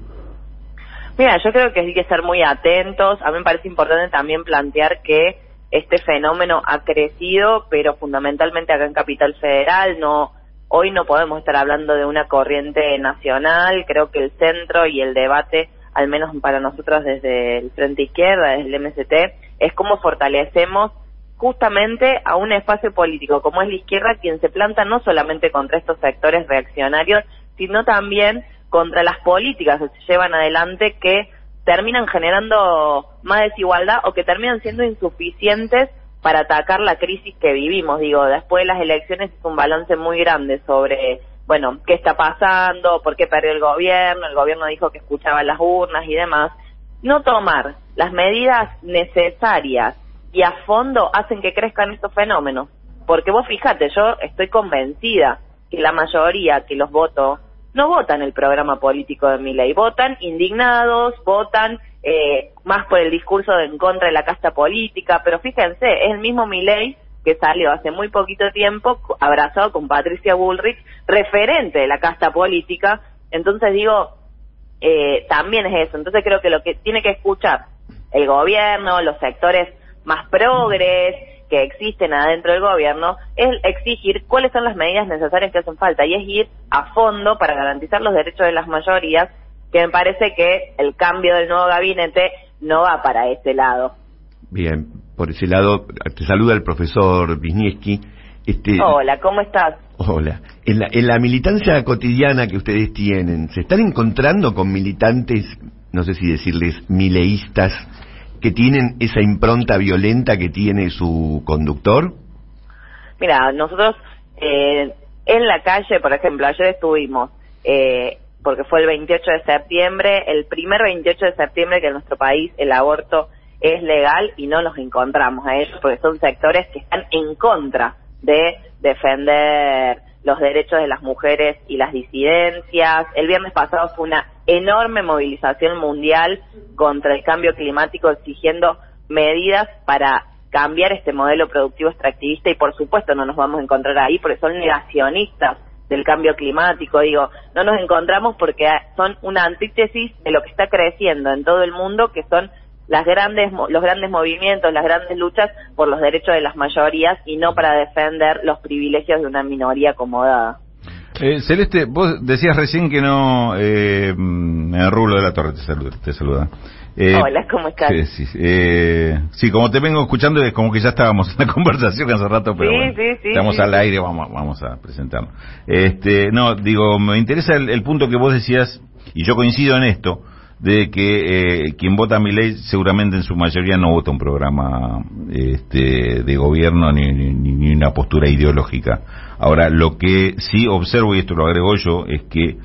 Mira, yo creo que hay que ser muy atentos. A mí me parece importante también plantear que este fenómeno ha crecido, pero fundamentalmente acá en Capital Federal. No, hoy no podemos estar hablando de una corriente nacional. Creo que el centro y el debate, al menos para nosotros desde el Frente Izquierda, desde el MST, es cómo fortalecemos justamente a un espacio político como es la izquierda quien se planta no solamente contra estos sectores reaccionarios, sino también contra las políticas que se llevan adelante que terminan generando más desigualdad o que terminan siendo insuficientes para atacar la crisis que vivimos. Digo, después de las elecciones es un balance muy grande sobre, bueno, qué está pasando, por qué perdió el gobierno, el gobierno dijo que escuchaba las urnas y demás. No tomar las medidas necesarias y a fondo hacen que crezcan estos fenómenos. Porque vos fíjate, yo estoy convencida que la mayoría que los voto no votan el programa político de mi ley, votan indignados, votan eh, más por el discurso de en contra de la casta política, pero fíjense, es el mismo Milei que salió hace muy poquito tiempo abrazado con Patricia Bullrich, referente de la casta política, entonces digo, eh, también es eso, entonces creo que lo que tiene que escuchar el gobierno, los sectores más progres que existen adentro del gobierno, es exigir cuáles son las medidas necesarias que hacen falta y es ir a fondo para garantizar los derechos de las mayorías, que me parece que el cambio del nuevo gabinete no va para ese lado. Bien, por ese lado, te saluda el profesor Wisniewski. Este, Hola, ¿cómo estás? Hola. En la, en la militancia cotidiana que ustedes tienen, ¿se están encontrando con militantes, no sé si decirles mileístas, que tienen esa impronta violenta que tiene su conductor? Mira, nosotros eh, en la calle, por ejemplo, ayer estuvimos, eh, porque fue el 28 de septiembre, el primer 28 de septiembre que en nuestro país el aborto es legal y no nos encontramos a ellos porque son sectores que están en contra de defender los derechos de las mujeres y las disidencias. El viernes pasado fue una enorme movilización mundial contra el cambio climático exigiendo medidas para cambiar este modelo productivo extractivista y por supuesto no nos vamos a encontrar ahí porque son negacionistas del cambio climático, digo, no nos encontramos porque son una antítesis de lo que está creciendo en todo el mundo, que son las grandes, los grandes movimientos, las grandes luchas por los derechos de las mayorías y no para defender los privilegios de una minoría acomodada. Eh, Celeste, vos decías recién que no... Eh, Rulo de la Torre te saluda. Te saluda. Eh, Hola, ¿cómo estás? Sí, sí, eh, sí, como te vengo escuchando es como que ya estábamos en la conversación hace rato, pero sí, sí, sí, estamos al aire, vamos, vamos a presentarlo. Este, no, digo, me interesa el, el punto que vos decías, y yo coincido en esto, de que eh, quien vota a mi ley seguramente en su mayoría no vota un programa este, de gobierno ni, ni, una postura ideológica. Ahora, lo que sí observo, y esto lo agrego yo, es que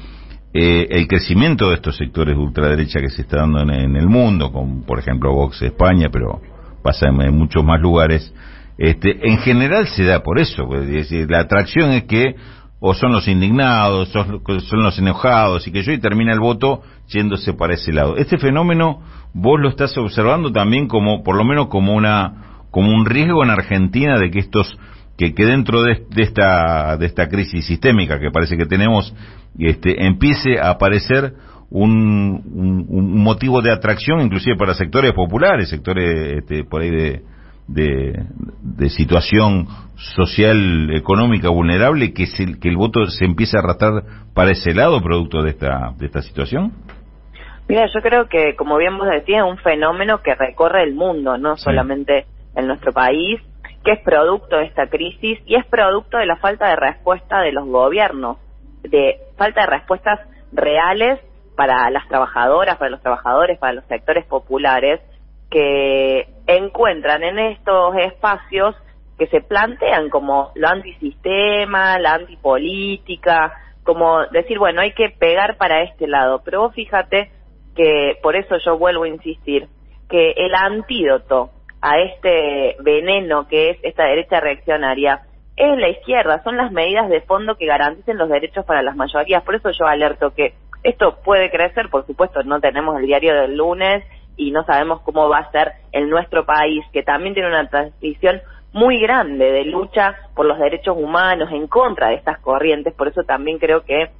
eh, el crecimiento de estos sectores de ultraderecha que se está dando en, el mundo, como por ejemplo Vox España, pero pasa en, muchos más lugares, este, en general se da por eso. Pues, es decir, la atracción es que o son los indignados, son, son los enojados, y que yo y termina el voto yéndose para ese lado. Este fenómeno vos lo estás observando también como, por lo menos como una, como un riesgo en Argentina de que estos, que, que dentro de, de esta, de esta crisis sistémica que parece que tenemos, este, empiece a aparecer un, un, un motivo de atracción inclusive para sectores populares, sectores este, por ahí de, de, situación social, económica vulnerable, que, se, que el voto se empiece a arrastrar para ese lado producto de esta, de esta situación? Mira, yo creo que, como bien vos decías, es un fenómeno que recorre el mundo, no sí. solamente en nuestro país, que es producto de esta crisis y es producto de la falta de respuesta de los gobiernos, de falta de respuestas reales para las trabajadoras, para los trabajadores, para los sectores populares, que encuentran en estos espacios que se plantean como lo antisistema, la antipolítica, como decir, bueno, hay que pegar para este lado. Pero vos fíjate que, por eso yo vuelvo a insistir, que el antídoto a este veneno que es esta derecha reaccionaria es la izquierda, son las medidas de fondo que garanticen los derechos para las mayorías. Por eso yo alerto que esto puede crecer, por supuesto, no tenemos el diario del lunes y no sabemos cómo va a ser en nuestro país, que también tiene una transición muy grande de lucha por los derechos humanos en contra de estas corrientes, por eso también creo que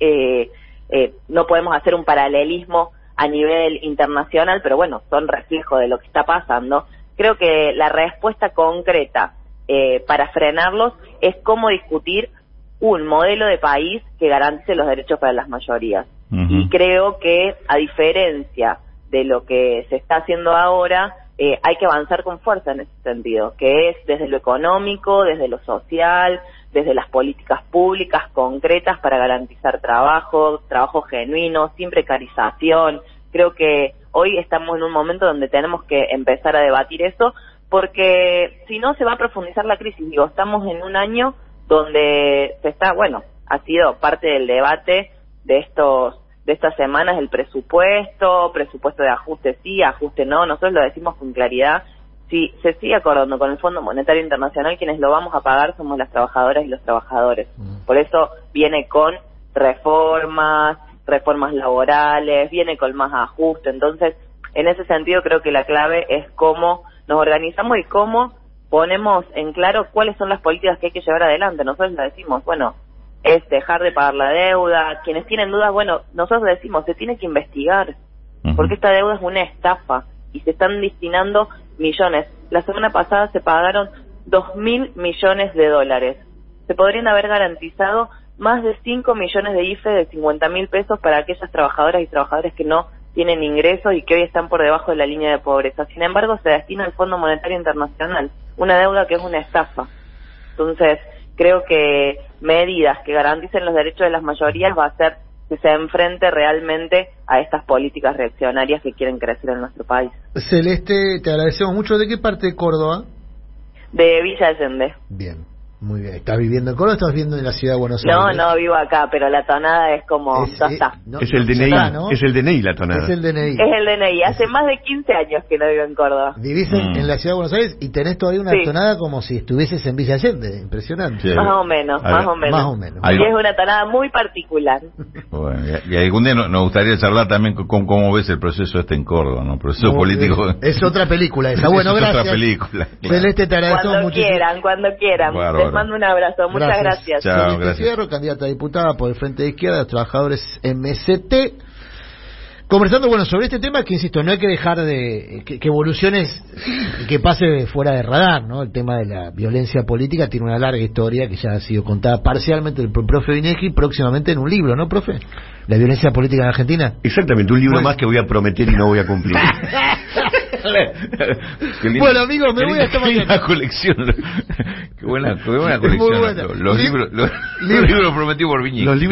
eh, eh, no podemos hacer un paralelismo a nivel internacional, pero bueno, son reflejo de lo que está pasando. Creo que la respuesta concreta eh, para frenarlos es cómo discutir un modelo de país que garantice los derechos para las mayorías. Uh -huh. Y creo que, a diferencia de lo que se está haciendo ahora, eh, hay que avanzar con fuerza en ese sentido, que es desde lo económico, desde lo social, desde las políticas públicas concretas para garantizar trabajo, trabajo genuino, sin precarización. Creo que hoy estamos en un momento donde tenemos que empezar a debatir eso, porque si no se va a profundizar la crisis. Digo, estamos en un año donde se está, bueno, ha sido parte del debate de estos de estas semanas el presupuesto, presupuesto de ajuste sí, ajuste no, nosotros lo decimos con claridad. Si se sigue acordando con el Fondo Monetario Internacional, quienes lo vamos a pagar somos las trabajadoras y los trabajadores. Por eso viene con reformas, reformas laborales, viene con más ajuste. Entonces, en ese sentido creo que la clave es cómo nos organizamos y cómo ponemos en claro cuáles son las políticas que hay que llevar adelante. Nosotros le decimos, bueno, es dejar de pagar la deuda. Quienes tienen dudas, bueno, nosotros decimos, se tiene que investigar, porque esta deuda es una estafa y se están destinando millones. La semana pasada se pagaron dos mil millones de dólares. Se podrían haber garantizado más de 5 millones de IFE de 50 mil pesos para aquellas trabajadoras y trabajadores que no tienen ingresos y que hoy están por debajo de la línea de pobreza. Sin embargo, se destina al Fondo Monetario Internacional, una deuda que es una estafa. Entonces, creo que medidas que garanticen los derechos de las mayorías va a ser que se enfrente realmente a estas políticas reaccionarias que quieren crecer en nuestro país. Celeste, te agradecemos mucho. ¿De qué parte de Córdoba? De Villa Allende. Bien, muy bien. ¿Estás viviendo en Córdoba o estás viviendo en la ciudad de Buenos No, Aires? no vivo acá, pero la tonada es como, Es- eh, está. no, es el DNI, está, ¿no? es el DNI la tonada. Es el DNI. Es el DNI. Hace más de 15 años que no vivo en Córdoba. Vivís en, Mm. en la ciudad de Buenos Aires y tenés todavía una Sí. tonada como si estuvieses en Villa Allende. Impresionante. Sí. Más o menos, más o menos. Más o menos. Ahí- Y es una tonada muy particular. Bueno, y, y algún día no- nos gustaría charlar también con, con cómo ves el proceso este en Córdoba, ¿no? Proceso Muy político. Es otra película esa. Bueno, Es gracias. otra película. Celeste, te Cuando muchísimo. quieran, cuando quieran. Bárbaro. Mando un abrazo. Muchas gracias. Chao, Celeste gracias. Fierro, candidata a diputada por el Frente de Izquierda, los Trabajadores MST. Conversando, bueno, sobre este tema que, insisto, no hay que dejar de que, que evoluciones y que pase fuera de radar, ¿no? El tema de la violencia política tiene una larga historia que ya ha sido contada parcialmente por el profe Vinegi, próximamente en un libro, ¿no, profe? La violencia política en Argentina. Exactamente, un libro Bueno. más que voy a prometer y no voy a cumplir. Bueno, amigos, me voy hasta mañana. colección. Qué buena, qué buena Muy colección. buena. Los, los Lib- libros, los, libro- los libros prometidos por Viñi.